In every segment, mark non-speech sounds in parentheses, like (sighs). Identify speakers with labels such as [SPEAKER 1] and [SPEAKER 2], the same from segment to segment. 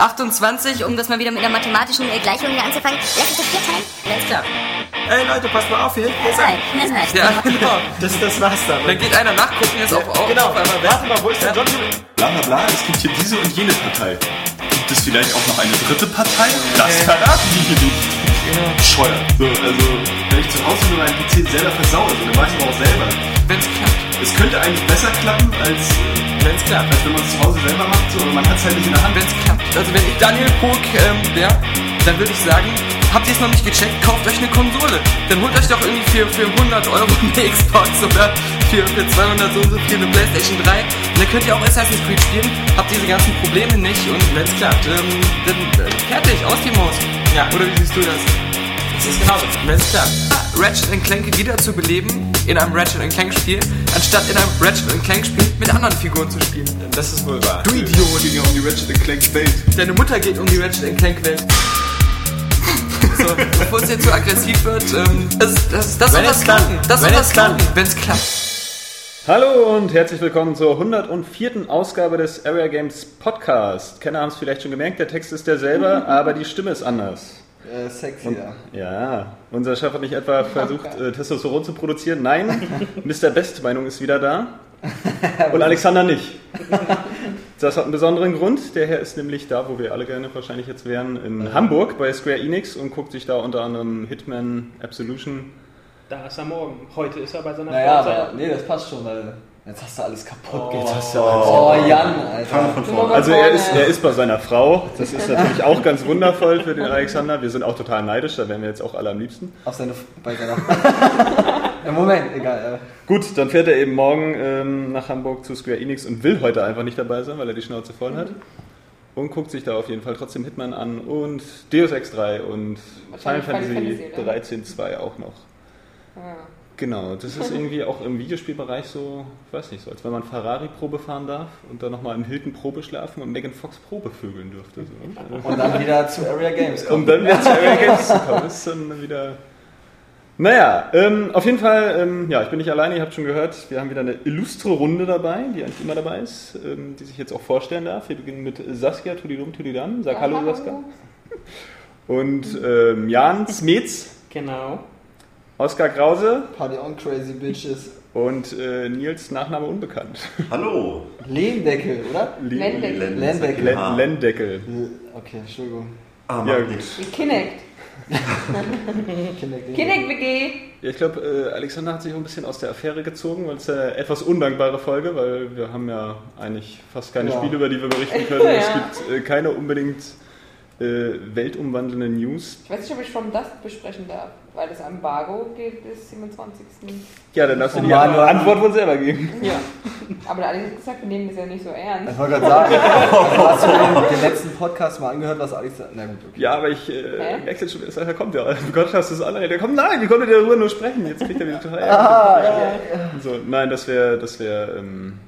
[SPEAKER 1] 28, um das mal wieder mit einer mathematischen Gleichung hier anzufangen. Lass uns das vier teilen. Alles klar.
[SPEAKER 2] Ey Leute, passt mal auf, hier ist
[SPEAKER 1] Nein,
[SPEAKER 2] ein.
[SPEAKER 1] nein, nein.
[SPEAKER 3] Ja, genau.
[SPEAKER 2] Das, das war's dann.
[SPEAKER 3] Dann geht einer nachgucken jetzt auf, auf,
[SPEAKER 2] genau,
[SPEAKER 3] auf einmal
[SPEAKER 2] warte mal, wo ist der John?
[SPEAKER 4] Bla bla bla, es gibt hier diese und jene Partei. Gibt es vielleicht auch noch eine dritte Partei? Das verraten die hier nicht. Bescheuert. So, also, wenn ich zu Hause nur meinen PC selber versaue, dann weiß ich aber auch selber.
[SPEAKER 3] Wenn's klappt.
[SPEAKER 4] Es könnte eigentlich besser klappen, als,
[SPEAKER 3] Wenn's klappt.
[SPEAKER 4] als wenn man es zu Hause selber macht, so, aber man hat es halt nicht in der Hand.
[SPEAKER 3] Wenn's klappt. Also wenn ich Daniel Pog ähm, wäre, dann würde ich sagen, habt ihr es noch nicht gecheckt, kauft euch eine Konsole. Dann holt euch doch irgendwie für, für 100 Euro (laughs) eine Xbox oder für, für 200 so und so viel eine Playstation 3. Und dann könnt ihr auch Assassin's Creed spielen, habt diese ganzen Probleme nicht und wenn's klappt, ähm, dann äh, fertig, aus die Maus. Ja. Oder wie siehst du das?
[SPEAKER 2] Das ist genauso.
[SPEAKER 3] Wenn's klappt. Ratchet Clank wieder zu beleben in einem Ratchet Clank Spiel, anstatt in einem Ratchet Clank Spiel mit anderen Figuren zu spielen.
[SPEAKER 2] Das ist wohl wahr.
[SPEAKER 4] Du Idiot! Ging ja um die Ratchet Clank Welt.
[SPEAKER 3] Deine Mutter geht um die Ratchet Clank Welt. So, bevor es jetzt zu aggressiv wird, ähm, das, das, das
[SPEAKER 2] Wenn
[SPEAKER 3] soll
[SPEAKER 2] es
[SPEAKER 3] das
[SPEAKER 2] klappt.
[SPEAKER 3] klappen. Das soll
[SPEAKER 2] Wenn
[SPEAKER 3] das
[SPEAKER 2] es klappt.
[SPEAKER 3] klappen, wenn es klappt.
[SPEAKER 5] Hallo und herzlich willkommen zur 104. Ausgabe des Area Games Podcast. Kenner haben es vielleicht schon gemerkt, der Text ist derselbe, (laughs) aber die Stimme ist anders.
[SPEAKER 6] Äh, sexy, ja.
[SPEAKER 5] Ja, unser Chef hat nicht etwa versucht, äh, Testosteron zu produzieren. Nein, (laughs) Mr. Bestmeinung ist wieder da. (laughs) Und Alexander nicht. Das hat einen besonderen Grund. Der Herr ist nämlich da, wo wir alle gerne wahrscheinlich jetzt wären, in Hamburg bei Square Enix und guckt sich da unter anderem Hitman Absolution.
[SPEAKER 7] Da ist er morgen. Heute ist er bei seiner
[SPEAKER 6] Naja, aber nee, das passt schon, weil jetzt hast du alles kaputt
[SPEAKER 5] Jetzt
[SPEAKER 6] gemacht.
[SPEAKER 5] hast du alles.
[SPEAKER 6] Oh, Jan,
[SPEAKER 4] Fangen wir
[SPEAKER 6] Alter.
[SPEAKER 4] von vorne.
[SPEAKER 5] Also er ist, er ist bei seiner Frau. Das ist natürlich auch ganz wundervoll für den Alexander. Wir sind auch total neidisch, da wären wir jetzt auch alle am liebsten.
[SPEAKER 6] Auf seine, bei seiner. (laughs) ja, Moment, egal. Äh.
[SPEAKER 5] Gut, dann fährt er eben morgen ähm, nach Hamburg zu Square Enix und will heute einfach nicht dabei sein, weil er die Schnauze voll hat. Und guckt sich da auf jeden Fall trotzdem Hitman an und Deus Ex 3 und Final Fantasy
[SPEAKER 8] Fantasy, oder?
[SPEAKER 5] 13 2 auch noch.
[SPEAKER 8] Ah.
[SPEAKER 5] Genau, das ist (laughs) irgendwie auch im Videospielbereich so, ich weiß nicht, so als wenn man Ferrari Probe fahren darf und dann nochmal in Hilton Probe schlafen und Megan Fox Probe vögeln dürfte. So.
[SPEAKER 6] Und dann wieder zu Area Games kommen.
[SPEAKER 5] dann wieder zu Area Games (laughs) kommen, ist dann wieder. Naja, ähm, auf jeden Fall, ähm, ja, ich bin nicht alleine, ihr habt schon gehört, wir haben wieder eine illustre Runde dabei, die eigentlich immer dabei ist, ähm, die sich jetzt auch vorstellen darf. Wir beginnen mit Saskia Tudidum Tudidam. Sag
[SPEAKER 8] Ja,
[SPEAKER 5] Hallo,
[SPEAKER 8] hallo.
[SPEAKER 5] Saskia. Und ähm, Jan Smets,
[SPEAKER 7] Genau.
[SPEAKER 5] Oskar Krause
[SPEAKER 6] Party on crazy bitches.
[SPEAKER 5] und äh, Nils Nachname unbekannt.
[SPEAKER 4] Hallo.
[SPEAKER 6] Lehndeckel, oder?
[SPEAKER 8] Lendeckel.
[SPEAKER 6] Lendeckel.
[SPEAKER 5] Len Lendeckel.
[SPEAKER 6] Okay, Entschuldigung.
[SPEAKER 4] Ah,
[SPEAKER 5] Ja, gut.
[SPEAKER 8] Kinect.
[SPEAKER 6] Kinect.
[SPEAKER 8] Kinect WG.
[SPEAKER 5] Ja, ich glaube, äh, Alexander hat sich auch ein bisschen aus der Affäre gezogen, weil es eine etwas undankbare Folge, weil wir haben ja eigentlich fast keine
[SPEAKER 6] Ja.
[SPEAKER 5] Spiele, über die wir berichten können. (laughs) Es
[SPEAKER 8] Ja.
[SPEAKER 5] gibt äh, keine unbedingt äh, weltumwandelnden News.
[SPEAKER 8] Ich weiß nicht, ob ich From Dust besprechen darf, weil das Embargo geht bis 27.
[SPEAKER 5] Ja, dann darfst du die
[SPEAKER 6] Mal nur-
[SPEAKER 5] Antwort wohl selber geben.
[SPEAKER 8] Ja. Aber der Alex hat gesagt, wir nehmen das ja nicht so ernst.
[SPEAKER 6] Ich wollte gerade sagen, (laughs) hast du den, letzten Podcast mal angehört, was Alex sagt? Na gut, okay.
[SPEAKER 5] Ja, aber ich äh, merke jetzt schon, dass er kommt ja. Du Gott hast es alle. Der kommt, nein, wie konnte der darüber nur sprechen? Jetzt kriegt er wieder total
[SPEAKER 6] Ah, ja.
[SPEAKER 5] So, nein, das wäre, das wäre, ähm,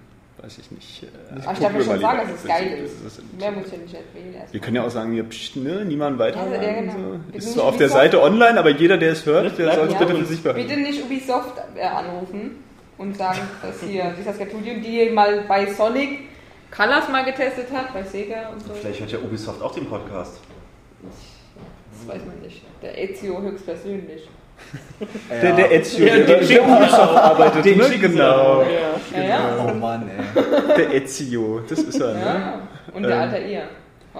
[SPEAKER 5] weiß ich nicht. Äh,
[SPEAKER 8] Aber ich darf ja schon sagen, dass es geil ist.
[SPEAKER 5] ist-
[SPEAKER 8] Mehr muss ich ja nicht erwähnen.
[SPEAKER 5] Wir können ja auch sagen, hier, pst, ne, niemand weiter.
[SPEAKER 8] Ja, ja, genau.
[SPEAKER 5] so. Ist zwar auf der. Seite online, aber jeder, der es hört, der soll es
[SPEAKER 8] Ja.
[SPEAKER 5] bitte für sich behalten.
[SPEAKER 8] Bitte nicht Ubisoft äh, anrufen und sagen, dass hier die Saskia Studium, die mal bei Sonic Colors mal getestet hat, bei Sega und so.
[SPEAKER 4] Vielleicht hört ja Ubisoft auch den Podcast.
[SPEAKER 8] Das weiß man nicht. Der Ezio höchstpersönlich.
[SPEAKER 5] Der, der Ezio,
[SPEAKER 7] Ja,
[SPEAKER 5] der, der arbeitet,
[SPEAKER 7] Den
[SPEAKER 5] ne?
[SPEAKER 7] sie
[SPEAKER 5] Genau.
[SPEAKER 7] Ja.
[SPEAKER 8] Ja, ja.
[SPEAKER 6] Oh Mann, ey.
[SPEAKER 5] Der Ezio, das ist er, ne?
[SPEAKER 8] ja. Und der
[SPEAKER 5] Ähm.
[SPEAKER 8] alte ihr. Oh,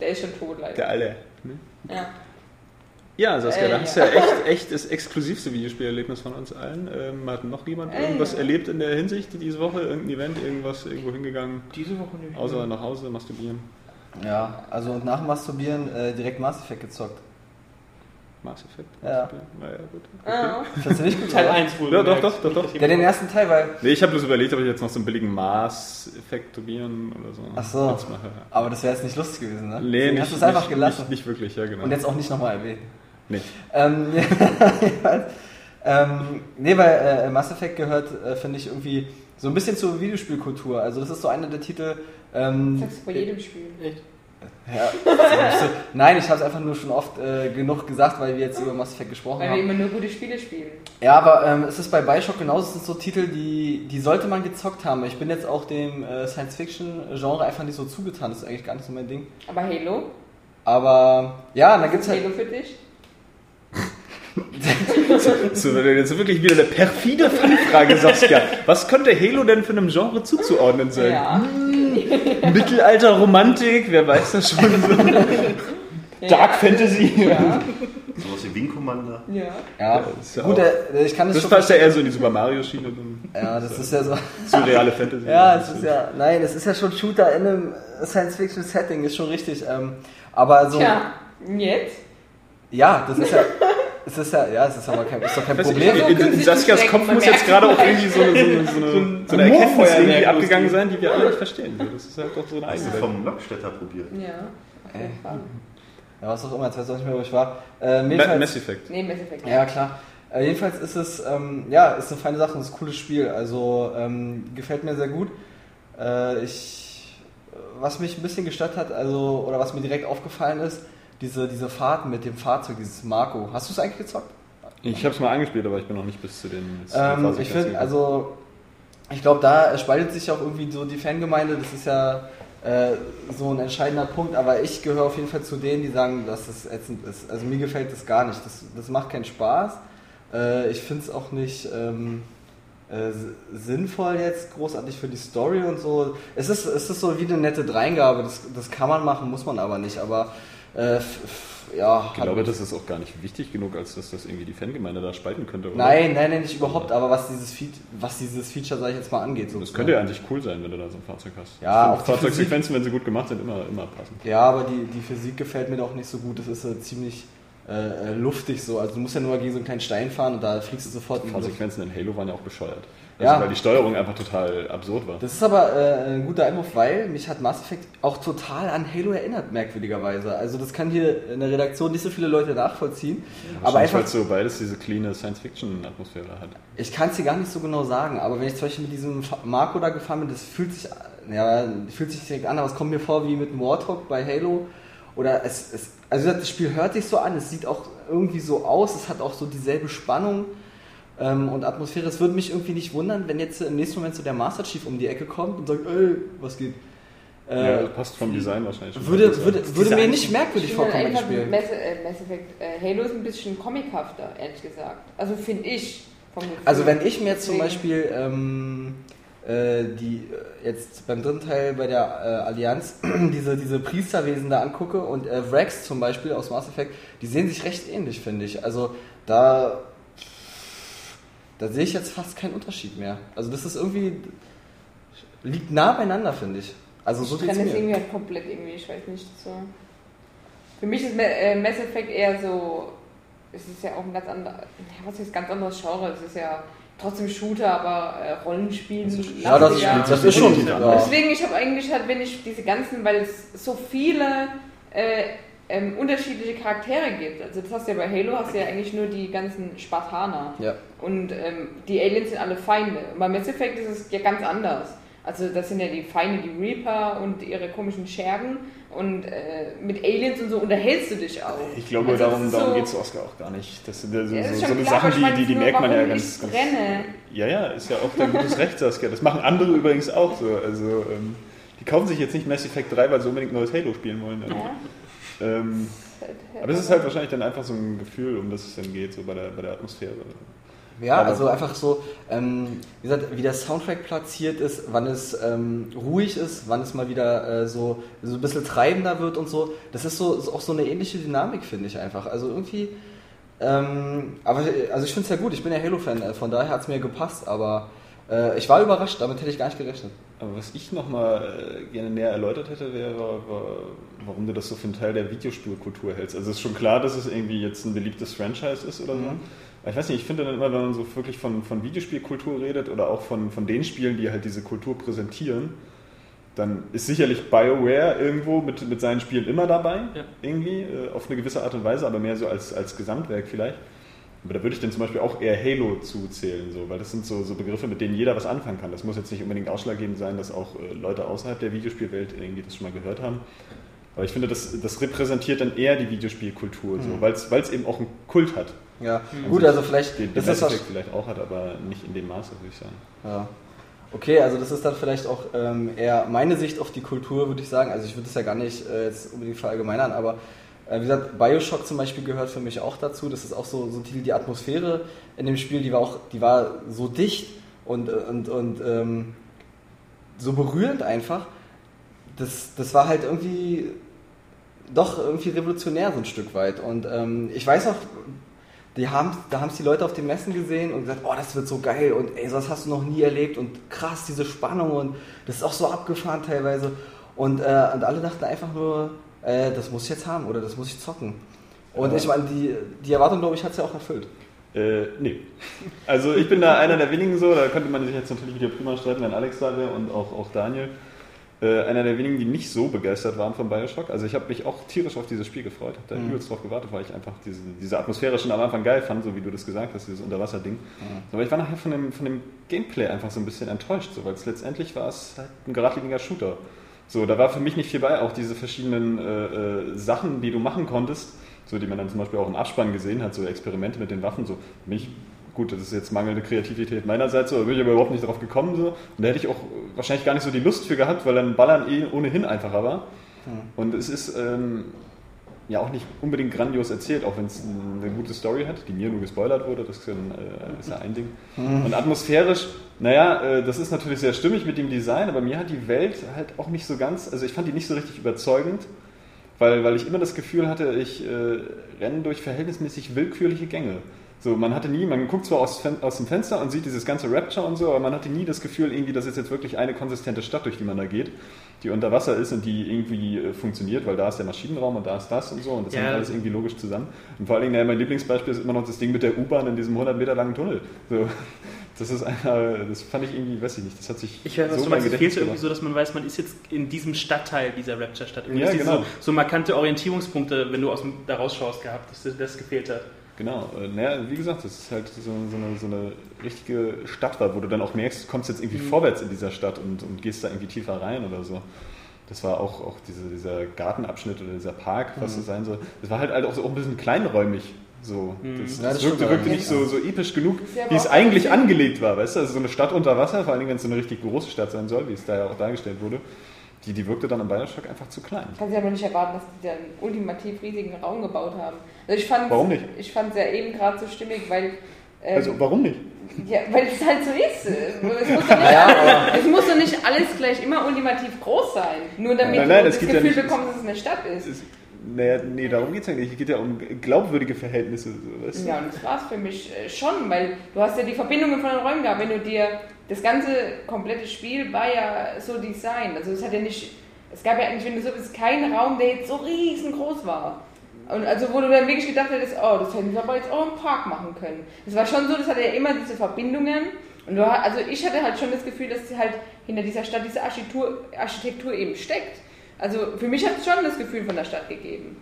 [SPEAKER 8] der ist schon tot leider.
[SPEAKER 5] Der alle.
[SPEAKER 8] Ja.
[SPEAKER 5] Ja, Saskia,
[SPEAKER 8] Äh,
[SPEAKER 5] da hast du
[SPEAKER 8] ja.
[SPEAKER 5] ja echt, echt das exklusivste Videospielerlebnis von uns allen. Ähm, hat noch jemand
[SPEAKER 8] Äh,
[SPEAKER 5] irgendwas
[SPEAKER 8] ja.
[SPEAKER 5] erlebt in der Hinsicht diese Woche? Irgendein Event, irgendwas irgendwo hingegangen?
[SPEAKER 7] Diese Woche nicht.
[SPEAKER 5] Außer nach Hause masturbieren?
[SPEAKER 6] Ja, also und nach Masturbieren äh, direkt Mass Effect gezockt.
[SPEAKER 5] Mass Effect?
[SPEAKER 6] Ja.
[SPEAKER 5] Naja, gut.
[SPEAKER 8] Ah.
[SPEAKER 6] Findest du nicht gut?
[SPEAKER 7] Teil
[SPEAKER 6] oder?
[SPEAKER 7] 1 wohl.
[SPEAKER 5] Ja, doch, doch, doch, doch.
[SPEAKER 6] Ja, den ersten Teil, weil.
[SPEAKER 5] Nee, ich habe bloß überlegt, ob ich jetzt noch so einen billigen Maß-Effekt probieren oder so.
[SPEAKER 6] Ach so. Aber das wäre jetzt nicht lustig gewesen, ne?
[SPEAKER 5] Nee,
[SPEAKER 6] Deswegen
[SPEAKER 5] nicht,
[SPEAKER 6] hast du es einfach gelassen.
[SPEAKER 5] Nicht, nicht wirklich, ja, genau.
[SPEAKER 6] Und jetzt auch nicht nochmal erwähnt.
[SPEAKER 5] Nee.
[SPEAKER 6] Ähm, (laughs) ähm, nee, weil äh, Mass Effect gehört, äh, finde ich, irgendwie so ein bisschen zur Videospielkultur. Also das ist so einer der Titel. Ähm,
[SPEAKER 8] Das sagst du bei jedem Spiel.
[SPEAKER 7] Echt?
[SPEAKER 6] Ja, nein, ich habe es einfach nur schon oft äh, genug gesagt, weil wir jetzt über Mass Effect gesprochen
[SPEAKER 8] Weil wir
[SPEAKER 6] haben.
[SPEAKER 8] immer nur gute Spiele spielen.
[SPEAKER 6] Ja, aber ähm, es ist bei Bioshock genauso, es sind so Titel, die, die sollte man gezockt haben. Ich bin jetzt auch dem äh, Science-Fiction-Genre einfach nicht so zugetan, das ist eigentlich gar nicht so mein Ding.
[SPEAKER 8] Aber Halo?
[SPEAKER 6] Aber ja,
[SPEAKER 8] Was
[SPEAKER 6] gibt's
[SPEAKER 8] ist
[SPEAKER 6] halt.
[SPEAKER 8] Halo für dich? (laughs)
[SPEAKER 5] So, jetzt wirklich wieder eine perfide Fangfrage, Saskia. Was könnte Halo denn für einem Genre zuzuordnen sein?
[SPEAKER 8] Ja.
[SPEAKER 5] Mittelalter, (laughs) Romantik, wer weiß das schon? (laughs) Dark Fantasy.
[SPEAKER 8] Ja.
[SPEAKER 4] Sowas wie Wing Commander.
[SPEAKER 8] ja.
[SPEAKER 6] Ja,
[SPEAKER 5] ist ja
[SPEAKER 6] gut,
[SPEAKER 5] auch-
[SPEAKER 6] äh, ich kann das,
[SPEAKER 5] Das
[SPEAKER 6] schon.
[SPEAKER 5] passt ja eher so in die Super Mario-Schiene. dann
[SPEAKER 6] Ja, das ist ja so.
[SPEAKER 5] Surreale Fantasy. (laughs)
[SPEAKER 6] Ja, es ist ja. Nein, es ist ja schon Shooter in einem Science-Fiction-Setting, ist schon richtig. Ähm, aber so.
[SPEAKER 8] Tja, jetzt?
[SPEAKER 6] Ja, das ist ja. Es ist ja, ja, es ist aber kein, ist doch kein Problem.
[SPEAKER 5] ich,
[SPEAKER 8] So
[SPEAKER 5] in, in Saskias Kopf muss jetzt gerade auch irgendwie so eine, so eine, so eine, so eine Erkenntnis irgendwie abgegangen sein, die wir alle nicht verstehen. Das ist halt doch so eine
[SPEAKER 4] Hast
[SPEAKER 5] eigene
[SPEAKER 4] du
[SPEAKER 5] Welt.
[SPEAKER 4] vom Lockstädter probiert?
[SPEAKER 8] Ja. Auf.
[SPEAKER 6] Ja, was auch immer, jetzt weiß ich auch nicht mehr, wo ich war. Äh,
[SPEAKER 5] Mass Effect.
[SPEAKER 8] Nee, Mass Effect.
[SPEAKER 6] ja, klar. Äh, jedenfalls ist es, ähm, ja, ist eine feine Sache und ist ein cooles Spiel. Also, ähm, gefällt mir sehr gut. Äh, ich, was mich ein bisschen gestört hat, also, oder was mir direkt aufgefallen ist, diese, diese Fahrt mit dem Fahrzeug, dieses Marco. Hast du es eigentlich gezockt?
[SPEAKER 5] Ich habe es mal angespielt, aber ich bin noch nicht bis zu den. den
[SPEAKER 6] Ähm, ich finde, also, ich glaube, da spaltet sich auch irgendwie so die Fangemeinde. Das ist ja äh, so ein entscheidender Punkt. Aber ich gehöre auf jeden Fall zu denen, die sagen, dass es ätzend ist. Also mir gefällt das gar nicht. Das, das macht keinen Spaß. Äh, ich finde es auch nicht ähm, äh, sinnvoll jetzt großartig für die Story und so. Es ist, es ist so wie eine nette Dreingabe. Das, das kann man machen, muss man aber nicht. Aber äh, ja,
[SPEAKER 5] Ich glaube, das ist auch gar nicht wichtig genug, als dass das irgendwie die Fangemeinde da spalten könnte. Oder?
[SPEAKER 6] Nein, nein, nein, nicht überhaupt, aber was dieses, Feat was dieses Feature, sag ich jetzt mal, angeht.
[SPEAKER 5] Das könnte ja eigentlich cool sein, wenn du da so ein Fahrzeug hast.
[SPEAKER 6] Ja, auch
[SPEAKER 5] Fahrzeugsequenzen, wenn sie gut gemacht sind, immer, immer passen.
[SPEAKER 6] Ja, aber die, die Physik gefällt mir doch nicht so gut. Das ist äh, ziemlich äh, äh, luftig so. Also du musst ja nur gegen so einen kleinen Stein fahren und da fliegst du sofort die.
[SPEAKER 5] Fahrsequenzen in Halo waren ja auch bescheuert. Also,
[SPEAKER 6] Ja.
[SPEAKER 5] weil die Steuerung einfach total absurd war.
[SPEAKER 6] Das ist aber äh, ein guter Einwurf, weil mich hat Mass Effect auch total an Halo erinnert, merkwürdigerweise. Also das kann hier in der Redaktion nicht so viele Leute nachvollziehen. aber
[SPEAKER 5] Wahrscheinlich,
[SPEAKER 6] einfach,
[SPEAKER 5] weil so beides diese cleane Science-Fiction-Atmosphäre hat.
[SPEAKER 6] ich kann es dir gar nicht so genau sagen, aber wenn ich zum Beispiel mit diesem Marco da gefahren bin, das fühlt sich, ja, fühlt sich direkt an, aber es kommt mir vor wie mit einem Warthog bei Halo. Oder es, es also das Spiel hört sich so an, es sieht auch irgendwie so aus, es hat auch so dieselbe Spannung ähm, und Atmosphäre. Es würde mich irgendwie nicht wundern, wenn jetzt im nächsten Moment so der Master Chief um die Ecke kommt und sagt, ey, was geht? Äh,
[SPEAKER 5] ja, passt vom Design wahrscheinlich schon.
[SPEAKER 6] würde, würde, würde mir
[SPEAKER 7] Design-
[SPEAKER 6] nicht merkwürdig
[SPEAKER 8] Ich finde
[SPEAKER 6] vorkommen.
[SPEAKER 8] Mass, äh, Mass Effect äh, Halo ist ein bisschen comichafter, ehrlich gesagt. Also finde ich.
[SPEAKER 6] Also wenn ich mir jetzt zum Beispiel ähm, äh, die äh, jetzt beim dritten Teil bei der äh, Allianz (clears throat) diese, diese Priesterwesen da angucke und äh, Vrax zum Beispiel aus Mass Effect, die sehen sich recht ähnlich, finde ich. Also da da sehe ich jetzt fast keinen Unterschied mehr. Also das ist irgendwie liegt nah beieinander, finde ich. Also so
[SPEAKER 8] ich trenne es
[SPEAKER 6] mir.
[SPEAKER 8] irgendwie halt komplett irgendwie, ich weiß nicht so. Für mich ist äh, Mass Effect eher so, es ist ja auch ein ganz anderes, was ist ganz anderes Genre, es ist ja trotzdem Shooter, aber äh, Rollenspielen.
[SPEAKER 6] Ja, das, das ist schon. Ja.
[SPEAKER 8] Deswegen, ich habe eigentlich halt, wenn ich diese ganzen, weil es so viele äh, ähm, unterschiedliche Charaktere gibt. Also das hast du ja bei Halo, hast du ja eigentlich nur die ganzen Spartaner.
[SPEAKER 6] Ja.
[SPEAKER 8] Und ähm, die Aliens sind alle Feinde. Und bei Mass Effect ist es ja ganz anders. Also das sind ja die Feinde, die Reaper und ihre komischen Schergen. Und äh, mit Aliens und so unterhältst du dich auch.
[SPEAKER 5] Ich glaube,
[SPEAKER 8] Also
[SPEAKER 5] darum, darum
[SPEAKER 8] so-
[SPEAKER 5] geht es Oscar auch gar nicht. Das sind so,
[SPEAKER 8] Ja, das
[SPEAKER 5] so, so eine
[SPEAKER 8] klar,
[SPEAKER 5] Sachen, die, die, die
[SPEAKER 8] nur,
[SPEAKER 5] merkt man ja ganz, ganz. Ja, ja, ist ja auch dein gutes Recht, Saskia. Das machen andere übrigens auch so. Also, ähm, die kaufen sich jetzt nicht Mass Effect 3, weil sie unbedingt neues Halo spielen wollen.
[SPEAKER 8] Ja.
[SPEAKER 5] Ähm, aber es ist halt wahrscheinlich dann einfach so ein Gefühl, um das es dann geht, so bei der, bei der Atmosphäre.
[SPEAKER 6] Ja, also einfach so, ähm, wie gesagt, wie der Soundtrack platziert ist, wann es ähm, ruhig ist, wann es mal wieder äh, so, so ein bisschen treibender wird und so. Das ist so ist auch so eine ähnliche Dynamik, finde ich einfach. Also irgendwie, ähm, aber also ich finde es ja gut, ich bin ja Halo-Fan, äh, von daher hat es mir gepasst, aber äh, ich war überrascht, damit hätte ich gar nicht gerechnet.
[SPEAKER 5] Aber was ich nochmal äh, gerne näher erläutert hätte, wäre, war, warum du das so für einen Teil der Videospielkultur hältst. Also es ist schon klar, dass es irgendwie jetzt ein beliebtes Franchise ist oder so.
[SPEAKER 6] Mhm.
[SPEAKER 5] Aber ich weiß nicht, ich finde dann immer, wenn man so wirklich von, von Videospielkultur redet oder auch von, von den Spielen, die halt diese Kultur präsentieren, dann ist sicherlich BioWare irgendwo mit, mit seinen Spielen immer dabei,
[SPEAKER 7] Ja.
[SPEAKER 5] irgendwie, äh, auf eine gewisse Art und Weise, aber mehr so als, als Gesamtwerk vielleicht. Aber da würde ich dann zum Beispiel auch eher Halo zuzählen, so, weil das sind so, so Begriffe, mit denen jeder was anfangen kann. Das muss jetzt nicht unbedingt ausschlaggebend sein, dass auch äh, Leute außerhalb der Videospielwelt irgendwie das schon mal gehört haben. Aber ich finde, das, das repräsentiert dann eher die Videospielkultur,
[SPEAKER 6] Mhm.
[SPEAKER 5] so, weil es eben auch einen Kult hat.
[SPEAKER 6] Ja, gut, also vielleicht,
[SPEAKER 5] Den, den
[SPEAKER 6] das ist was,
[SPEAKER 5] vielleicht auch hat, aber nicht in dem Maße, würde ich sagen.
[SPEAKER 6] Ja. Okay, also das ist dann vielleicht auch ähm, eher meine Sicht auf die Kultur, würde ich sagen. Also ich würde es ja gar nicht äh, jetzt unbedingt verallgemeinern, aber wie gesagt, Bioshock zum Beispiel gehört für mich auch dazu. Das ist auch so, so ein Titel, die Atmosphäre in dem Spiel, die war auch, die war so dicht und, und, und ähm, so berührend einfach. Das, das war halt irgendwie doch irgendwie revolutionär so ein Stück weit. Und ähm, ich weiß auch, die haben, da haben es die Leute auf den Messen gesehen und gesagt, oh, das wird so geil und ey, sowas hast du noch nie erlebt und krass, diese Spannung und das ist auch so abgefahren teilweise. Und, äh, und alle dachten einfach nur, äh, das muss ich jetzt haben oder das muss ich zocken. Und ich meine, die, die Erwartung, glaube ich, hat es ja auch erfüllt.
[SPEAKER 5] Äh, nee. Also ich bin da einer der wenigen so, da könnte man sich jetzt natürlich wieder prima streiten, wenn Alex da wäre und auch, auch Daniel. Äh, einer der wenigen, die nicht so begeistert waren von Bioshock. Also ich habe mich auch tierisch auf dieses Spiel gefreut, habe da
[SPEAKER 6] Mhm.
[SPEAKER 5] übelst drauf gewartet, weil ich einfach diese, diese Atmosphäre schon am Anfang geil fand, so wie du das gesagt hast, dieses Unterwasserding. Aber ich war nachher von dem, von dem Gameplay einfach so ein bisschen enttäuscht, so, weil es letztendlich war es halt ein geradliniger Shooter. So, da war für mich nicht viel bei, auch diese verschiedenen äh, äh, Sachen, die du machen konntest, so die man dann zum Beispiel auch im Abspann gesehen hat, so Experimente mit den Waffen, so mich, gut, das ist jetzt mangelnde Kreativität meinerseits, so, da bin ich aber überhaupt nicht drauf gekommen, so, und da hätte ich auch wahrscheinlich gar nicht so die Lust für gehabt, weil dann Ballern eh ohnehin einfacher war. Und es ist ähm, ja auch nicht unbedingt grandios erzählt, auch wenn es eine gute Story hat, die mir nur gespoilert wurde, das ist ja, ein, äh, ist ja ein Ding. Und atmosphärisch, naja, äh, das ist natürlich sehr stimmig mit dem Design, aber mir hat die Welt halt auch nicht so ganz, also ich fand die nicht so richtig überzeugend, weil, weil ich immer das Gefühl hatte, ich äh, renne durch verhältnismäßig willkürliche Gänge. So, man hatte nie, man guckt zwar aus, aus dem Fenster und sieht dieses ganze Rapture und so, aber man hatte nie das Gefühl, irgendwie, das ist jetzt wirklich eine konsistente Stadt, durch die man da geht, die unter Wasser ist und die irgendwie äh, funktioniert, weil da ist der Maschinenraum und da ist das und so und das
[SPEAKER 7] Ja.
[SPEAKER 5] hängt alles irgendwie logisch zusammen. Und vor allen Dingen, naja, mein Lieblingsbeispiel ist immer noch das Ding mit der U-Bahn in diesem 100 Meter langen Tunnel. So, das ist einer, das fand ich irgendwie, weiß ich nicht, das hat sich
[SPEAKER 7] Ich was
[SPEAKER 5] so
[SPEAKER 7] du
[SPEAKER 5] mein
[SPEAKER 7] meinst, es fehlt irgendwie so, dass man weiß, man ist jetzt in diesem Stadtteil dieser Rapture-Stadt.
[SPEAKER 5] Ja, genau.
[SPEAKER 7] so, so markante Orientierungspunkte, wenn du aus dem, da rausschaust, gehabt, dass das gefehlt hat.
[SPEAKER 5] Genau, äh, naja, wie gesagt, das ist halt so, so, eine, so eine richtige Stadt wo du dann auch merkst, du kommst jetzt irgendwie
[SPEAKER 7] Mhm.
[SPEAKER 5] vorwärts in dieser Stadt und, und gehst da irgendwie tiefer rein oder so. Das war auch, auch diese, dieser Gartenabschnitt oder dieser Park, was
[SPEAKER 6] Mhm.
[SPEAKER 5] so sein soll. Das war halt, halt auch, so, auch ein bisschen kleinräumig. So.
[SPEAKER 7] Mhm.
[SPEAKER 5] Das,
[SPEAKER 6] Ja,
[SPEAKER 5] das
[SPEAKER 6] das
[SPEAKER 5] wirkte, wirkte
[SPEAKER 6] ja.
[SPEAKER 5] nicht so, so episch genug,
[SPEAKER 8] Ist ja
[SPEAKER 5] wie es eigentlich angelegt war, weißt du? Also so eine Stadt unter Wasser, vor allen Dingen, wenn es so eine richtig große Stadt sein soll, wie es da ja auch dargestellt wurde, die, die wirkte dann im Bioshock einfach zu klein.
[SPEAKER 8] Kannst ja aber nicht erwarten, dass die da einen ultimativ riesigen Raum gebaut haben. Also ich fand
[SPEAKER 5] Warum nicht?
[SPEAKER 8] Ich fand es ja eben gerade so stimmig, weil. ähm,
[SPEAKER 5] Also warum nicht?
[SPEAKER 8] ja, weil es halt so ist. Es muss, doch nicht, (laughs)
[SPEAKER 6] Ja,
[SPEAKER 8] es muss doch nicht alles gleich immer ultimativ groß sein. Nur damit
[SPEAKER 5] Nein, nein,
[SPEAKER 8] du
[SPEAKER 5] es
[SPEAKER 8] das
[SPEAKER 5] gibt ja
[SPEAKER 8] Gefühl
[SPEAKER 5] nicht-
[SPEAKER 8] bekommst, dass es eine Stadt ist.
[SPEAKER 5] Es- Naja, nee, darum geht es ja nicht. Es geht ja um glaubwürdige Verhältnisse. Weißt du?
[SPEAKER 8] Ja, und das war es für mich äh, schon, weil du hast ja die Verbindungen von den Räumen gehabt. Wenn du dir das ganze komplette Spiel war ja so designt. Also es hat ja nicht, es gab ja eigentlich, wenn du so bist, keinen Raum, der jetzt so riesengroß war. Und also wo du dann wirklich gedacht hättest, oh, das hätten wir aber jetzt auch im Park machen können. Das war schon so, das hatte ja immer diese Verbindungen. Und du, also ich hatte halt schon das Gefühl, dass halt hinter dieser Stadt diese Architektur, Architektur eben steckt. Also für mich hat es schon das Gefühl von der Stadt gegeben.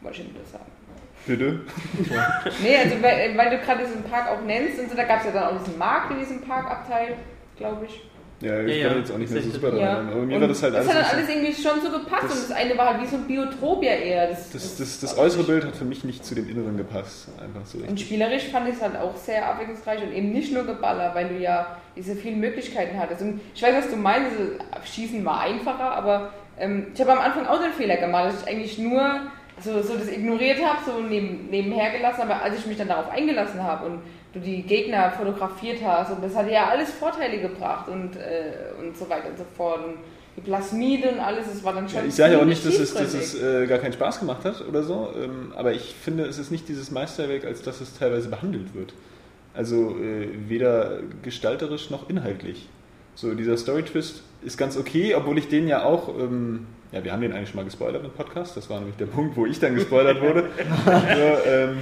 [SPEAKER 8] Wollte ich nur das sagen.
[SPEAKER 5] Bitte? (laughs)
[SPEAKER 8] Nee, also weil, weil du gerade diesen Park auch nennst und so, da gab es ja dann auch diesen Markt in diesem Parkabteil, glaube ich.
[SPEAKER 5] Ja, ich
[SPEAKER 7] Ja,
[SPEAKER 5] bin
[SPEAKER 7] ja.
[SPEAKER 5] jetzt auch nicht mehr so super
[SPEAKER 8] Ja.
[SPEAKER 5] dran. Aber mir
[SPEAKER 8] Und
[SPEAKER 5] war das halt alles.
[SPEAKER 8] Das hat dann alles irgendwie schon so gepasst
[SPEAKER 5] Das-
[SPEAKER 8] und das eine war halt wie so ein Biotop ja eher. Das,
[SPEAKER 5] Das, das, das äußere Bild hat für mich nicht zu dem Inneren gepasst. Einfach so.
[SPEAKER 8] Und spielerisch fand ich es halt auch sehr abwechslungsreich und eben nicht nur Geballer, weil du ja diese vielen Möglichkeiten hattest. Und ich weiß, was du meinst, Schießen war einfacher, aber ähm, ich habe am Anfang auch den Fehler gemacht, dass ich eigentlich nur so, so das ignoriert habe, so neben, nebenher gelassen, aber als ich mich dann darauf eingelassen habe und du die Gegner fotografiert hast und das hat ja alles Vorteile gebracht und, äh, und so weiter und so fort. Und die Plasmide und alles, das war dann schon.
[SPEAKER 5] Ich sage ja auch nicht, dass es, dass es äh, gar keinen Spaß gemacht hat oder so, ähm, aber ich finde, es ist nicht dieses Meisterwerk, als dass es teilweise behandelt wird. Also äh, weder gestalterisch noch inhaltlich. So, dieser Story-Twist ist ganz okay, obwohl ich den ja auch, ähm, ja, wir haben den eigentlich schon mal gespoilert im Podcast, das war nämlich der Punkt, wo ich dann gespoilert (laughs) wurde. so, ähm,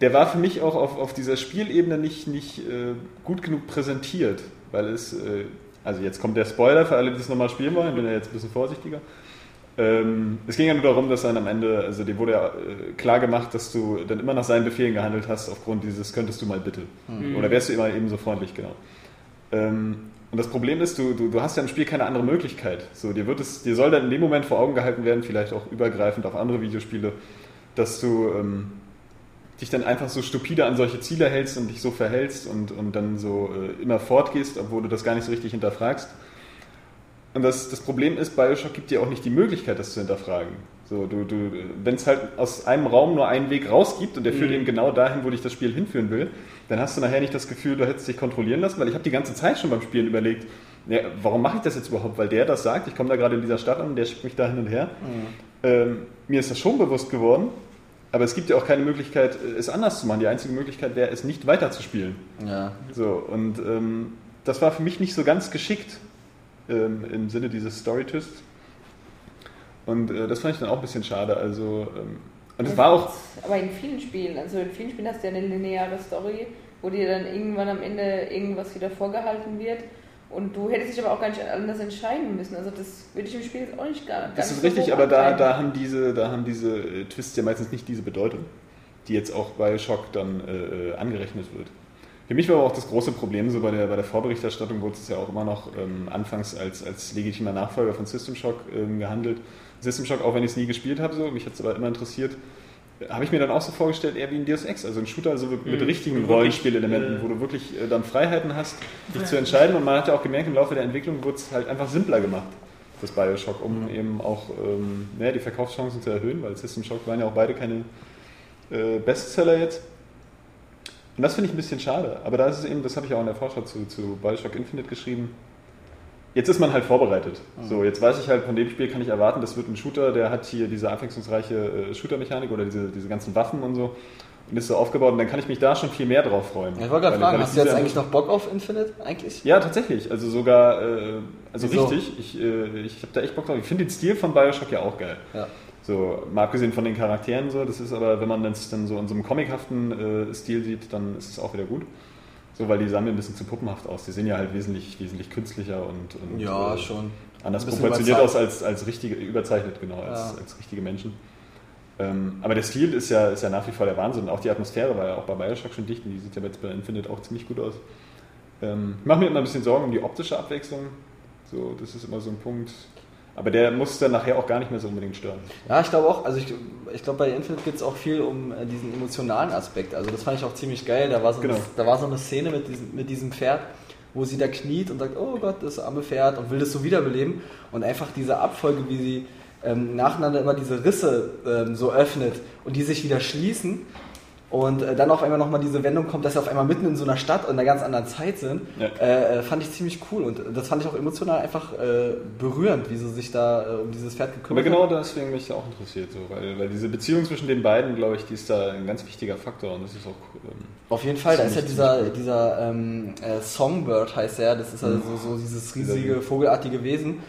[SPEAKER 5] der war für mich auch auf, auf dieser Spielebene nicht, nicht äh, gut genug präsentiert, weil es, äh, also jetzt kommt der Spoiler für alle, die es nochmal spielen wollen, ich bin ja jetzt ein bisschen vorsichtiger. Ähm, es ging ja nur darum, dass dann am Ende, also dir wurde ja äh, klar gemacht, dass du dann immer nach seinen Befehlen gehandelt hast, aufgrund dieses könntest du mal bitte.
[SPEAKER 7] Mhm.
[SPEAKER 5] Oder wärst du immer eben so freundlich, genau. Ähm, Und das Problem ist, du, du, du hast ja im Spiel keine andere Möglichkeit. So, dir, wird es, dir soll dann in dem Moment vor Augen gehalten werden, vielleicht auch übergreifend auf andere Videospiele, dass du ähm, dich dann einfach so stupide an solche Ziele hältst und dich so verhältst und, und dann so äh, immer fortgehst, obwohl du das gar nicht so richtig hinterfragst. Und das, das Problem ist, Bioshock gibt dir auch nicht die Möglichkeit, das zu hinterfragen. So, du, du, Wenn es halt aus einem Raum nur einen Weg raus gibt und der führt
[SPEAKER 7] Mhm.
[SPEAKER 5] eben genau dahin, wo dich das Spiel hinführen will, dann hast du nachher nicht das Gefühl, du hättest dich kontrollieren lassen, weil ich habe die ganze Zeit schon beim Spielen überlegt, ja, warum mache ich das jetzt überhaupt? Weil der das sagt, ich komme da gerade in dieser Stadt an, der schickt mich da hin und her. Ähm, mir ist das schon bewusst geworden, aber es gibt ja auch keine Möglichkeit, es anders zu machen. Die einzige Möglichkeit wäre, es nicht weiterzuspielen.
[SPEAKER 6] Ja.
[SPEAKER 5] So, und ähm, das war für mich nicht so ganz geschickt ähm, im Sinne dieses Story-Twists. Und äh, das fand ich dann auch ein bisschen schade. Also, ähm, und es war auch.
[SPEAKER 8] Aber in vielen Spielen, also in vielen Spielen hast du ja eine lineare Story, wo dir dann irgendwann am Ende irgendwas wieder vorgehalten wird. Und du hättest dich aber auch gar nicht anders entscheiden müssen. Also das würde ich im Spiel jetzt auch nicht gar, gar
[SPEAKER 5] Das ist richtig, aber da, da haben diese, da haben diese äh, Twists ja meistens nicht diese Bedeutung, die jetzt auch bei Shock dann äh, äh, angerechnet wird. Für mich war aber auch das große Problem, so bei der, bei der Vorberichterstattung wurde es ja auch immer noch ähm, anfangs als, als legitimer Nachfolger von System Shock ähm, gehandelt. System Shock, auch wenn ich es nie gespielt habe, so, mich hat es aber immer interessiert, habe ich mir dann auch so vorgestellt, eher wie ein Deus Ex, also ein Shooter also mit
[SPEAKER 7] Mhm.
[SPEAKER 5] richtigen Rollenspielelementen,
[SPEAKER 7] äh,
[SPEAKER 5] wo du wirklich äh, dann Freiheiten hast, dich zu entscheiden. Und man hat ja auch gemerkt, im Laufe der Entwicklung wurde es halt einfach simpler gemacht, das Bioshock, um eben auch ähm, naja, die Verkaufschancen zu erhöhen, weil System Shock waren ja auch beide keine äh, Bestseller jetzt. Und das finde ich ein bisschen schade. Aber da ist es eben, das habe ich auch in der Vorschau zu, zu Bioshock Infinite geschrieben. Jetzt ist man halt vorbereitet. So, jetzt weiß ich halt, von dem Spiel kann ich erwarten, das wird ein Shooter, der hat hier diese abwechslungsreiche äh, Shooter-Mechanik oder diese, diese ganzen Waffen und so und ist so aufgebaut und dann kann ich mich da schon viel mehr drauf freuen.
[SPEAKER 6] Ich wollte gerade fragen, hast du jetzt eigentlich noch Bock auf Infinite eigentlich?
[SPEAKER 5] Ja, tatsächlich. Also sogar, äh, also
[SPEAKER 6] Wieso?
[SPEAKER 5] richtig. Ich, äh, ich habe da echt Bock drauf. Ich finde den Stil von Bioshock ja auch geil.
[SPEAKER 6] Ja.
[SPEAKER 5] So, mal abgesehen von den Charakteren so, das ist aber, wenn man das dann so in so einem comichaften äh, Stil sieht, dann ist es auch wieder gut. So, weil die sahen mir ein bisschen zu puppenhaft aus. Die sehen ja halt wesentlich, wesentlich künstlicher und, und
[SPEAKER 6] Ja,
[SPEAKER 5] äh,
[SPEAKER 6] schon.
[SPEAKER 5] anders proportioniert aus als, als richtige, überzeichnet, genau, als,
[SPEAKER 6] Ja.
[SPEAKER 5] als richtige Menschen. Ähm, aber der Stil ist ja, ist ja nach wie vor der Wahnsinn. Auch die Atmosphäre war ja auch bei Bioshock schon dicht und die sieht ja jetzt bei Infinite auch ziemlich gut aus. Ähm, ich mache mir immer ein bisschen Sorgen um die optische Abwechslung. So, das ist immer so ein Punkt. Aber der muss dann nachher auch gar nicht mehr so unbedingt stören.
[SPEAKER 6] Ja, ich glaube auch, also ich, ich glaube bei Infinite geht es auch viel um äh, diesen emotionalen Aspekt. Also das fand ich auch ziemlich geil. Da war so,
[SPEAKER 5] Genau.
[SPEAKER 6] eine, da war so eine Szene mit diesem, mit diesem Pferd, wo sie da kniet und sagt, oh Gott, das arme Pferd und will das so wiederbeleben. Und einfach diese Abfolge, wie sie ähm, nacheinander immer diese Risse ähm, so öffnet und die sich wieder schließen. Und äh, dann auf einmal nochmal diese Wendung kommt, dass sie auf einmal mitten in so einer Stadt und einer ganz anderen Zeit sind,
[SPEAKER 5] Ja.
[SPEAKER 6] äh, äh, fand ich ziemlich cool. Und das fand ich auch emotional einfach äh, berührend, wie sie sich da äh, um dieses Pferd
[SPEAKER 5] Aber
[SPEAKER 6] gekümmert
[SPEAKER 5] genau
[SPEAKER 6] haben.
[SPEAKER 5] deswegen mich auch interessiert, so, weil, weil diese Beziehung zwischen den beiden, glaube ich, die ist da ein ganz wichtiger Faktor und das ist auch. Ähm,
[SPEAKER 6] Auf jeden Fall, da ist ja dieser,
[SPEAKER 5] ziemlich
[SPEAKER 6] dieser ähm, äh, Songbird heißt er, das ist also so, so dieses riesige vogelartige Wesen.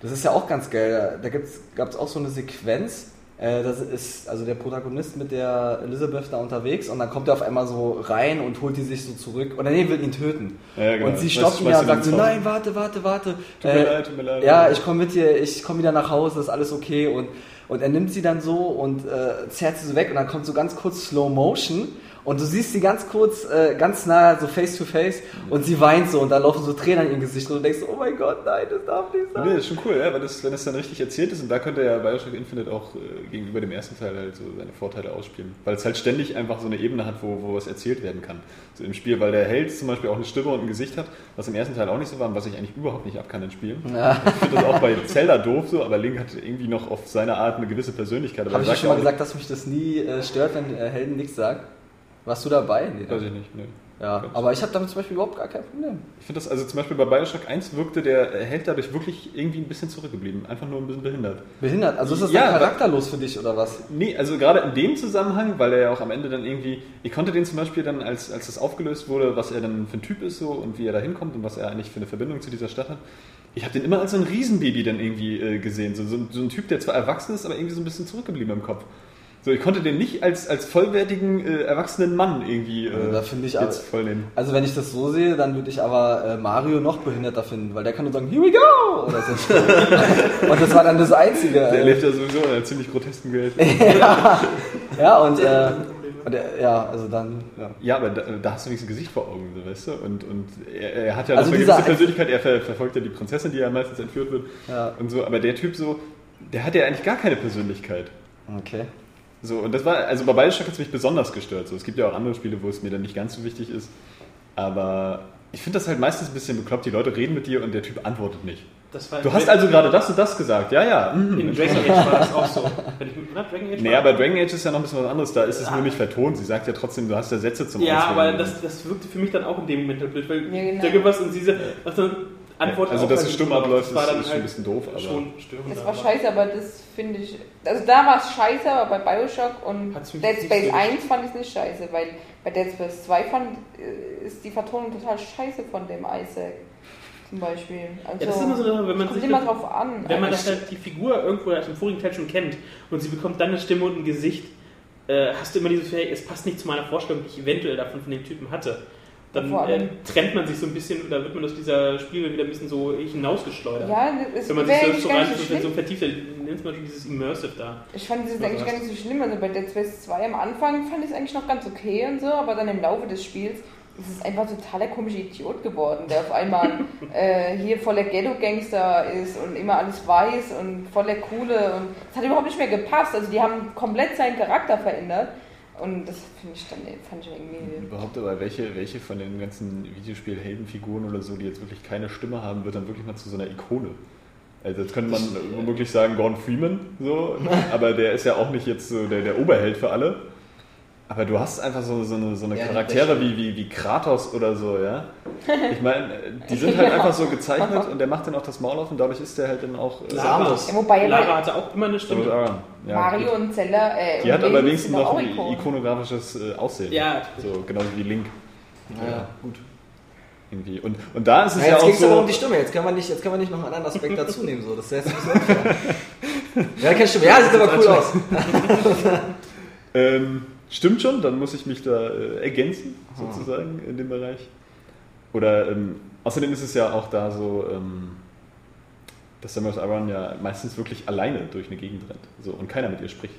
[SPEAKER 6] Das ist ja auch ganz geil. Da gab es auch so eine Sequenz. Äh, das ist also der Protagonist mit der Elizabeth da unterwegs und dann kommt er auf einmal so rein und holt die sich so zurück. Oder nee, will ihn töten.
[SPEAKER 5] Ja, genau.
[SPEAKER 6] Und sie stoppt ihn ja und sagt so, nein, warte, warte, warte.
[SPEAKER 5] Tut mir leid, tut mir leid.
[SPEAKER 6] Ja, ich komme mit dir, ich komme wieder nach Hause, ist alles okay. Und, und er nimmt sie dann so und äh, zerrt sie so weg und dann kommt so ganz kurz Slow Motion und du siehst sie ganz kurz, äh, ganz nah, so face to face und sie weint so und da laufen so Tränen in ihr Gesicht und du denkst, oh mein Gott, nein, das darf nicht
[SPEAKER 5] Nee,
[SPEAKER 6] sein.
[SPEAKER 5] das ist schon cool, ja, weil das, wenn das dann richtig erzählt ist, und da könnte ja Bioshock Infinite auch äh, gegenüber dem ersten Teil halt so seine Vorteile ausspielen. Weil es halt ständig einfach so eine Ebene hat, wo, wo was erzählt werden kann. So im Spiel, weil der Held zum Beispiel auch eine Stimme und ein Gesicht hat, was im ersten Teil auch nicht so war und was ich eigentlich überhaupt nicht ab kann in Spielen. Ich finde das auch bei Zelda doof so, aber Link hat irgendwie noch auf seine Art eine gewisse Persönlichkeit.
[SPEAKER 6] Habe ich schon mal
[SPEAKER 5] ja
[SPEAKER 6] gesagt, dass mich das nie äh, stört, wenn äh, Helden nichts sagen? Warst du dabei? Nee,
[SPEAKER 5] Weiß ich nicht, ne.
[SPEAKER 6] Ja, aber ich habe damit zum Beispiel überhaupt gar kein Problem.
[SPEAKER 5] Ich finde das, also zum Beispiel bei Bioshock 1 wirkte der Held dadurch wirklich irgendwie ein bisschen zurückgeblieben. Einfach nur ein bisschen behindert.
[SPEAKER 6] Behindert, also ist das
[SPEAKER 5] Ja,
[SPEAKER 6] charakterlos für dich oder was?
[SPEAKER 5] Nee, also gerade in dem Zusammenhang, weil er ja auch am Ende dann irgendwie, ich konnte den zum Beispiel dann, als, als das aufgelöst wurde, was er dann für ein Typ ist so und wie er da hinkommt und was er eigentlich für eine Verbindung zu dieser Stadt hat, ich habe den immer als so ein Riesenbaby dann irgendwie äh, gesehen. So, so, so ein Typ, der zwar erwachsen ist, aber irgendwie so ein bisschen zurückgeblieben im Kopf. So, ich konnte den nicht als, als vollwertigen, äh, erwachsenen Mann irgendwie äh,
[SPEAKER 6] Also da finde ich
[SPEAKER 5] jetzt
[SPEAKER 6] aber-
[SPEAKER 5] voll nehmen.
[SPEAKER 6] Also wenn ich das so sehe, dann würde ich aber äh, Mario noch behinderter finden, weil der kann nur sagen, here we go! Oder so. (laughs) und das war dann das Einzige.
[SPEAKER 5] Der lebt ja sowieso in einer ziemlich grotesken Welt. (laughs)
[SPEAKER 6] ja, ja, und äh, Und er, ja, also dann, ja.
[SPEAKER 5] Ja, aber da, da hast du wenigstens ein Gesicht vor Augen, so, weißt du? Und, und er, er hat ja
[SPEAKER 6] Also
[SPEAKER 5] eine gewisse Persönlichkeit, er ver, verfolgt ja die Prinzessin, die ja meistens entführt wird
[SPEAKER 6] Ja.
[SPEAKER 5] und so, aber der Typ so, der hat ja eigentlich gar keine Persönlichkeit.
[SPEAKER 6] Okay.
[SPEAKER 5] So, und das war, also bei Bioshock hat es mich besonders gestört. So, es gibt ja auch andere Spiele, wo es mir dann nicht ganz so wichtig ist, aber ich finde das halt meistens ein bisschen bekloppt, die Leute reden mit dir und der Typ antwortet nicht.
[SPEAKER 7] Das war
[SPEAKER 5] Du hast also gerade das und das gesagt, ja, ja. mhm.
[SPEAKER 7] in Dragon Age war das auch so. Wenn ich, oder? Dragon Age
[SPEAKER 5] Nee, aber Dragon Age ist ja noch ein bisschen was anderes, da ist es nur nicht vertont. Sie sagt ja trotzdem, du hast ja Sätze zum
[SPEAKER 7] Ja,
[SPEAKER 5] Auswählen.
[SPEAKER 7] aber das, das wirkte für mich dann auch in dem Moment halt blöd, weil
[SPEAKER 8] Ja, genau.
[SPEAKER 7] da gibt was und diese also Antwort
[SPEAKER 5] Also, dass
[SPEAKER 7] halt
[SPEAKER 5] es stumm abläuft,
[SPEAKER 7] das war
[SPEAKER 5] ist-
[SPEAKER 7] dann
[SPEAKER 5] ist schon ein bisschen doof, aber-
[SPEAKER 7] Schon störend.
[SPEAKER 8] Das war scheiße, aber das finde ich. Also da war es scheiße, aber bei Bioshock und Dead Space
[SPEAKER 7] so
[SPEAKER 8] 1 fand ich es nicht scheiße, weil bei Dead Space 2 fand, äh, ist die Vertonung total scheiße von dem Isaac. Zum Beispiel. Also,
[SPEAKER 7] Ja, das ist immer so wenn man
[SPEAKER 8] kommt
[SPEAKER 7] sich
[SPEAKER 8] immer drauf an.
[SPEAKER 7] Wenn man
[SPEAKER 8] Also,
[SPEAKER 7] das halt die Figur irgendwo aus dem vorigen Teil schon kennt und sie bekommt dann eine Stimme und ein Gesicht, äh, hast du immer dieses Gefühl, hey, es passt nicht zu meiner Vorstellung, die ich eventuell davon von dem Typen hatte. Dann äh, trennt man sich so ein bisschen oder wird man aus dieser Spielwelt wieder ein bisschen so hinausgeschleudert.
[SPEAKER 8] ja, es
[SPEAKER 7] wenn man sich
[SPEAKER 8] wäre
[SPEAKER 7] so, rein,
[SPEAKER 8] so
[SPEAKER 7] so, vertieft, dann nennt man schon dieses Immersive da.
[SPEAKER 8] Ich fand das eigentlich gar nicht so schlimm. Also bei Dead Space 2 am Anfang fand ich es eigentlich noch ganz okay und so, aber dann im Laufe des Spiels ist es einfach total der komische Idiot geworden, der auf einmal (laughs) äh, hier voller Ghetto-Gangster ist und immer alles weiß und voller Coole und es hat überhaupt nicht mehr gepasst. Also die haben komplett seinen Charakter verändert und das finde ich dann fand ich irgendwie.
[SPEAKER 5] Überhaupt aber welche, welche von den ganzen Videospiel-Heldenfiguren oder so, die jetzt wirklich keine Stimme haben, wird dann wirklich mal zu so einer Ikone. Also jetzt könnte man womöglich sagen Gordon Freeman, so, aber der ist ja auch nicht jetzt so der, der Oberheld für alle. Aber du hast einfach so, so eine, so eine
[SPEAKER 6] Ja,
[SPEAKER 5] Charaktere wie, wie, wie Kratos oder so, ja. (laughs) Ich meine, die sind halt einfach so gezeichnet (laughs) und der macht dann auch das Maul auf und dadurch ist der halt dann auch äh,
[SPEAKER 6] Samus.
[SPEAKER 8] Ja, wobei
[SPEAKER 7] Lara hatte auch immer eine Stimme.
[SPEAKER 5] Ja,
[SPEAKER 8] Mario
[SPEAKER 5] gut.
[SPEAKER 8] und Zelda. Äh,
[SPEAKER 5] Die
[SPEAKER 8] und
[SPEAKER 5] hat aber wenigstens noch ein
[SPEAKER 8] Ikonen.
[SPEAKER 5] ikonografisches äh, Aussehen.
[SPEAKER 7] Ja.
[SPEAKER 5] So, genauso wie Link.
[SPEAKER 6] Ja, gut.
[SPEAKER 5] Irgendwie. Und, und da ist es
[SPEAKER 6] Ja,
[SPEAKER 5] ja,
[SPEAKER 6] jetzt
[SPEAKER 5] auch
[SPEAKER 6] ging es aber
[SPEAKER 5] so.
[SPEAKER 6] um die Stimme. Jetzt kann man nicht, jetzt kann man nicht noch einen anderen Aspekt dazu nehmen. So. Das ist jetzt ein bisschen unfair. (laughs) Ja, keine Stimme. Ja, sieht aber cool aus.
[SPEAKER 5] Ähm, stimmt schon, dann muss ich mich da äh, ergänzen, sozusagen, in dem Bereich. Oder ähm, außerdem ist es ja auch da so, ähm, dass Samus Aran ja meistens wirklich alleine durch eine Gegend rennt so, und keiner mit ihr spricht.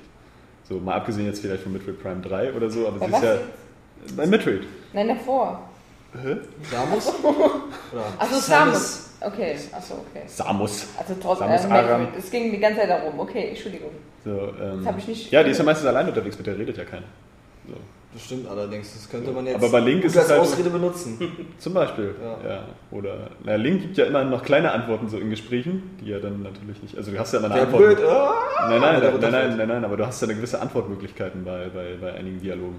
[SPEAKER 5] So, mal abgesehen jetzt vielleicht von Metroid Prime 3 oder so, aber
[SPEAKER 8] Bei
[SPEAKER 5] sie ist ja.
[SPEAKER 8] jetzt?
[SPEAKER 5] Bei Metroid.
[SPEAKER 8] Nein, davor.
[SPEAKER 5] Hä?
[SPEAKER 6] Samus? (laughs)
[SPEAKER 8] Achso, Samus. Okay, achso, okay.
[SPEAKER 5] Samus.
[SPEAKER 8] Also trotzdem,
[SPEAKER 5] Samus
[SPEAKER 8] äh,
[SPEAKER 5] Aran.
[SPEAKER 8] Es ging die ganze Zeit darum. Okay, Entschuldigung.
[SPEAKER 5] So, ähm,
[SPEAKER 8] Das ich nicht-
[SPEAKER 5] ja, die ist ja meistens alleine unterwegs, mit der redet ja keiner. So.
[SPEAKER 6] Das stimmt allerdings. Das könnte man jetzt
[SPEAKER 5] Aber bei Link
[SPEAKER 6] gut
[SPEAKER 5] ist es
[SPEAKER 6] als
[SPEAKER 5] halt-
[SPEAKER 6] Ausrede benutzen. (laughs)
[SPEAKER 5] Zum Beispiel. Ja.
[SPEAKER 6] Ja.
[SPEAKER 5] Oder na, Link gibt ja immer noch kleine Antworten so in Gesprächen, die ja dann natürlich nicht. Also du hast ja immer eine
[SPEAKER 6] Der
[SPEAKER 5] Antwort.
[SPEAKER 6] blöd. Ah!
[SPEAKER 5] Nein, nein, nein, nein, nein, nein, nein, aber du hast ja eine gewisse Antwortmöglichkeiten bei, bei, bei einigen Dialogen.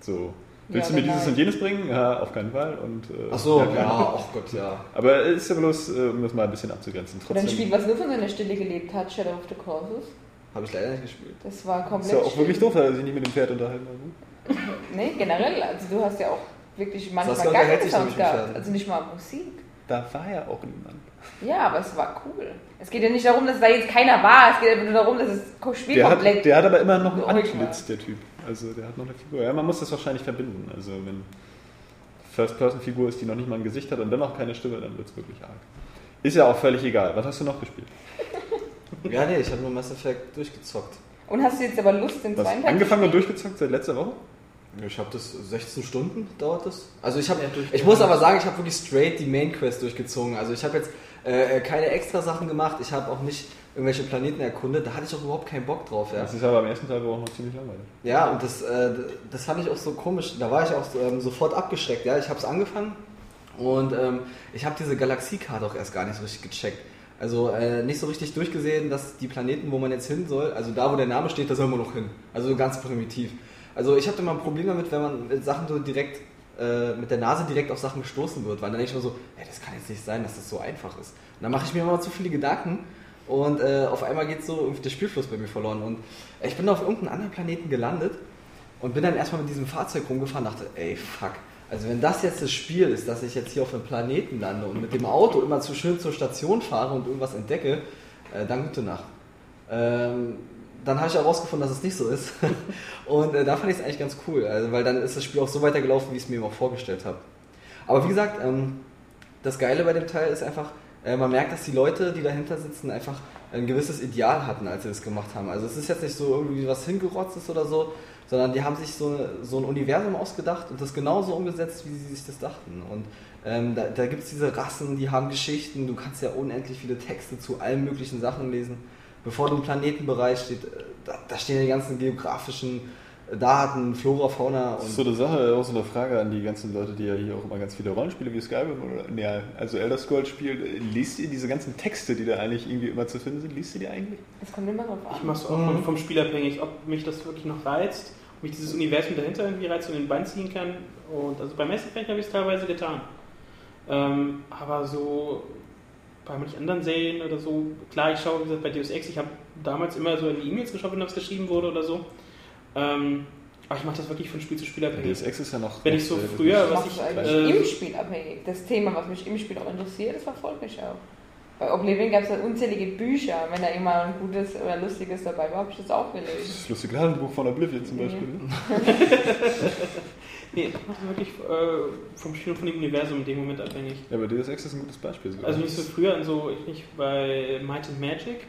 [SPEAKER 5] So. Willst
[SPEAKER 8] Ja,
[SPEAKER 5] du mir dieses und jenes bringen? Ja, auf keinen Fall. Und, äh,
[SPEAKER 6] Ach so,
[SPEAKER 5] ja,
[SPEAKER 6] ja, ach Gott, ja.
[SPEAKER 5] Aber es ist ja bloß, äh, um das mal ein bisschen abzugrenzen.
[SPEAKER 8] Oder ein
[SPEAKER 5] Trotzdem
[SPEAKER 8] Spiel, was nur von seiner Stille gelebt hat, Shadow of the Colossus.
[SPEAKER 6] Habe ich leider nicht gespielt.
[SPEAKER 8] Das war
[SPEAKER 5] ist
[SPEAKER 8] komplett.
[SPEAKER 5] ja auch wirklich doof, dass er sich nicht mit dem Pferd unterhalten hat. (laughs)
[SPEAKER 8] Nee, generell. Also du hast ja auch wirklich manchmal
[SPEAKER 6] Saskia
[SPEAKER 8] gar keine Sounds gehabt. Also nicht mal Musik.
[SPEAKER 5] Da war ja auch niemand.
[SPEAKER 8] Ja, aber es war cool. Es geht ja nicht darum, dass da jetzt keiner war. Es geht einfach nur darum, dass das Spiel
[SPEAKER 5] Der hat,
[SPEAKER 8] komplett.
[SPEAKER 5] der hat aber immer noch ein
[SPEAKER 8] beruhigt
[SPEAKER 5] Antlitz, der Typ. Also der hat noch eine Figur. Ja, man muss das wahrscheinlich verbinden. Also wenn First-Person-Figur ist, die noch nicht mal ein Gesicht hat und dann noch keine Stimme, dann wird es wirklich arg. Ist ja auch völlig egal. Was hast du noch gespielt?
[SPEAKER 6] Ja, nee, ich habe nur Mass Effect durchgezockt.
[SPEAKER 8] Und hast du jetzt aber Lust, den zweiten Teil
[SPEAKER 5] angefangen und durchgezockt seit letzter Woche?
[SPEAKER 6] Ich habe das 16 Stunden dauert das. Also ich habe, ich muss aber sagen, ich habe wirklich straight die Main Quest durchgezogen. Also ich habe jetzt äh, keine extra Sachen gemacht. Ich habe auch nicht irgendwelche Planeten erkundet. Da hatte ich auch überhaupt keinen Bock drauf. Ja,
[SPEAKER 5] Das ist aber am ersten Tag auch noch ziemlich langweilig.
[SPEAKER 6] ja und das, äh, das fand ich auch so komisch. Da war ich auch ähm, sofort abgeschreckt. Ja, ich habe es angefangen und ähm, ich habe diese Galaxiekarte auch erst gar nicht so richtig gecheckt. Also äh, nicht so richtig durchgesehen, dass die Planeten, wo man jetzt hin soll, also da, wo der Name steht, da soll man noch hin. Also ganz primitiv. Also ich habe immer ein Problem damit, wenn man mit Sachen so direkt äh, mit der Nase direkt auf Sachen gestoßen wird, weil dann denke ich mir so, hey, das kann jetzt nicht sein, dass das so einfach ist. Und dann mache ich mir immer zu viele Gedanken und äh, auf einmal geht so der Spielfluss bei mir verloren. Und ich bin auf irgendeinem anderen Planeten gelandet und bin dann erstmal mit diesem Fahrzeug rumgefahren und dachte, ey, fuck. Also wenn das jetzt das Spiel ist, dass ich jetzt hier auf einem Planeten lande und mit dem Auto immer zu schön zur Station fahre und irgendwas entdecke, äh, dann gute Nacht. Ähm, dann habe ich herausgefunden, dass es nicht so ist. (laughs) Und äh, da fand ich es eigentlich ganz cool, also, weil dann ist das Spiel auch so weitergelaufen, wie ich es mir immer vorgestellt habe. Aber wie gesagt, ähm, das Geile bei dem Teil ist einfach, äh, man merkt, dass die Leute, die dahinter sitzen, einfach ein gewisses Ideal hatten, als sie das gemacht haben. Also es ist jetzt nicht so irgendwie was hingerotztes oder so, sondern die haben sich so, so ein Universum ausgedacht und das genauso umgesetzt, wie sie sich das dachten. Und ähm, da, da gibt es diese Rassen, die haben Geschichten, du kannst ja unendlich viele Texte zu allen möglichen Sachen lesen. Bevor du im Planetenbereich steht, äh, da, da stehen die ganzen geografischen Daten, Flora, Fauna
[SPEAKER 5] Das ist
[SPEAKER 6] und
[SPEAKER 5] so eine Sache, auch so eine Frage an die ganzen Leute, die ja hier auch immer ganz viele Rollenspiele wie Skyrim oder ja, also Elder Scrolls spielen. Liest ihr diese ganzen Texte, die da eigentlich irgendwie immer zu finden sind? Liest ihr die eigentlich?
[SPEAKER 8] Das kommt immer drauf
[SPEAKER 7] Ich
[SPEAKER 8] an.
[SPEAKER 7] mache es auch vom, vom Spiel abhängig, ob mich das wirklich noch reizt, ob mich dieses Universum dahinter irgendwie reizt und in den Bein ziehen kann. Und also bei Mass Effect habe ich es teilweise getan. Ähm, aber so bei manchen anderen Serien oder so, klar, ich schaue, wie gesagt, bei Deus Ex, ich habe damals immer so in die E-Mails geschaut, wenn was geschrieben wurde oder so. Ähm, aber ich mache das wirklich von Spiel zu Spiel abhängig.
[SPEAKER 5] Deus Ex ist ja noch.
[SPEAKER 7] Wenn ich so früher, was ich. Äh,
[SPEAKER 8] im Spiel abhängig. Das Thema, was mich im Spiel auch interessiert, das verfolgt mich auch. Bei Oblivion gab es halt unzählige Bücher. Wenn da immer ein gutes oder lustiges dabei war, habe ich das auch gelesen.
[SPEAKER 5] Das lustige Ladenbuch von Oblivion zum Beispiel. ne? (laughs)
[SPEAKER 7] nee, ich mache das wirklich äh, vom Spiel und von dem Universum in dem Moment abhängig.
[SPEAKER 5] Ja, aber Deus Ex ist ein gutes Beispiel. sogar.
[SPEAKER 7] Also nicht so früher, in so, ich nicht bei Might and Magic,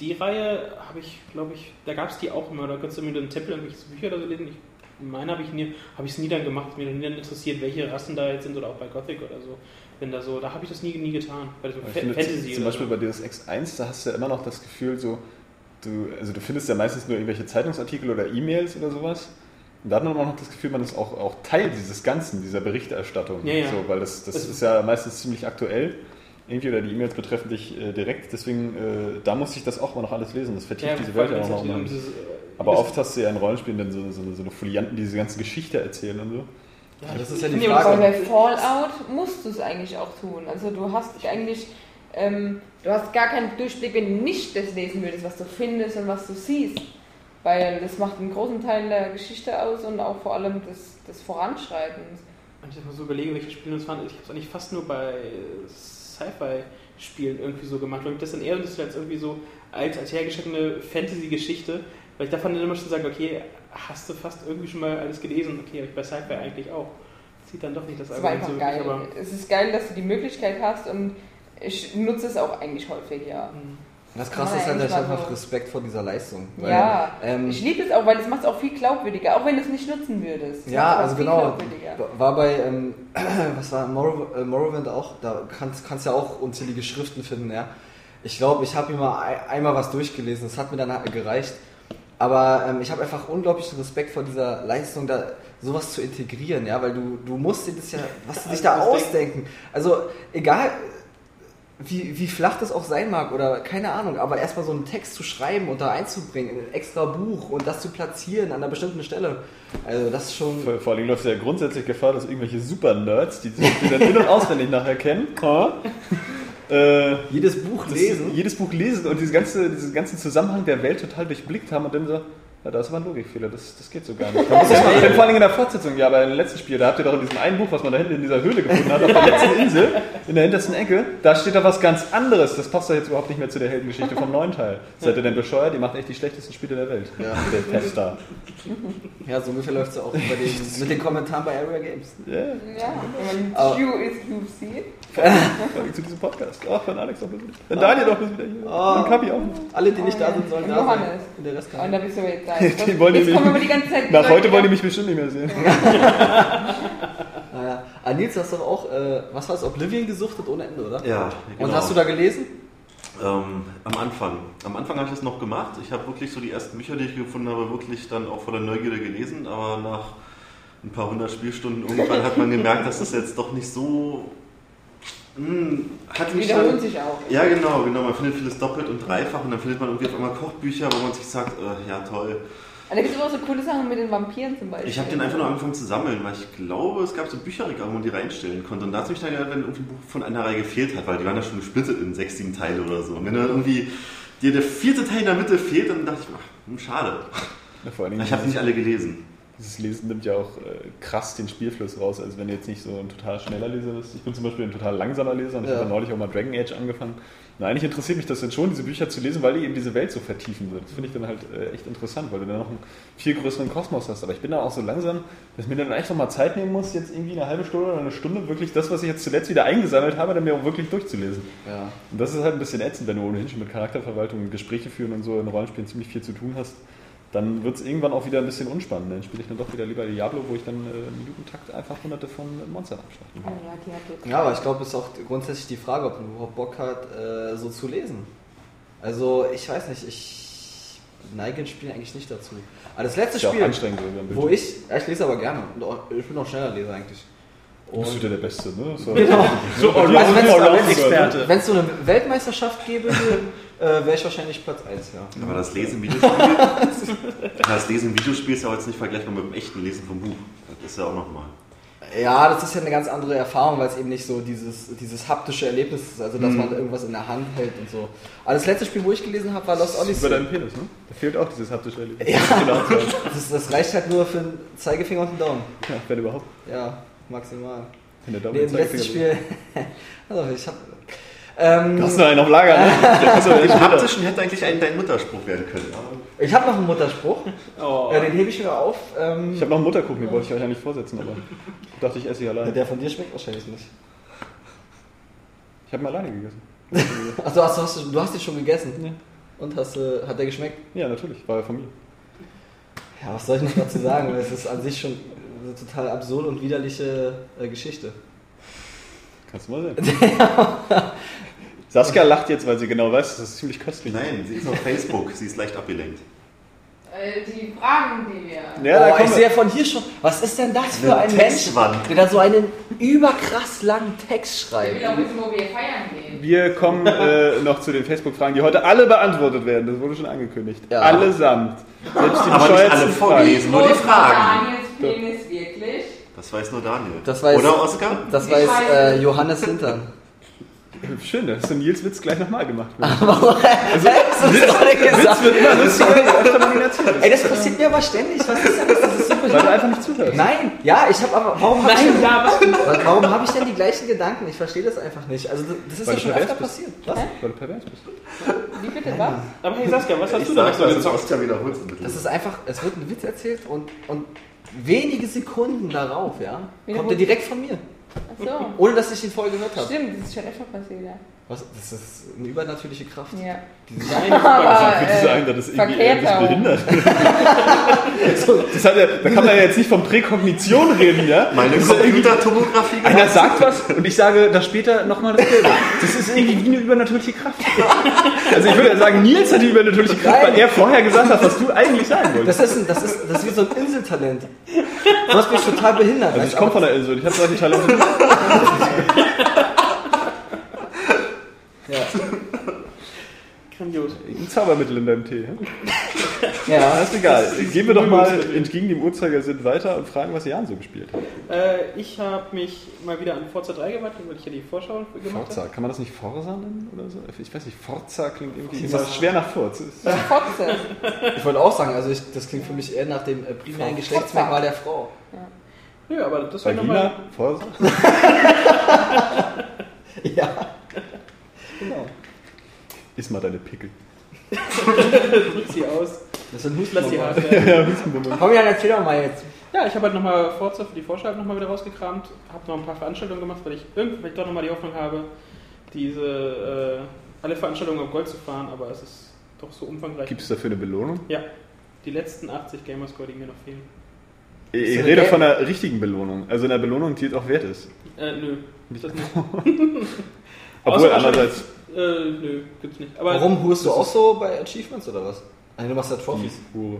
[SPEAKER 7] die Reihe habe ich, glaube ich, da gab es die auch immer, da kannst du mir den Tempel irgendwelche Bücher oder so lesen. Ich meine habe ich nie, habe ich es nie dann gemacht, mir nie dann interessiert, welche Rassen da jetzt sind oder auch bei Gothic oder so. Wenn da so, da habe ich das nie, nie getan. Bei so Fantasy
[SPEAKER 5] zum Beispiel
[SPEAKER 7] so.
[SPEAKER 5] bei Deus Ex 1, da hast du ja immer noch das Gefühl, so, du, also du findest ja meistens nur irgendwelche Zeitungsartikel oder E-Mails oder sowas. Und da hat man auch noch das Gefühl, man ist auch, auch Teil dieses Ganzen, dieser Berichterstattung.
[SPEAKER 7] Ja, ja.
[SPEAKER 5] So, weil das, das
[SPEAKER 7] Das-
[SPEAKER 5] ist ja meistens ziemlich aktuell. Irgendwie oder die E-Mails betreffen dich äh, direkt, deswegen, äh, da muss ich das auch immer noch alles lesen. Das vertieft
[SPEAKER 7] Ja,
[SPEAKER 5] diese Welt ja auch
[SPEAKER 7] wenn's
[SPEAKER 5] noch mal.
[SPEAKER 7] dieses, äh,
[SPEAKER 5] Aber
[SPEAKER 7] das-
[SPEAKER 5] oft hast du ja in Rollenspielen dann so, so, so eine Folianten, die diese ganze Geschichte erzählen und so.
[SPEAKER 7] Ja,
[SPEAKER 6] das ist ja die Frage.
[SPEAKER 8] Bei Fallout musst du es eigentlich auch tun. Also du hast eigentlich, ähm, du hast gar keinen Durchblick, wenn du nicht das lesen würdest, was du findest und was du siehst. Weil das macht einen großen Teil der Geschichte aus und auch vor allem des, des Voranschreitens.
[SPEAKER 7] Wenn ich jetzt mal so überlege, welche Spiele das waren, ich habe es eigentlich fast nur bei Sci-Fi-Spielen irgendwie so gemacht, weil ich das dann eher das als irgendwie so als, als hergestellte Fantasy-Geschichte, weil ich davon dann immer schon sage, okay, hast du fast irgendwie schon mal alles gelesen? Okay, habe ich bei Sci-Fi eigentlich auch. Sieht dann doch nicht das
[SPEAKER 8] Das
[SPEAKER 7] Argument so
[SPEAKER 8] geil.
[SPEAKER 7] wirklich, aber
[SPEAKER 8] Es ist geil, dass du die Möglichkeit hast und ich nutze es auch eigentlich häufig, ja.
[SPEAKER 6] Das Krasse ist halt, dass ich
[SPEAKER 8] mal
[SPEAKER 6] einfach. Respekt vor dieser Leistung. Weil,
[SPEAKER 8] ja,
[SPEAKER 6] ähm,
[SPEAKER 8] ich liebe es auch, weil es macht es auch viel glaubwürdiger, auch wenn du es nicht nutzen würdest. Es
[SPEAKER 6] Ja, also genau. War bei, ähm, (clears throat) was war Morrow, äh, Morrowind auch, da kannst kannst ja auch unzählige Schriften finden, ja. Ich glaube, ich habe mir mal ein, einmal was durchgelesen, das hat mir dann halt gereicht. Aber ähm, ich habe einfach unglaublichen Respekt vor dieser Leistung, da sowas zu integrieren, ja, weil du, du musst dir das ja, was du dich da
[SPEAKER 7] Also das
[SPEAKER 6] ausdenken. Also egal, wie, wie flach das auch sein mag oder keine Ahnung, aber erstmal so einen Text zu schreiben und da einzubringen in ein extra Buch und das zu platzieren an einer bestimmten Stelle. Also das ist schon.
[SPEAKER 5] Vor, vor allem läuft ja grundsätzlich Gefahr, dass irgendwelche Super-Nerds, die sich die dann in- und auswendig nachher kennen, (laughs) äh,
[SPEAKER 6] Jedes Buch lesen.
[SPEAKER 5] jedes Buch lesen und diese ganze, diesen ganzen Zusammenhang der Welt total durchblickt haben und dann so, ja, da ist aber ein Logikfehler, das, das geht so gar nicht. Man muss das mal, vor allem in der Fortsetzung, ja, bei dem letzten Spiel, da habt ihr doch in diesem einen Buch, was man da hinten in dieser Höhle gefunden hat, auf der letzten Insel, in der hintersten Ecke, da steht da was ganz anderes. Das passt doch jetzt überhaupt nicht mehr zu der Heldengeschichte vom neuen Teil. Seid ihr denn bescheuert? Ihr macht echt die schlechtesten Spiele der Welt.
[SPEAKER 6] Ja.
[SPEAKER 5] Der Tester.
[SPEAKER 6] Ja, so ungefähr läuft es auch bei den, mit den Kommentaren bei Area Games.
[SPEAKER 5] Ja,
[SPEAKER 8] Ja,
[SPEAKER 6] Aber-
[SPEAKER 8] Q ist UFC.
[SPEAKER 5] vor allem zu diesem Podcast. Ach, wenn Alex doch. Wenn Daniel doch wieder hier.
[SPEAKER 6] Oh.
[SPEAKER 5] Und Kapi auch.
[SPEAKER 6] Alle, die nicht da sind, sollen da sein.
[SPEAKER 8] Johannes.
[SPEAKER 6] Und der Rest
[SPEAKER 8] Und
[SPEAKER 6] kann
[SPEAKER 8] da bist du jetzt da. (laughs)
[SPEAKER 5] Die wollen die
[SPEAKER 8] jetzt kommen wir die ganze Zeit.
[SPEAKER 5] Nach heute wollen die mich bestimmt nicht mehr sehen. (laughs)
[SPEAKER 6] Naja. Ah, Nils, du hast doch auch, äh, was war es, Oblivion gesuchtet ohne Ende, oder?
[SPEAKER 9] Ja, genau.
[SPEAKER 6] Und hast du da gelesen?
[SPEAKER 9] Ähm, am Anfang. Am Anfang habe ich das noch gemacht. Ich habe wirklich so die ersten Bücher, die ich gefunden habe, wirklich dann auch voller Neugierde gelesen. Aber nach ein paar hundert Spielstunden irgendwann hat man gemerkt, dass das jetzt doch nicht so... Mh, hat mich
[SPEAKER 8] Wiederholen
[SPEAKER 9] dann,
[SPEAKER 8] sich auch.
[SPEAKER 9] Ja, genau, genau. Man findet vieles doppelt und dreifach und dann findet man irgendwie auf einmal Kochbücher, wo man sich sagt, äh, ja toll.
[SPEAKER 8] Da gibt es auch so coole Sachen mit den Vampiren zum Beispiel.
[SPEAKER 9] Ich habe den einfach nur angefangen zu sammeln, weil ich glaube, es gab so Bücherregale, wo man die reinstellen konnte. Und da hat mich dann gedacht, wenn irgendwie ein Buch von einer Reihe gefehlt hat, weil die waren ja schon gesplittet in sechs, sieben Teile oder so. Und wenn dann irgendwie dir der vierte Teil in der Mitte fehlt, dann dachte ich, ach, hm, schade.
[SPEAKER 5] Ja,
[SPEAKER 9] Ich habe nicht alle gelesen.
[SPEAKER 5] Dieses Lesen nimmt ja auch äh, krass den Spielfluss raus. Also wenn du jetzt nicht so ein total schneller Leser bist. Ich bin zum Beispiel ein total langsamer Leser und ich
[SPEAKER 6] Ja.
[SPEAKER 5] habe neulich auch mal Dragon Age angefangen. Na, eigentlich interessiert mich das dann schon, diese Bücher zu lesen, weil die eben diese Welt so vertiefen. So. Das finde ich dann halt äh, echt interessant, weil du dann noch einen viel größeren Kosmos hast. Aber ich bin da auch so langsam, dass ich mir dann echt noch mal Zeit nehmen muss, jetzt irgendwie eine halbe Stunde oder eine Stunde wirklich das, was ich jetzt zuletzt wieder eingesammelt habe, dann mir auch wirklich durchzulesen.
[SPEAKER 6] Ja.
[SPEAKER 5] Und das ist halt ein bisschen ätzend, wenn du ohnehin schon mit Charakterverwaltung und Gespräche führen und so in Rollenspielen ziemlich viel zu tun hast. Dann wird es irgendwann auch wieder ein bisschen unspannend. Dann spiele ich dann doch wieder lieber Diablo, wo ich dann äh, im Minutentakt einfach hunderte von Monstern abschlachten kann.
[SPEAKER 8] ja,
[SPEAKER 6] aber ich glaube, es ist auch grundsätzlich die Frage, ob man überhaupt Bock hat, äh, so zu lesen. Also, ich weiß nicht, ich neige in Spielen eigentlich nicht dazu. Aber das letzte
[SPEAKER 5] Ist ja
[SPEAKER 6] Spiel, wo ich, ja, ich lese aber gerne. Und auch, ich bin auch schneller Leser eigentlich.
[SPEAKER 5] Du bist wieder der Beste, ne? So,
[SPEAKER 6] Genau. (laughs)
[SPEAKER 5] so
[SPEAKER 6] Also
[SPEAKER 2] Experte.
[SPEAKER 6] Wenn es so eine Weltmeisterschaft gäbe, äh, wäre ich wahrscheinlich Platz 1, ja.
[SPEAKER 9] Aber das Lesen im Videospiel, (laughs) das Lesen im Videospiel ist ja auch jetzt nicht vergleichbar mit dem echten Lesen vom Buch. Das ist ja auch nochmal.
[SPEAKER 6] Ja, das ist ja eine ganz andere Erfahrung, weil es eben nicht so dieses, dieses haptische Erlebnis ist, also dass man irgendwas in der Hand hält und so. Aber das letzte Spiel, wo ich gelesen habe, war Lost
[SPEAKER 5] Über
[SPEAKER 6] Odyssey.
[SPEAKER 5] deinen Penis, ne? Da fehlt auch dieses haptische Erlebnis.
[SPEAKER 6] Ja.
[SPEAKER 5] Genau, so.
[SPEAKER 6] Das, (laughs) das reicht halt nur für einen Zeigefinger und einen Daumen.
[SPEAKER 5] ja, wenn überhaupt.
[SPEAKER 6] Ja, maximal.
[SPEAKER 5] Wenn der Daumen
[SPEAKER 6] Nee, im letzten Spiel. (laughs) also ich hab. Ähm,
[SPEAKER 5] Du hast noch einen auf Lager, ne? (laughs) Echt
[SPEAKER 9] Im. Haptischen hätte eigentlich ein, dein Mutterspruch werden können.
[SPEAKER 6] ich habe noch einen Mutterspruch.
[SPEAKER 7] Oh.
[SPEAKER 6] Ja, den hebe ich mir auf. Ähm,
[SPEAKER 5] Ich habe noch einen Mutterkuchen, den wollte ich euch eigentlich vorsetzen, aber (laughs) dachte ich esse ich alleine.
[SPEAKER 6] der von dir schmeckt wahrscheinlich nicht.
[SPEAKER 5] Ich habe ihn alleine gegessen. (laughs)
[SPEAKER 6] Achso, hast, du- hast, du- du hast den schon gegessen.
[SPEAKER 5] Ja.
[SPEAKER 6] Und hast, äh, hat der geschmeckt?
[SPEAKER 5] Ja, natürlich, war ja von mir.
[SPEAKER 6] Ja, was soll ich noch dazu sagen? Weil es ist an sich schon eine total absurde und widerliche äh, Geschichte.
[SPEAKER 5] Kannst du mal sehen. Saskia lacht jetzt, weil sie genau weiß, das ist ziemlich köstlich.
[SPEAKER 9] Nein, sie ist auf Facebook, sie ist leicht abgelenkt.
[SPEAKER 8] Äh, die Fragen, die wir.
[SPEAKER 5] Ja, da
[SPEAKER 6] oh, ich
[SPEAKER 5] kommen
[SPEAKER 6] sehe ja von hier schon. Was ist denn das für ein Mensch, der da so einen überkrass langen Text
[SPEAKER 8] Ich
[SPEAKER 6] schreibt?
[SPEAKER 8] will auch wissen, wo wir feiern gehen.
[SPEAKER 5] Wir kommen äh, noch zu den Facebook-Fragen, die heute alle beantwortet werden. Das wurde schon angekündigt.
[SPEAKER 6] Ja.
[SPEAKER 5] Allesamt. Selbst die
[SPEAKER 9] Aber nicht alle
[SPEAKER 5] Fragen.
[SPEAKER 9] vorgelesen, nur die Fragen.
[SPEAKER 8] Daniels Penis wirklich?
[SPEAKER 9] Das weiß nur Daniel.
[SPEAKER 6] Das weiß-
[SPEAKER 9] Oder Oskar?
[SPEAKER 6] Das weiß äh, Johannes Hintern. (laughs)
[SPEAKER 5] Schön, da hast du Nils Witz gleich nochmal gemacht.
[SPEAKER 6] Warum? Also, (laughs) das ist doch nicht gesagt.
[SPEAKER 5] wird immer lustiger, öfter man ihn erzählt.
[SPEAKER 6] Ey, das passiert mir aber ständig. Was ist denn das? Das ist super.
[SPEAKER 5] Weil du einfach nicht zuhörst.
[SPEAKER 6] Nein, ja, ich habe aber. Warum habe ich,
[SPEAKER 7] Nein, ja, was?
[SPEAKER 6] warum hab ich denn die gleichen Gedanken? Ich verstehe das einfach nicht. Also, das- das ist
[SPEAKER 5] Weil
[SPEAKER 6] ja schon öfter
[SPEAKER 5] bist.
[SPEAKER 6] passiert. Was?
[SPEAKER 5] Weil du pervers bist.
[SPEAKER 8] Wie bitte, was?
[SPEAKER 7] Aber hey Saskia, was hast
[SPEAKER 9] Ich
[SPEAKER 7] du noch
[SPEAKER 9] sag, dass
[SPEAKER 7] gezockt?
[SPEAKER 9] Oskar wiederholt.
[SPEAKER 6] Das ist einfach, es wird ein Witz erzählt und, und wenige Sekunden darauf, ja, kommt er direkt von mir.
[SPEAKER 8] Ach so.
[SPEAKER 6] Ohne dass ich ihn vorher gehört habe.
[SPEAKER 8] Stimmt, das ist schon öfter passiert, ja.
[SPEAKER 6] Was? Das ist eine übernatürliche Kraft.
[SPEAKER 8] Ja.
[SPEAKER 7] Nein, (laughs)
[SPEAKER 8] Aber,
[SPEAKER 5] Ich würde
[SPEAKER 8] äh,
[SPEAKER 5] sagen, das ist irgendwie eher ein bisschen
[SPEAKER 8] verkehrt
[SPEAKER 5] behindert. (laughs) Das hat ja, da kann man ja jetzt nicht von Präkognition reden, ja?
[SPEAKER 9] Meine
[SPEAKER 5] Das
[SPEAKER 9] Computertomographie
[SPEAKER 5] Einer sagt was und ich sage da später nochmal dasselbe. Das ist irgendwie wie eine übernatürliche Kraft. Also ich würde ja sagen, Nils hat die übernatürliche Kraft, weil er vorher gesagt hat, was du eigentlich sagen wolltest.
[SPEAKER 6] Das ist, ein, das, ist, das ist wie so ein Inseltalent. Du hast mich total behindert.
[SPEAKER 5] Also ich komme von der Insel und ich habe solche Talente. (laughs)
[SPEAKER 6] Ja.
[SPEAKER 7] Grandios.
[SPEAKER 5] Ein Zaubermittel in deinem Tee. (laughs) Ja?
[SPEAKER 6] ja.
[SPEAKER 5] Das ist egal. Gehen wir doch mal entgegen dem Uhrzeigersinn weiter und fragen, was Jan so gespielt hat.
[SPEAKER 7] Äh, ich habe mich mal wieder an Forza 3 gewandt, weil ich ja die Vorschau gemacht
[SPEAKER 5] Forza,
[SPEAKER 7] habe.
[SPEAKER 5] kann man das nicht Forza nennen oder so? Ich weiß nicht, Forza klingt irgendwie immer schwer nach Furz. (laughs) Ist-
[SPEAKER 8] Fotze.
[SPEAKER 6] Ich wollte auch sagen, also ich, das klingt für mich eher nach dem äh, primären Geschlechtsmerkmal der Frau.
[SPEAKER 7] Nö, aber das war nochmal.
[SPEAKER 5] Forza? (laughs)
[SPEAKER 6] Ja. Genau.
[SPEAKER 5] Iss mal deine Pickel.
[SPEAKER 7] Drück sie aus.
[SPEAKER 6] Das sind
[SPEAKER 7] werden.
[SPEAKER 5] Ja, Hustenbummel.
[SPEAKER 6] Komm, Jan, erzähl doch mal jetzt.
[SPEAKER 7] Ja, ich habe halt nochmal Forza für die Vorschau nochmal wieder rausgekramt. Habe noch ein paar Veranstaltungen gemacht, weil ich irgendwie doch nochmal die Hoffnung habe, diese äh, alle Veranstaltungen auf Gold zu fahren, aber es ist doch so umfangreich.
[SPEAKER 5] Gibt es dafür eine Belohnung?
[SPEAKER 7] Ja, die letzten 80 Gamerscore, die mir noch fehlen.
[SPEAKER 5] Ich, ich rede
[SPEAKER 6] Gel-
[SPEAKER 5] von einer richtigen Belohnung. Also einer Belohnung, die auch wert ist.
[SPEAKER 7] Äh, nö. Das nicht. (laughs) (laughs)
[SPEAKER 5] Obwohl andererseits.
[SPEAKER 7] Äh, nö, gibt's nicht. Aber
[SPEAKER 6] Warum hurst du auch so bei Achievements oder was? Also du machst ja Trophys.
[SPEAKER 5] Oh.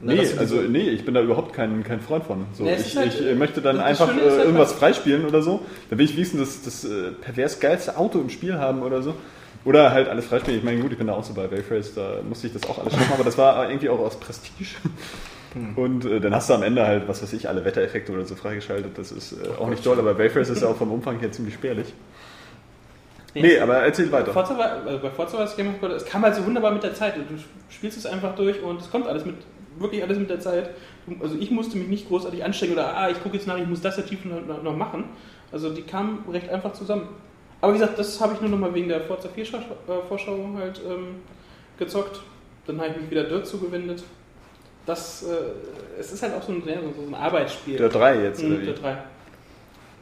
[SPEAKER 6] Na,
[SPEAKER 5] Nee, also nee, ich bin da überhaupt kein, kein Freund von. So,
[SPEAKER 7] Nee,
[SPEAKER 5] ich,
[SPEAKER 7] halt,
[SPEAKER 5] ich äh, möchte dann einfach äh,
[SPEAKER 7] halt
[SPEAKER 5] irgendwas
[SPEAKER 7] was-
[SPEAKER 5] freispielen oder so. Da will ich wenigstens das, das äh, pervers geilste Auto im Spiel haben oder so. Oder halt alles freispielen. Ich meine, gut, ich bin da auch so bei Wave Race, da musste ich das auch alles schaffen, aber das war irgendwie auch aus Prestige.
[SPEAKER 7] Hm.
[SPEAKER 5] Und äh, dann hast du am Ende halt, was weiß ich, alle Wettereffekte oder so freigeschaltet. Das ist äh, auch nicht toll, aber Wave Race ist ja auch vom Umfang her ziemlich spärlich. Nee, aber erzähl weiter.
[SPEAKER 7] Forza war, also bei Forza war das Game of God, es kam halt so wunderbar mit der Zeit. Du spielst es einfach durch und es kommt alles mit wirklich alles mit der Zeit. Also ich musste mich nicht großartig anstrengen oder ah, ich gucke jetzt nach, ich muss das ja tief noch, noch machen. Also die kamen recht einfach zusammen. Aber wie gesagt, das habe ich nur noch mal wegen der Forza 4 Schau- äh, Vorschau halt ähm, gezockt. Dann habe ich mich wieder Dirt zugewendet. Das, äh, es ist halt auch so ein, so ein Arbeitsspiel.
[SPEAKER 5] Der 3 jetzt,
[SPEAKER 7] Mhm,
[SPEAKER 5] oder wie?
[SPEAKER 7] der 3.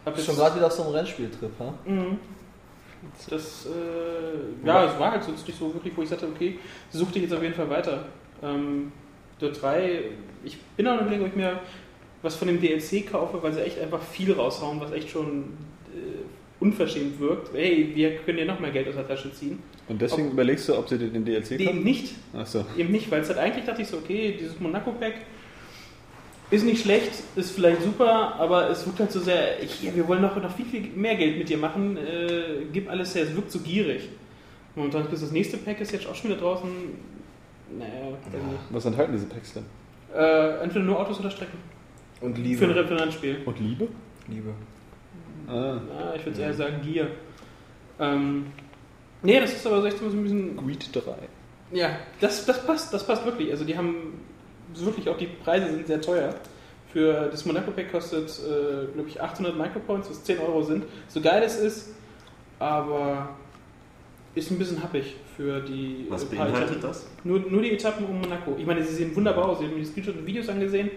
[SPEAKER 7] Hab jetzt-
[SPEAKER 6] schon gerade wieder auf so einem Rennspieltrip, ha?
[SPEAKER 7] Mhm. Das, äh, ja, es war halt sonst nicht so wirklich, wo ich sagte, okay, such dich jetzt auf jeden Fall weiter. Ähm, Dirt 3, ich bin auch noch überlegen, ob ich mir was von dem DLC kaufe, weil sie echt einfach viel raushauen, was echt schon äh, unverschämt wirkt. Hey, wir können dir noch mehr Geld aus der Tasche ziehen.
[SPEAKER 5] Und deswegen überlegst du, ob sie dir den DLC
[SPEAKER 7] Eben
[SPEAKER 5] kaufen?
[SPEAKER 7] nicht.
[SPEAKER 5] Achso.
[SPEAKER 7] Eben nicht, weil es halt eigentlich dachte ich so, okay, dieses Monaco-Pack ist nicht schlecht, ist vielleicht super, aber es wirkt halt so sehr, hier, wir wollen noch, noch viel, viel mehr Geld mit dir machen, äh, gib alles her, es wirkt so gierig. Und dann bis das nächste Pack ist jetzt auch schon wieder draußen, naja, nicht.
[SPEAKER 5] Was enthalten diese Packs denn?
[SPEAKER 7] Äh, entweder nur Autos oder Strecken.
[SPEAKER 6] Und
[SPEAKER 7] Für ein
[SPEAKER 6] Liebe.
[SPEAKER 7] Referenzspiel.
[SPEAKER 5] Und Liebe?
[SPEAKER 6] Liebe.
[SPEAKER 5] Ah.
[SPEAKER 7] Ja, ich würde eher sagen Gier. Ähm, nee, das ist aber so echt so ein bisschen
[SPEAKER 5] Greed 3.
[SPEAKER 7] Ja, das, das passt, das passt wirklich. Also die haben wirklich auch die Preise sind sehr teuer. Für das Monaco Pack kostet, äh, glaube ich, 800 Micropoints, was 10 Euro sind. So geil es ist, aber ist ein bisschen happig für die.
[SPEAKER 9] Was
[SPEAKER 7] äh,
[SPEAKER 9] beinhaltet das?
[SPEAKER 7] Nur, nur die Etappen um Monaco. Ich meine, sie sehen wunderbar aus. Ich habe mir die Screenshots und Videos angesehen.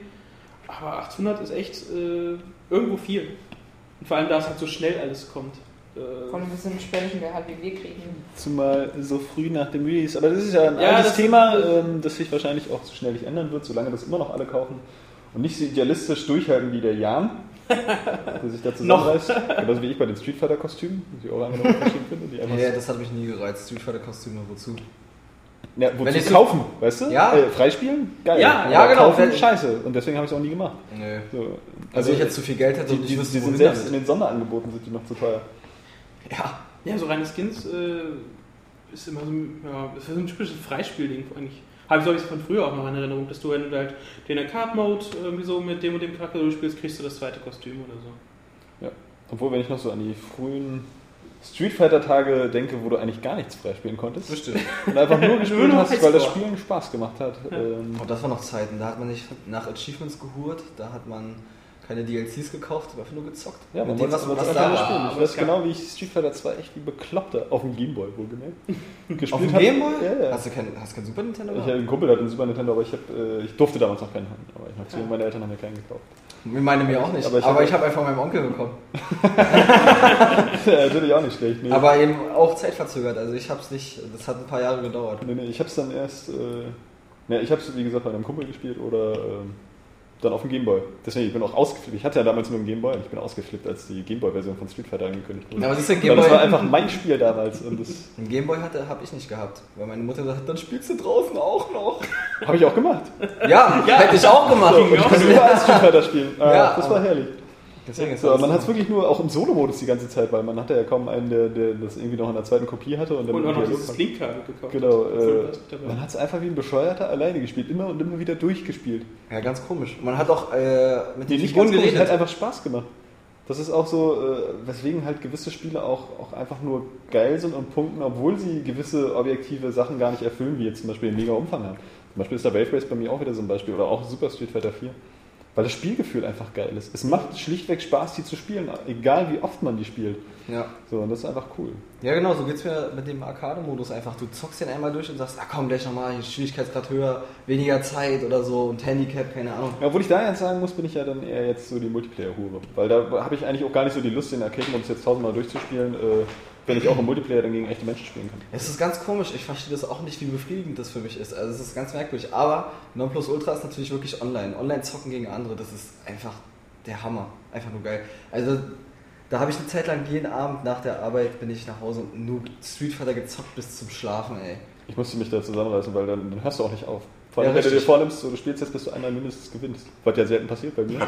[SPEAKER 7] Aber 800 ist echt äh, irgendwo viel. Und vor allem, da es halt so schnell alles kommt. Äh,
[SPEAKER 8] Vor allem, wir sind Spänischen, der halt wie wir kriegen.
[SPEAKER 5] Zumal so früh nach dem Release. Aber das ist ja ein
[SPEAKER 7] Ja,
[SPEAKER 5] altes
[SPEAKER 7] das-
[SPEAKER 5] Thema, ähm, das sich wahrscheinlich auch so schnell nicht ändern wird, solange das immer noch alle kaufen. Und nicht so idealistisch durchhalten wie der Jan, (laughs) der sich da zusammenreißt. Genauso wie ich bei den Street Fighter Kostümen, die ich auch einfach noch finde. Die einfach
[SPEAKER 6] Ja, das hat mich nie gereizt. Street Fighter Kostüme, wozu?
[SPEAKER 5] ja, wozu
[SPEAKER 6] wenn ich so-
[SPEAKER 5] kaufen, weißt du?
[SPEAKER 6] Ja.
[SPEAKER 5] Äh, freispielen? Geil.
[SPEAKER 7] Ja,
[SPEAKER 5] Aber
[SPEAKER 6] ja, genau.
[SPEAKER 5] Kaufen,
[SPEAKER 6] Wenn-
[SPEAKER 5] scheiße. Und deswegen habe ich es auch nie gemacht.
[SPEAKER 6] Nö.
[SPEAKER 5] So,
[SPEAKER 6] Also, ich jetzt zu viel Geld hätte
[SPEAKER 5] die,
[SPEAKER 6] und ich
[SPEAKER 5] die, die
[SPEAKER 6] wüsste,
[SPEAKER 5] sind
[SPEAKER 6] wohin
[SPEAKER 5] selbst in
[SPEAKER 6] damit.
[SPEAKER 5] den Sonderangeboten sind die noch zu teuer.
[SPEAKER 6] Ja.
[SPEAKER 7] Ja, so reine Skins äh, ist immer so ein, ja, das ist so ein typisches Freispielding eigentlich. Habe ich so von früher auch noch in Erinnerung, dass du, wenn du halt den Arcade-Mode irgendwie so mit dem und dem Charakter durchspielst, kriegst du das zweite Kostüm oder so.
[SPEAKER 5] Obwohl, wenn ich noch so an die frühen Street Fighter Tage denke, wo du eigentlich gar nichts freispielen konntest.
[SPEAKER 6] Bestimmt.
[SPEAKER 5] Und einfach nur (laughs) gespielt hast, weil das. Spielen Spaß gemacht hat. Ähm,
[SPEAKER 6] Und das waren noch Zeiten, da hat man nicht nach Achievements gehurt, da hat man keine DLCs gekauft, aber einfach nur gezockt.
[SPEAKER 5] ja, man
[SPEAKER 6] Mit dem, was,
[SPEAKER 5] was,
[SPEAKER 6] was
[SPEAKER 5] da
[SPEAKER 6] war.
[SPEAKER 5] spielen. Ich weiß
[SPEAKER 7] es
[SPEAKER 5] genau, wie ich Street Fighter 2 echt wie Bekloppter auf dem Gameboy wohlgemerkt (laughs) gespielt
[SPEAKER 6] Auf dem
[SPEAKER 5] habe.
[SPEAKER 6] Gameboy?
[SPEAKER 5] Ja, ja.
[SPEAKER 6] Hast du kein, hast du kein Super Nintendo
[SPEAKER 5] Ich hatte einen Kumpel, der hat einen Super Nintendo, aber ich, hab, äh, ich durfte damals noch keinen haben. Aber ich hab,
[SPEAKER 7] Ja.
[SPEAKER 5] meine Eltern haben mir keinen gekauft.
[SPEAKER 6] Ich meine mir auch nicht,
[SPEAKER 5] Aber ich
[SPEAKER 6] ich,
[SPEAKER 5] hab-
[SPEAKER 6] habe einfach meinem Onkel bekommen. (laughs)
[SPEAKER 5] ja, natürlich auch nicht schlecht. Nee.
[SPEAKER 6] Aber eben auch zeitverzögert, also ich habe es nicht, das hat ein paar Jahre gedauert.
[SPEAKER 5] Nee, nee, ich hab's dann erst, äh, ne, ich hab's wie gesagt bei einem Kumpel gespielt oder ähm, dann auf dem Gameboy. Deswegen, ich bin auch ausgeflippt. Ich hatte ja damals nur einen Gameboy und ich bin ausgeflippt, als die Gameboy-Version von Street Fighter angekündigt wurde.
[SPEAKER 6] Ja, aber du,
[SPEAKER 5] Weil
[SPEAKER 6] Gameboy,
[SPEAKER 5] das war einfach mein Spiel damals und das
[SPEAKER 6] Ein Gameboy hatte, habe ich nicht gehabt, weil meine Mutter hat, dann spielst du draußen auch noch.
[SPEAKER 5] habe ich auch gemacht.
[SPEAKER 6] Ja, hätte ich auch gemacht.
[SPEAKER 5] So, und ich konnte überall Street Fighter spielen. Ah,
[SPEAKER 6] Ja,
[SPEAKER 5] das war herrlich.
[SPEAKER 6] Deswegen ist
[SPEAKER 5] So,
[SPEAKER 6] das
[SPEAKER 5] man hat es wirklich nur auch im Solo-Modus die ganze Zeit, weil man hatte ja kaum einen, der, der das irgendwie noch in der zweiten Kopie hatte. Und, dann
[SPEAKER 7] Und auch noch dieses Link-Kabel gekauft.
[SPEAKER 5] Genau,
[SPEAKER 7] hat.
[SPEAKER 5] äh, man hat es einfach wie ein Bescheuerter alleine gespielt, immer und immer wieder durchgespielt.
[SPEAKER 6] Ja, ganz komisch. Man hat auch äh, mit
[SPEAKER 5] Nee,
[SPEAKER 6] den
[SPEAKER 5] nicht
[SPEAKER 6] Figuren
[SPEAKER 5] ganz komisch,
[SPEAKER 6] geredet.
[SPEAKER 5] hat einfach Spaß gemacht. Das ist auch so, äh, weswegen halt gewisse Spiele auch, auch einfach nur geil sind und punkten, obwohl sie gewisse objektive Sachen gar nicht erfüllen, wie jetzt zum Beispiel den mega Umfang haben. Zum Beispiel ist der Wave Race bei mir auch wieder so ein Beispiel oder auch Super Street Fighter 4. Weil das Spielgefühl einfach geil ist. Es macht schlichtweg Spaß, die zu spielen, egal wie oft man die spielt.
[SPEAKER 6] Ja.
[SPEAKER 5] So, und das ist einfach cool.
[SPEAKER 6] ja, genau, so geht's mir mit dem Arcade-Modus einfach. Du zockst den einmal durch und sagst, ah komm, gleich nochmal, Schwierigkeitsgrad höher, weniger Zeit oder so und Handicap, keine Ahnung.
[SPEAKER 5] Ja, obwohl ich da jetzt sagen muss, bin ich ja dann eher jetzt so die Multiplayer-Hure. Weil da habe ich eigentlich auch gar nicht so die Lust, den Arcade-Modus jetzt tausendmal durchzuspielen, äh, wenn ich auch im Multiplayer dann gegen echte Menschen spielen kann.
[SPEAKER 6] Es ist ganz komisch, ich verstehe das auch nicht, wie befriedigend das für mich ist. Also es ist ganz merkwürdig. Aber Nonplusultra ist natürlich wirklich online. Online zocken gegen andere, das ist einfach der Hammer. Einfach nur geil. Also da habe ich eine Zeit lang jeden Abend nach der Arbeit bin ich nach Hause und nur Street Fighter gezockt bis zum Schlafen, ey.
[SPEAKER 5] Ich musste mich da zusammenreißen, weil dann, dann hörst du auch nicht auf. Vor
[SPEAKER 6] Ja,
[SPEAKER 5] allem, wenn du dir vornimmst, so, du spielst jetzt, bis du einmal mindestens gewinnst. Was ja selten passiert bei mir. (laughs)
[SPEAKER 9] Hat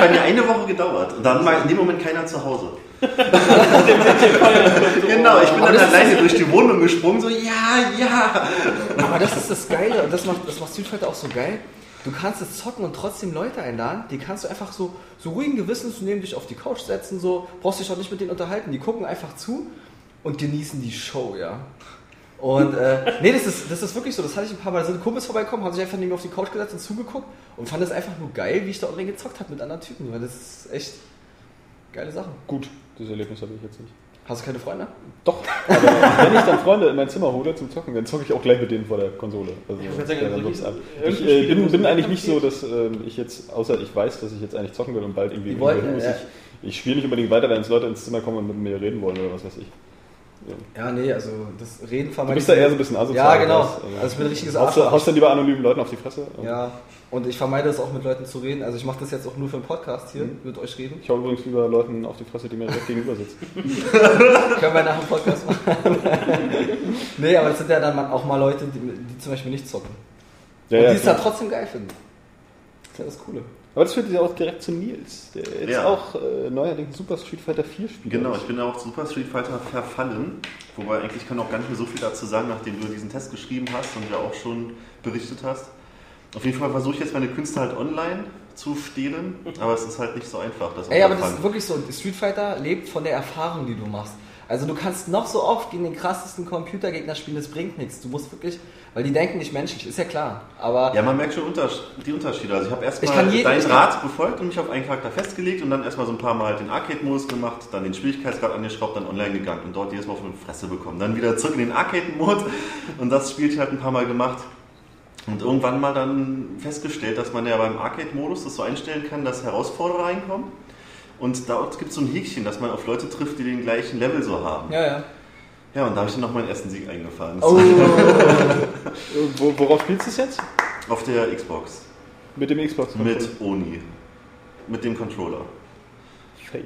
[SPEAKER 9] bei mir eine Woche gedauert. Und dann war in dem Moment keiner zu Hause. (laughs) genau, ich bin
[SPEAKER 6] Aber
[SPEAKER 9] dann alleine durch die Wohnung gesprungen, so ja, ja.
[SPEAKER 6] Aber das ist das Geile und das macht, das macht Fighter auch so geil. Du kannst es zocken und trotzdem Leute einladen, die kannst du einfach so, so ruhigen Gewissens neben dich auf die Couch setzen, so, brauchst dich auch nicht mit denen unterhalten. Die gucken einfach zu und genießen die Show, ja. Und äh, nee, das ist, das ist wirklich so. Das hatte ich ein paar Mal. Da sind Kumpels vorbeikommen, haben sich einfach neben mir auf die Couch gesetzt und zugeguckt und fand es einfach nur geil, wie ich da online gezockt habe mit anderen Typen. Weil das ist echt geile Sache.
[SPEAKER 5] Gut, das Erlebnis habe ich jetzt nicht.
[SPEAKER 6] Hast du keine Freunde?
[SPEAKER 5] Doch, aber wenn ich dann Freunde in mein Zimmer hole zum Zocken, dann zocke ich auch gleich mit denen vor der Konsole. Also,
[SPEAKER 7] Ich sagen, also
[SPEAKER 5] ich
[SPEAKER 7] irgendein
[SPEAKER 5] äh, bin, bin eigentlich nicht so, dass ähm, ich jetzt, außer ich weiß, dass ich jetzt eigentlich zocken will und bald irgendwie hin muss,
[SPEAKER 6] ja.
[SPEAKER 5] ich, ich spiele nicht unbedingt weiter, wenn jetzt Leute ins Zimmer kommen und mit mir reden wollen oder was weiß ich.
[SPEAKER 6] Ja, nee, also das Reden
[SPEAKER 5] Du
[SPEAKER 6] vermeide
[SPEAKER 5] bist da eher so ein bisschen asozial.
[SPEAKER 6] Ja, genau.
[SPEAKER 5] als,
[SPEAKER 6] Also ich bin ein richtiges
[SPEAKER 5] haust, du- haust dann lieber anonymen Leuten auf die Fresse.
[SPEAKER 6] Ja, und ich vermeide es auch mit Leuten zu reden. Also ich mache das jetzt auch nur für einen Podcast hier,
[SPEAKER 5] Mhm.
[SPEAKER 6] mit euch reden.
[SPEAKER 5] Ich hau übrigens lieber Leuten auf die Fresse, die mir direkt gegenüber sitzen. (laughs)
[SPEAKER 6] Können wir nach dem Podcast machen. (laughs) nee, aber das sind ja dann auch mal Leute, die, die zum Beispiel nicht zocken.
[SPEAKER 5] Ja,
[SPEAKER 6] und
[SPEAKER 5] ja,
[SPEAKER 6] die es dann trotzdem geil finden. Das ist ja das Coole.
[SPEAKER 5] Aber das führt ja auch direkt zu Nils, der jetzt
[SPEAKER 9] Ja.
[SPEAKER 5] auch äh, neuerdings Super Street Fighter 4 spielt.
[SPEAKER 9] Genau, ich bin ja auch Super Street Fighter verfallen. Wobei eigentlich kann auch gar nicht mehr so viel dazu sagen, nachdem du diesen Test geschrieben hast und ja auch schon berichtet hast. Auf jeden Fall versuche ich jetzt meine Künste halt online zu stehlen, aber es ist halt nicht so einfach. Das
[SPEAKER 6] Ey, aber das ist wirklich so. Street Fighter lebt von der Erfahrung, die du machst. Also du kannst noch so oft gegen den krassesten Computergegner spielen, das bringt nichts. Du musst wirklich, weil die denken nicht menschlich, ist ja klar. Aber
[SPEAKER 9] Ja, man merkt schon die Unterschiede. Also ich habe erstmal deinen Rat befolgt und mich auf einen Charakter festgelegt und dann erstmal so ein paar Mal halt den Arcade-Modus gemacht, dann den Schwierigkeitsgrad angeschraubt, dann online gegangen und dort jedes Mal auf eine Fresse bekommen. Dann wieder zurück in den Arcade-Mode und das Spielchen halt ein paar Mal gemacht. Und irgendwann mal dann festgestellt, dass man ja beim Arcade-Modus das so einstellen kann, dass Herausforderer reinkommen. Und dort gibt es so ein Häkchen, dass man auf Leute trifft, die den gleichen Level so haben.
[SPEAKER 6] ja, ja.
[SPEAKER 9] Ja, und da habe ich dann noch meinen ersten Sieg eingefahren.
[SPEAKER 6] Oh, (laughs)
[SPEAKER 5] Wo, worauf spielst du es jetzt?
[SPEAKER 9] Auf der Xbox.
[SPEAKER 5] Mit dem Xbox?
[SPEAKER 9] Mit Oni. Mit dem Controller.
[SPEAKER 5] Fail.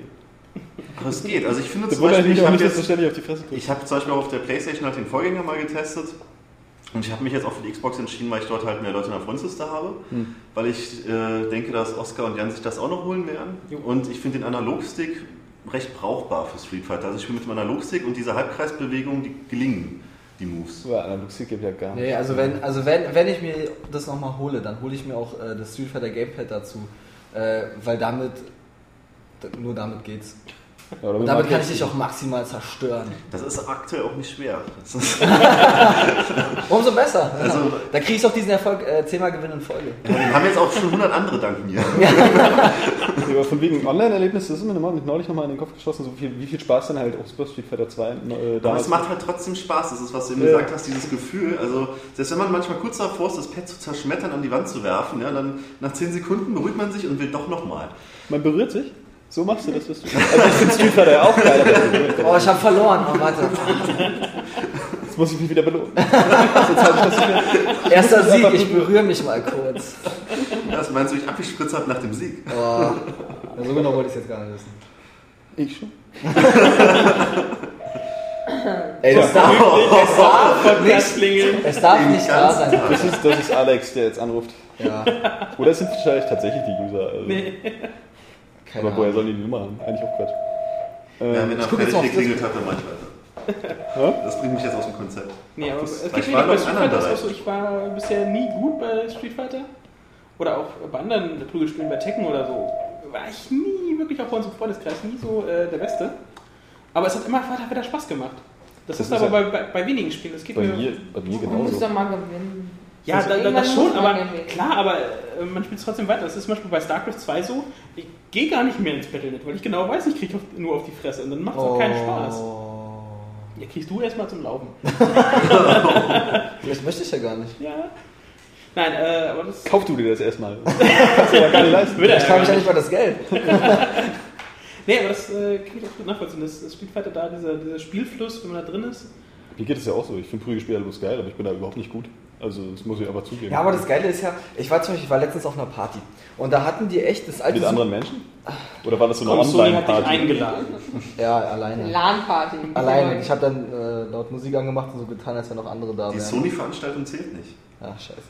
[SPEAKER 9] Aber es geht. Also ich finde zum Beispiel, ich habe jetzt,
[SPEAKER 5] ständig auf die Fresse kriegst.
[SPEAKER 9] ich habe zum Beispiel auch auf der Playstation halt den Vorgänger mal getestet. Und ich habe mich jetzt auch für die Xbox entschieden, weil ich dort halt mehr Leute in der Freundsliste habe.
[SPEAKER 5] Hm.
[SPEAKER 9] Weil ich äh, denke, dass Oscar und Jan sich das auch noch holen werden. Und ich finde den Analogstick recht brauchbar für Street Fighter. Also ich spiele mit dem Analogstick und diese Halbkreisbewegungen, die gelingen, die Moves.
[SPEAKER 5] Ja, Analogstick gibt ja gar nicht.
[SPEAKER 6] Nee, also wenn, also wenn, wenn ich mir das nochmal hole, dann hole ich mir auch äh, das Street Fighter Gamepad dazu. Äh, weil damit, nur damit geht's.
[SPEAKER 5] Ja,
[SPEAKER 6] Und
[SPEAKER 5] mit
[SPEAKER 6] damit kann ich dich auch maximal zerstören.
[SPEAKER 9] Das ist aktuell auch nicht schwer. (laughs)
[SPEAKER 6] Umso besser.
[SPEAKER 9] Also-
[SPEAKER 6] da kriege ich doch diesen Erfolg äh, zehnmal Gewinn in Folge.
[SPEAKER 9] wir haben jetzt auch schon 100 andere dank mir.
[SPEAKER 5] Aber (laughs) von wegen Online-Erlebnis, das ist mir neulich nochmal in den Kopf geschossen, so viel, wie viel Spaß dann halt auch Super Street Fighter 2 äh,
[SPEAKER 9] Aber
[SPEAKER 5] damals
[SPEAKER 9] es macht halt trotzdem Spaß. Das ist, was du eben
[SPEAKER 5] Ja.
[SPEAKER 9] gesagt hast, dieses Gefühl. Also, selbst wenn man manchmal kurz davor ist, das Pad zu zerschmettern, an die Wand zu werfen, ja, dann nach 10 Sekunden beruhigt man sich und will doch nochmal.
[SPEAKER 5] Man berührt sich? So machst du das, was du Also ich finde Street Fighter ja auch geil,
[SPEAKER 6] Oh, ich habe verloren. Oh, warte.
[SPEAKER 5] Jetzt muss ich mich wieder belohnen.
[SPEAKER 6] Erster Sieg, ich berühre mich mal kurz.
[SPEAKER 9] Das meinst du, ich abgespritzt habe nach dem Sieg?
[SPEAKER 6] Oh. Ja, so genau wollte ich es jetzt gar nicht wissen.
[SPEAKER 5] Ich schon.
[SPEAKER 6] Ey, das darf, es darf nicht, es darf nicht wahr sein.
[SPEAKER 5] Das ist, das ist Alex, der jetzt anruft.
[SPEAKER 6] Ja,
[SPEAKER 5] Oder es sind wahrscheinlich tatsächlich die User. Also.
[SPEAKER 6] Keine
[SPEAKER 5] Aber woher sollen die die Nummer haben? Eigentlich auch Quatsch.
[SPEAKER 9] Ja,
[SPEAKER 5] Äh,
[SPEAKER 9] wenn er fertig geklingelt hat, dann mach ich weiter.
[SPEAKER 5] Ja?
[SPEAKER 9] Das bringt mich jetzt aus dem Konzept.
[SPEAKER 7] Nee, aber
[SPEAKER 9] Das-
[SPEAKER 7] es gibt
[SPEAKER 9] ich
[SPEAKER 7] mir bei Street Fighter ist auch so,
[SPEAKER 9] Bereichen.
[SPEAKER 7] ich war bisher nie gut bei Street Fighter. Oder auch bei anderen Prügelspielen, bei Tekken oder so. War ich nie, wirklich auch bei uns im Freundeskreis, nie so äh, der Beste. Aber es hat immer hat wieder Spaß gemacht. Das,
[SPEAKER 5] Das
[SPEAKER 7] ist
[SPEAKER 5] ist
[SPEAKER 7] aber
[SPEAKER 5] ja-
[SPEAKER 7] bei, bei, bei wenigen Spielen. Das geht
[SPEAKER 5] bei
[SPEAKER 7] mir.
[SPEAKER 5] mir, bei mir
[SPEAKER 8] Man muss
[SPEAKER 5] genauso.
[SPEAKER 8] doch mal gewinnen.
[SPEAKER 7] Ja, da, da,
[SPEAKER 8] irgendwann
[SPEAKER 7] das schon, aber
[SPEAKER 8] gewinnen.
[SPEAKER 7] klar, aber äh, man spielt es trotzdem weiter. Das ist zum Beispiel bei StarCraft 2 so, ich gehe gar nicht mehr ins Battlenet, weil ich genau weiß, ich kriege nur auf die Fresse und dann macht es auch keinen Spaß.
[SPEAKER 6] Oh.
[SPEAKER 7] Ja, kriegst du erstmal zum Laufen. (laughs)
[SPEAKER 6] Das möchte ich ja gar nicht.
[SPEAKER 7] Ja. Nein, äh, aber das
[SPEAKER 5] Kauf du dir das erstmal. Kannst (laughs) du ja gar nicht leisten.
[SPEAKER 7] würde
[SPEAKER 6] Ich frage mich ja nicht mal das Geld. (laughs)
[SPEAKER 7] Nee, aber das äh, kann ich auch gut nachvollziehen. Das, das Street Fighter da, dieser, dieser Spielfluss, wenn man da drin ist.
[SPEAKER 5] Mir geht es ja auch so. Ich finde Prügelspiele bloß geil, aber ich bin da überhaupt nicht gut. Also, das muss ich aber zugeben.
[SPEAKER 6] Ja, aber das Geile ist ja, ich war zum Beispiel, ich war letztens auf einer Party und da hatten die echt das alte
[SPEAKER 5] Mit anderen Menschen? Oder war das so eine
[SPEAKER 7] Komm, Sony hat dich
[SPEAKER 5] Online-Party?
[SPEAKER 7] eingeladen.
[SPEAKER 6] Ja, alleine.
[SPEAKER 8] LAN-Party.
[SPEAKER 6] Alleine. Ich habe dann äh, laut Musik angemacht und so getan, als wenn noch andere da
[SPEAKER 9] Die
[SPEAKER 6] wären.
[SPEAKER 9] Sony-Veranstaltung zählt nicht.
[SPEAKER 6] Ja, scheiße.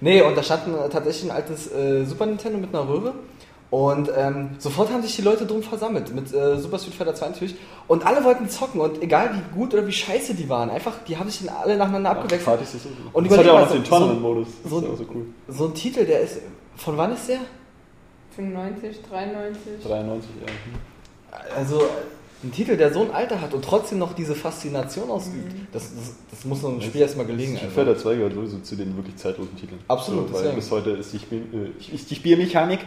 [SPEAKER 6] Nee, und da stand ein, tatsächlich ein altes äh, Super Nintendo mit einer Röhre. Und ähm, sofort haben sich die Leute drum versammelt. Mit äh, Super Street Fighter 2 natürlich. Und alle wollten zocken. Und egal wie gut oder wie scheiße die waren, einfach, die haben sich dann alle nacheinander
[SPEAKER 5] Ach,
[SPEAKER 6] abgewechselt.
[SPEAKER 5] So.
[SPEAKER 6] Und
[SPEAKER 5] das hat ja auch noch
[SPEAKER 6] überleg
[SPEAKER 5] den
[SPEAKER 6] so-
[SPEAKER 5] Tournament-Modus. Das
[SPEAKER 6] so-
[SPEAKER 5] ist ja auch so cool.
[SPEAKER 6] So ein Titel, der ist. Von wann ist der?
[SPEAKER 8] 95, 93.
[SPEAKER 5] 93, ja.
[SPEAKER 6] Also, ein Titel, der so ein Alter hat und trotzdem noch diese Faszination ausübt, das, das, das muss so ein Spiel erstmal gelingen.
[SPEAKER 5] Street
[SPEAKER 6] Also.
[SPEAKER 5] Fighter 2 gehört sowieso zu den wirklich zeitlosen Titeln.
[SPEAKER 6] Absolut,
[SPEAKER 5] So, weil
[SPEAKER 6] deswegen.
[SPEAKER 5] bis heute ist die, Spiel, äh, ist die Spielmechanik,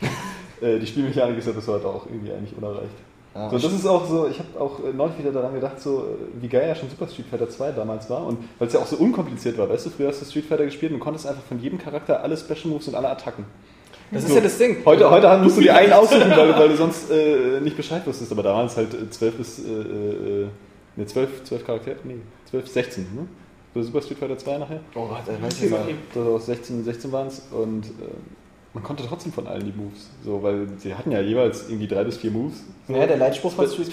[SPEAKER 5] (laughs) äh, die Spielmechanik ist ja bis heute auch irgendwie eigentlich unerreicht.
[SPEAKER 6] Ja,
[SPEAKER 5] So, das ist auch so, ich habe auch äh, neulich wieder daran gedacht, so äh, wie geil ja schon Super Street Fighter 2 damals war und weil es ja auch so unkompliziert war, weißt du, früher hast du Street Fighter gespielt und konntest einfach von jedem Charakter alle Special Moves und alle Attacken.
[SPEAKER 6] das ist
[SPEAKER 5] So.
[SPEAKER 6] ja das Ding.
[SPEAKER 5] Heute, heute (laughs) musst du dir einen aussuchen, weil, du- weil du sonst äh, nicht Bescheid wusstest, aber damals halt äh, 12 bis, äh, äh, ne 12, 12 Charaktere, nee, 12, 16, ne? Super Street Fighter 2 nachher.
[SPEAKER 6] Oh Gott, das weiß ich nicht.
[SPEAKER 5] So, 16, 16 waren es und äh, man konnte trotzdem von allen die Moves, so, weil sie hatten ja jeweils irgendwie drei bis vier Moves. So.
[SPEAKER 6] Ja, der Leitspruch von Street.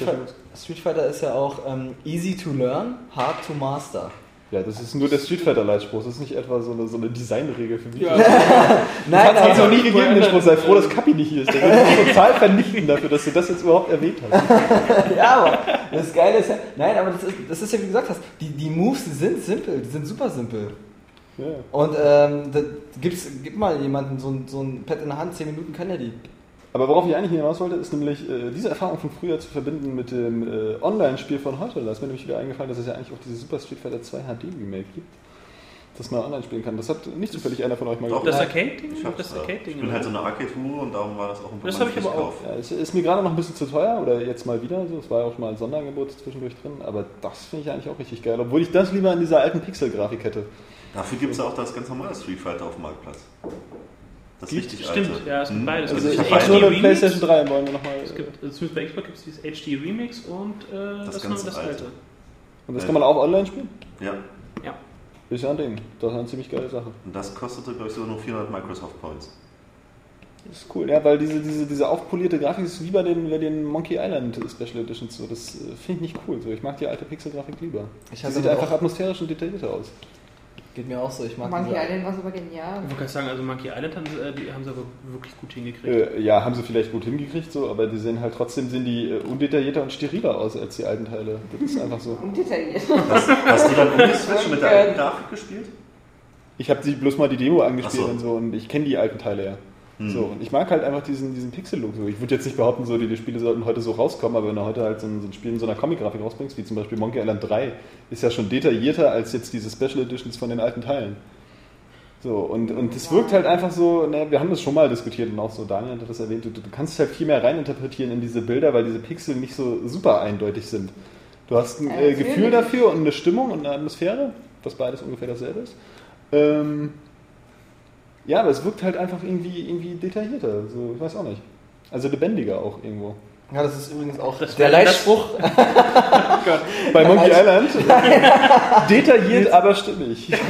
[SPEAKER 6] Street Fighter ist ja auch ähm, easy to learn, hard to master.
[SPEAKER 5] Ja, das ist nur der Street Fighter Leitspruch, das ist nicht etwa so eine, so eine Designregel für mich.
[SPEAKER 7] Ja. (laughs)
[SPEAKER 5] Das (laughs)
[SPEAKER 6] Nein,
[SPEAKER 5] hat es noch nie gegeben, den Spruch, sei froh, dass Kapi nicht hier ist. Der wird mich total vernichten dafür, dass du das jetzt überhaupt erwähnt hast. (laughs)
[SPEAKER 6] ja, aber das Geile ist ja, nein, aber das ist, das ist ja, wie du gesagt hast, die, die Moves, sind simpel, die sind super simpel.
[SPEAKER 5] Ja.
[SPEAKER 6] Und ähm, da gibt's, gib mal jemanden so ein, so ein Pad in der Hand, 10 Minuten kann er die.
[SPEAKER 5] Aber worauf ich eigentlich hinaus wollte, ist nämlich äh, diese Erfahrung von früher zu verbinden mit dem äh, Online-Spiel von heute. Da ist mir nämlich wieder eingefallen, dass es ja eigentlich auch diese Super Street Fighter 2 HD Remake gibt, das man online spielen kann. Das hat nicht zufällig einer von euch mal
[SPEAKER 9] Doch,
[SPEAKER 7] Das
[SPEAKER 5] gespielt.
[SPEAKER 7] Arcade-Ding?
[SPEAKER 9] Ich, hab's,
[SPEAKER 7] Das
[SPEAKER 9] äh,
[SPEAKER 7] Arcade-Ding.
[SPEAKER 9] ich bin halt so eine Arcade-Hure und darum war das auch ein
[SPEAKER 7] Das hab ich aber auch.
[SPEAKER 5] Ja, es ist mir gerade noch ein bisschen zu teuer oder jetzt mal wieder so. Es war ja auch schon mal ein Sonderangebot zwischendurch drin, aber das finde ich eigentlich auch richtig geil. Obwohl ich das lieber in dieser alten Pixel-Grafik hätte.
[SPEAKER 9] Dafür gibt es ja auch das ganz normale Street Fighter auf dem Marktplatz. Das
[SPEAKER 5] Gibt-
[SPEAKER 9] richtig
[SPEAKER 7] Stimmt,
[SPEAKER 9] alte.
[SPEAKER 7] ja, es gibt
[SPEAKER 9] Hm.
[SPEAKER 7] beides.
[SPEAKER 5] Also
[SPEAKER 7] Es
[SPEAKER 5] ich
[SPEAKER 7] gibt
[SPEAKER 5] habe
[SPEAKER 7] HD
[SPEAKER 5] nur eine
[SPEAKER 7] Remix.
[SPEAKER 5] PlayStation 3, wollen wir nochmal.
[SPEAKER 7] Es gibt, also zumindest bei Xbox gibt es dieses HD Remix und äh, das,
[SPEAKER 9] ganze
[SPEAKER 7] das
[SPEAKER 9] alte.
[SPEAKER 7] alte.
[SPEAKER 5] Und das kann man auch online spielen?
[SPEAKER 9] Ja,
[SPEAKER 7] Ja.
[SPEAKER 5] Ist ja ein Ding. Das ist eine ziemlich geile Sache.
[SPEAKER 9] und das kostete, glaube ich, sogar nur 400 Microsoft Points.
[SPEAKER 5] Das ist cool, ja, weil diese, diese, diese aufpolierte Grafik ist wie bei den, bei den Monkey Island Special Editions so. Das äh, finde ich nicht cool. So. Ich mag die alte Pixel-Grafik lieber.
[SPEAKER 6] Ich
[SPEAKER 5] Die sieht einfach atmosphärisch und detaillierter aus.
[SPEAKER 6] Geht mir auch so, ich mag
[SPEAKER 8] Monkey
[SPEAKER 6] diese-
[SPEAKER 8] Island war super genial.
[SPEAKER 7] Ich wollte gerade sagen, also Monkey Island haben sie, äh, die haben sie aber wirklich gut hingekriegt.
[SPEAKER 5] Äh, ja, haben sie vielleicht gut hingekriegt, so, aber die sehen halt trotzdem sehen die äh, undetaillierter und steriler aus als die alten Teile. Das ist einfach so. (laughs)
[SPEAKER 8] Undetailliert.
[SPEAKER 9] Hast, hast du dann umgeswitcht mit der alten Grafik gespielt?
[SPEAKER 5] Ich habe bloß mal die Demo angespielt
[SPEAKER 9] so.
[SPEAKER 5] und so und ich kenne die alten Teile ja.
[SPEAKER 9] Hm.
[SPEAKER 5] So, und ich mag halt einfach diesen, diesen Pixel-Look. So. Ich würde jetzt nicht behaupten, so, die, die Spiele sollten heute so rauskommen, aber wenn du heute halt so ein, so ein Spiel in so einer Comic-Grafik rausbringst, wie zum Beispiel Monkey Island 3, ist ja schon detaillierter als jetzt diese Special Editions von den alten Teilen. So, und, und es wirkt halt einfach so, ne, wir haben das schon mal diskutiert und auch so, Daniel hat das erwähnt, du, du kannst halt viel mehr reininterpretieren in diese Bilder, weil diese Pixel nicht so super eindeutig sind. Du hast ein äh. Gefühl dafür und eine Stimmung und eine Atmosphäre, was beides ungefähr dasselbe ist. Ähm, ja, aber es wirkt halt einfach irgendwie, irgendwie detaillierter, so, ich weiß auch nicht. Also lebendiger auch irgendwo.
[SPEAKER 6] Ja, das ist übrigens auch
[SPEAKER 7] Das
[SPEAKER 6] der Leitspruch. (laughs)
[SPEAKER 5] Bei Monkey Island, (laughs) detailliert, aber stimmig. (laughs)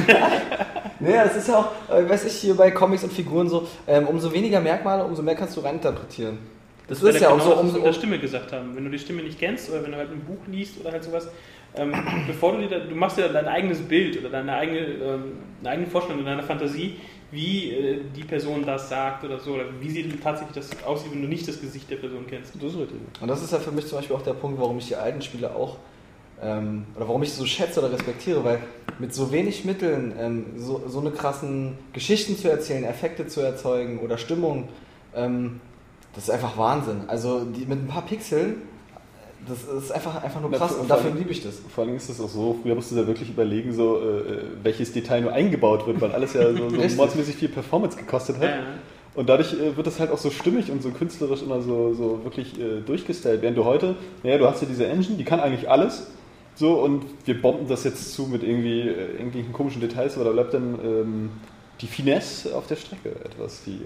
[SPEAKER 6] Nee, das ist ja auch, äh, weiß ich, hier bei Comics und Figuren so, ähm, umso weniger Merkmale, umso mehr kannst du reininterpretieren. Das,
[SPEAKER 7] weil
[SPEAKER 6] ist ja auch
[SPEAKER 7] genau
[SPEAKER 6] so,
[SPEAKER 7] das, was
[SPEAKER 6] umso,
[SPEAKER 7] wir mit der Stimme gesagt haben. Wenn du die Stimme nicht kennst oder wenn du halt ein Buch liest oder halt sowas, ähm, (coughs) bevor du dir da, du machst dir dein eigenes Bild oder deine eigene, ähm, eigene Vorstellung in deiner Fantasie, wie äh, die Person das sagt oder so, oder wie sie tatsächlich das aussieht, wenn du nicht das Gesicht der Person kennst.
[SPEAKER 5] Das ist richtig.
[SPEAKER 6] Und das ist ja für mich zum Beispiel auch der Punkt, warum ich die alten Spiele auch, ähm, oder warum ich sie so schätze oder respektiere, weil mit so wenig Mitteln ähm, so, so eine krassen Geschichten zu erzählen, Effekte zu erzeugen oder Stimmung, ähm, das ist einfach Wahnsinn. Also die, mit ein paar Pixeln, das ist einfach, einfach nur
[SPEAKER 5] Na,
[SPEAKER 6] krass
[SPEAKER 5] vor-
[SPEAKER 6] und dafür liebe ich das.
[SPEAKER 5] Vor allem ist es auch so, früher musst du da wirklich überlegen, so, äh, welches Detail nur eingebaut wird, weil alles ja so, so mordsmäßig viel Performance gekostet hat.
[SPEAKER 7] Ja, ja.
[SPEAKER 5] Und dadurch äh, wird das halt auch so stimmig und so künstlerisch immer so, so wirklich äh, durchgestylt. Während du heute, naja, du hast ja diese Engine, die kann eigentlich alles. So, und wir bomben das jetzt zu mit irgendwie äh, irgendwelchen komischen Details, aber da bleibt dann ähm, die Finesse auf der Strecke etwas. Die,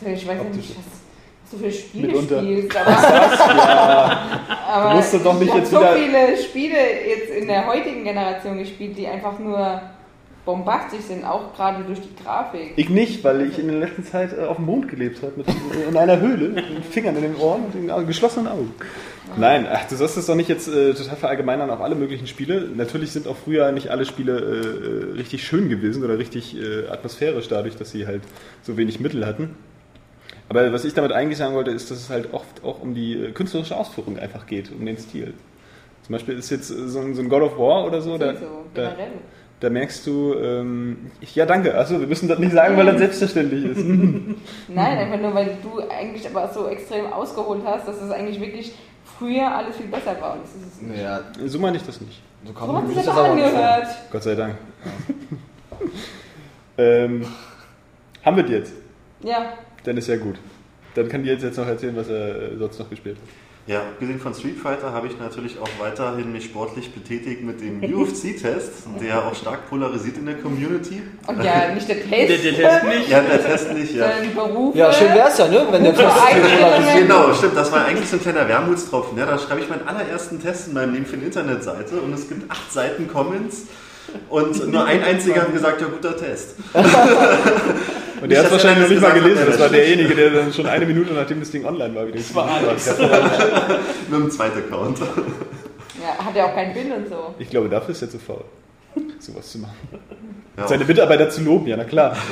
[SPEAKER 8] Also ich weiß ja nicht, was, du für Spiele
[SPEAKER 5] Mitunter.
[SPEAKER 8] spielst, (laughs) aber,
[SPEAKER 5] ja,
[SPEAKER 8] aber
[SPEAKER 5] musst du doch nicht jetzt
[SPEAKER 8] so
[SPEAKER 5] wieder-
[SPEAKER 8] viele Spiele jetzt in der heutigen Generation gespielt, die einfach nur bombastisch sind, auch gerade durch die Grafik.
[SPEAKER 5] ich nicht, weil ich in der letzten Zeit äh, auf dem Mond gelebt habe, mit, in einer Höhle, mit Fingern in den Ohren und den Augen- geschlossenen Augen. Nein, ach, du sollst es doch nicht jetzt äh, total verallgemeinern auf alle möglichen Spiele. Natürlich sind auch früher nicht alle Spiele äh, äh, richtig schön gewesen oder richtig äh, atmosphärisch dadurch, dass sie halt so wenig Mittel hatten. Aber was ich damit eigentlich sagen wollte, ist, dass es halt oft auch um die künstlerische Ausführung einfach geht, um den Stil. Zum Beispiel ist jetzt so ein, so ein God of War oder so, da,
[SPEAKER 8] Sowieso,
[SPEAKER 5] da,
[SPEAKER 8] generell.
[SPEAKER 5] Da merkst du, ähm, ich, ja danke, also wir müssen das nicht sagen, weil das (laughs) selbstverständlich ist. (laughs)
[SPEAKER 8] Nein, einfach nur, weil du eigentlich aber so extrem ausgeholt hast, dass es eigentlich wirklich früher alles viel besser war. Und das ist es nicht.
[SPEAKER 6] Ja,
[SPEAKER 5] so meine ich das nicht.
[SPEAKER 6] so kann
[SPEAKER 8] So
[SPEAKER 6] man
[SPEAKER 8] hat
[SPEAKER 6] sich das aber
[SPEAKER 8] angehört.
[SPEAKER 5] Gott sei Dank. (laughs) ähm, haben wir die jetzt?
[SPEAKER 8] Ja,
[SPEAKER 5] Dann ist ja gut. Dann kann die jetzt, jetzt noch erzählen, was er äh, sonst noch gespielt hat.
[SPEAKER 9] Ja, abgesehen von Street Fighter habe ich natürlich auch weiterhin mich sportlich betätigt mit dem UFC-Test, der auch stark polarisiert in der Community.
[SPEAKER 8] und ja, nicht der
[SPEAKER 7] Der,
[SPEAKER 8] Test,
[SPEAKER 7] der Test nicht.
[SPEAKER 9] Ja, der Test nicht, ja.
[SPEAKER 8] Berufe.
[SPEAKER 6] Ja, schön wär's ja, ne? Wenn der Test
[SPEAKER 8] Einstellungen.
[SPEAKER 9] Genau, stimmt. Das war eigentlich so ein kleiner Wermutstropfen. Ja, da schreibe ich meinen allerersten Test in meinem Leben für eine Internetseite und es gibt acht Seiten Comments und nur ein einziger hat gesagt, ja, guter Test. (laughs)
[SPEAKER 5] Und der hat es
[SPEAKER 9] er
[SPEAKER 5] wahrscheinlich noch nicht mal gelesen. Das war derjenige, der dann schon eine Minute nachdem das Ding online war wieder. Das war Alex. (laughs)
[SPEAKER 9] Mit einem zweiten Account.
[SPEAKER 8] Ja, hat ja auch keinen Bild und so.
[SPEAKER 5] Ich glaube, dafür ist er zu faul, sowas zu machen.
[SPEAKER 9] Ja.
[SPEAKER 5] Seine Mitarbeiter zu loben, ja, na klar. (laughs)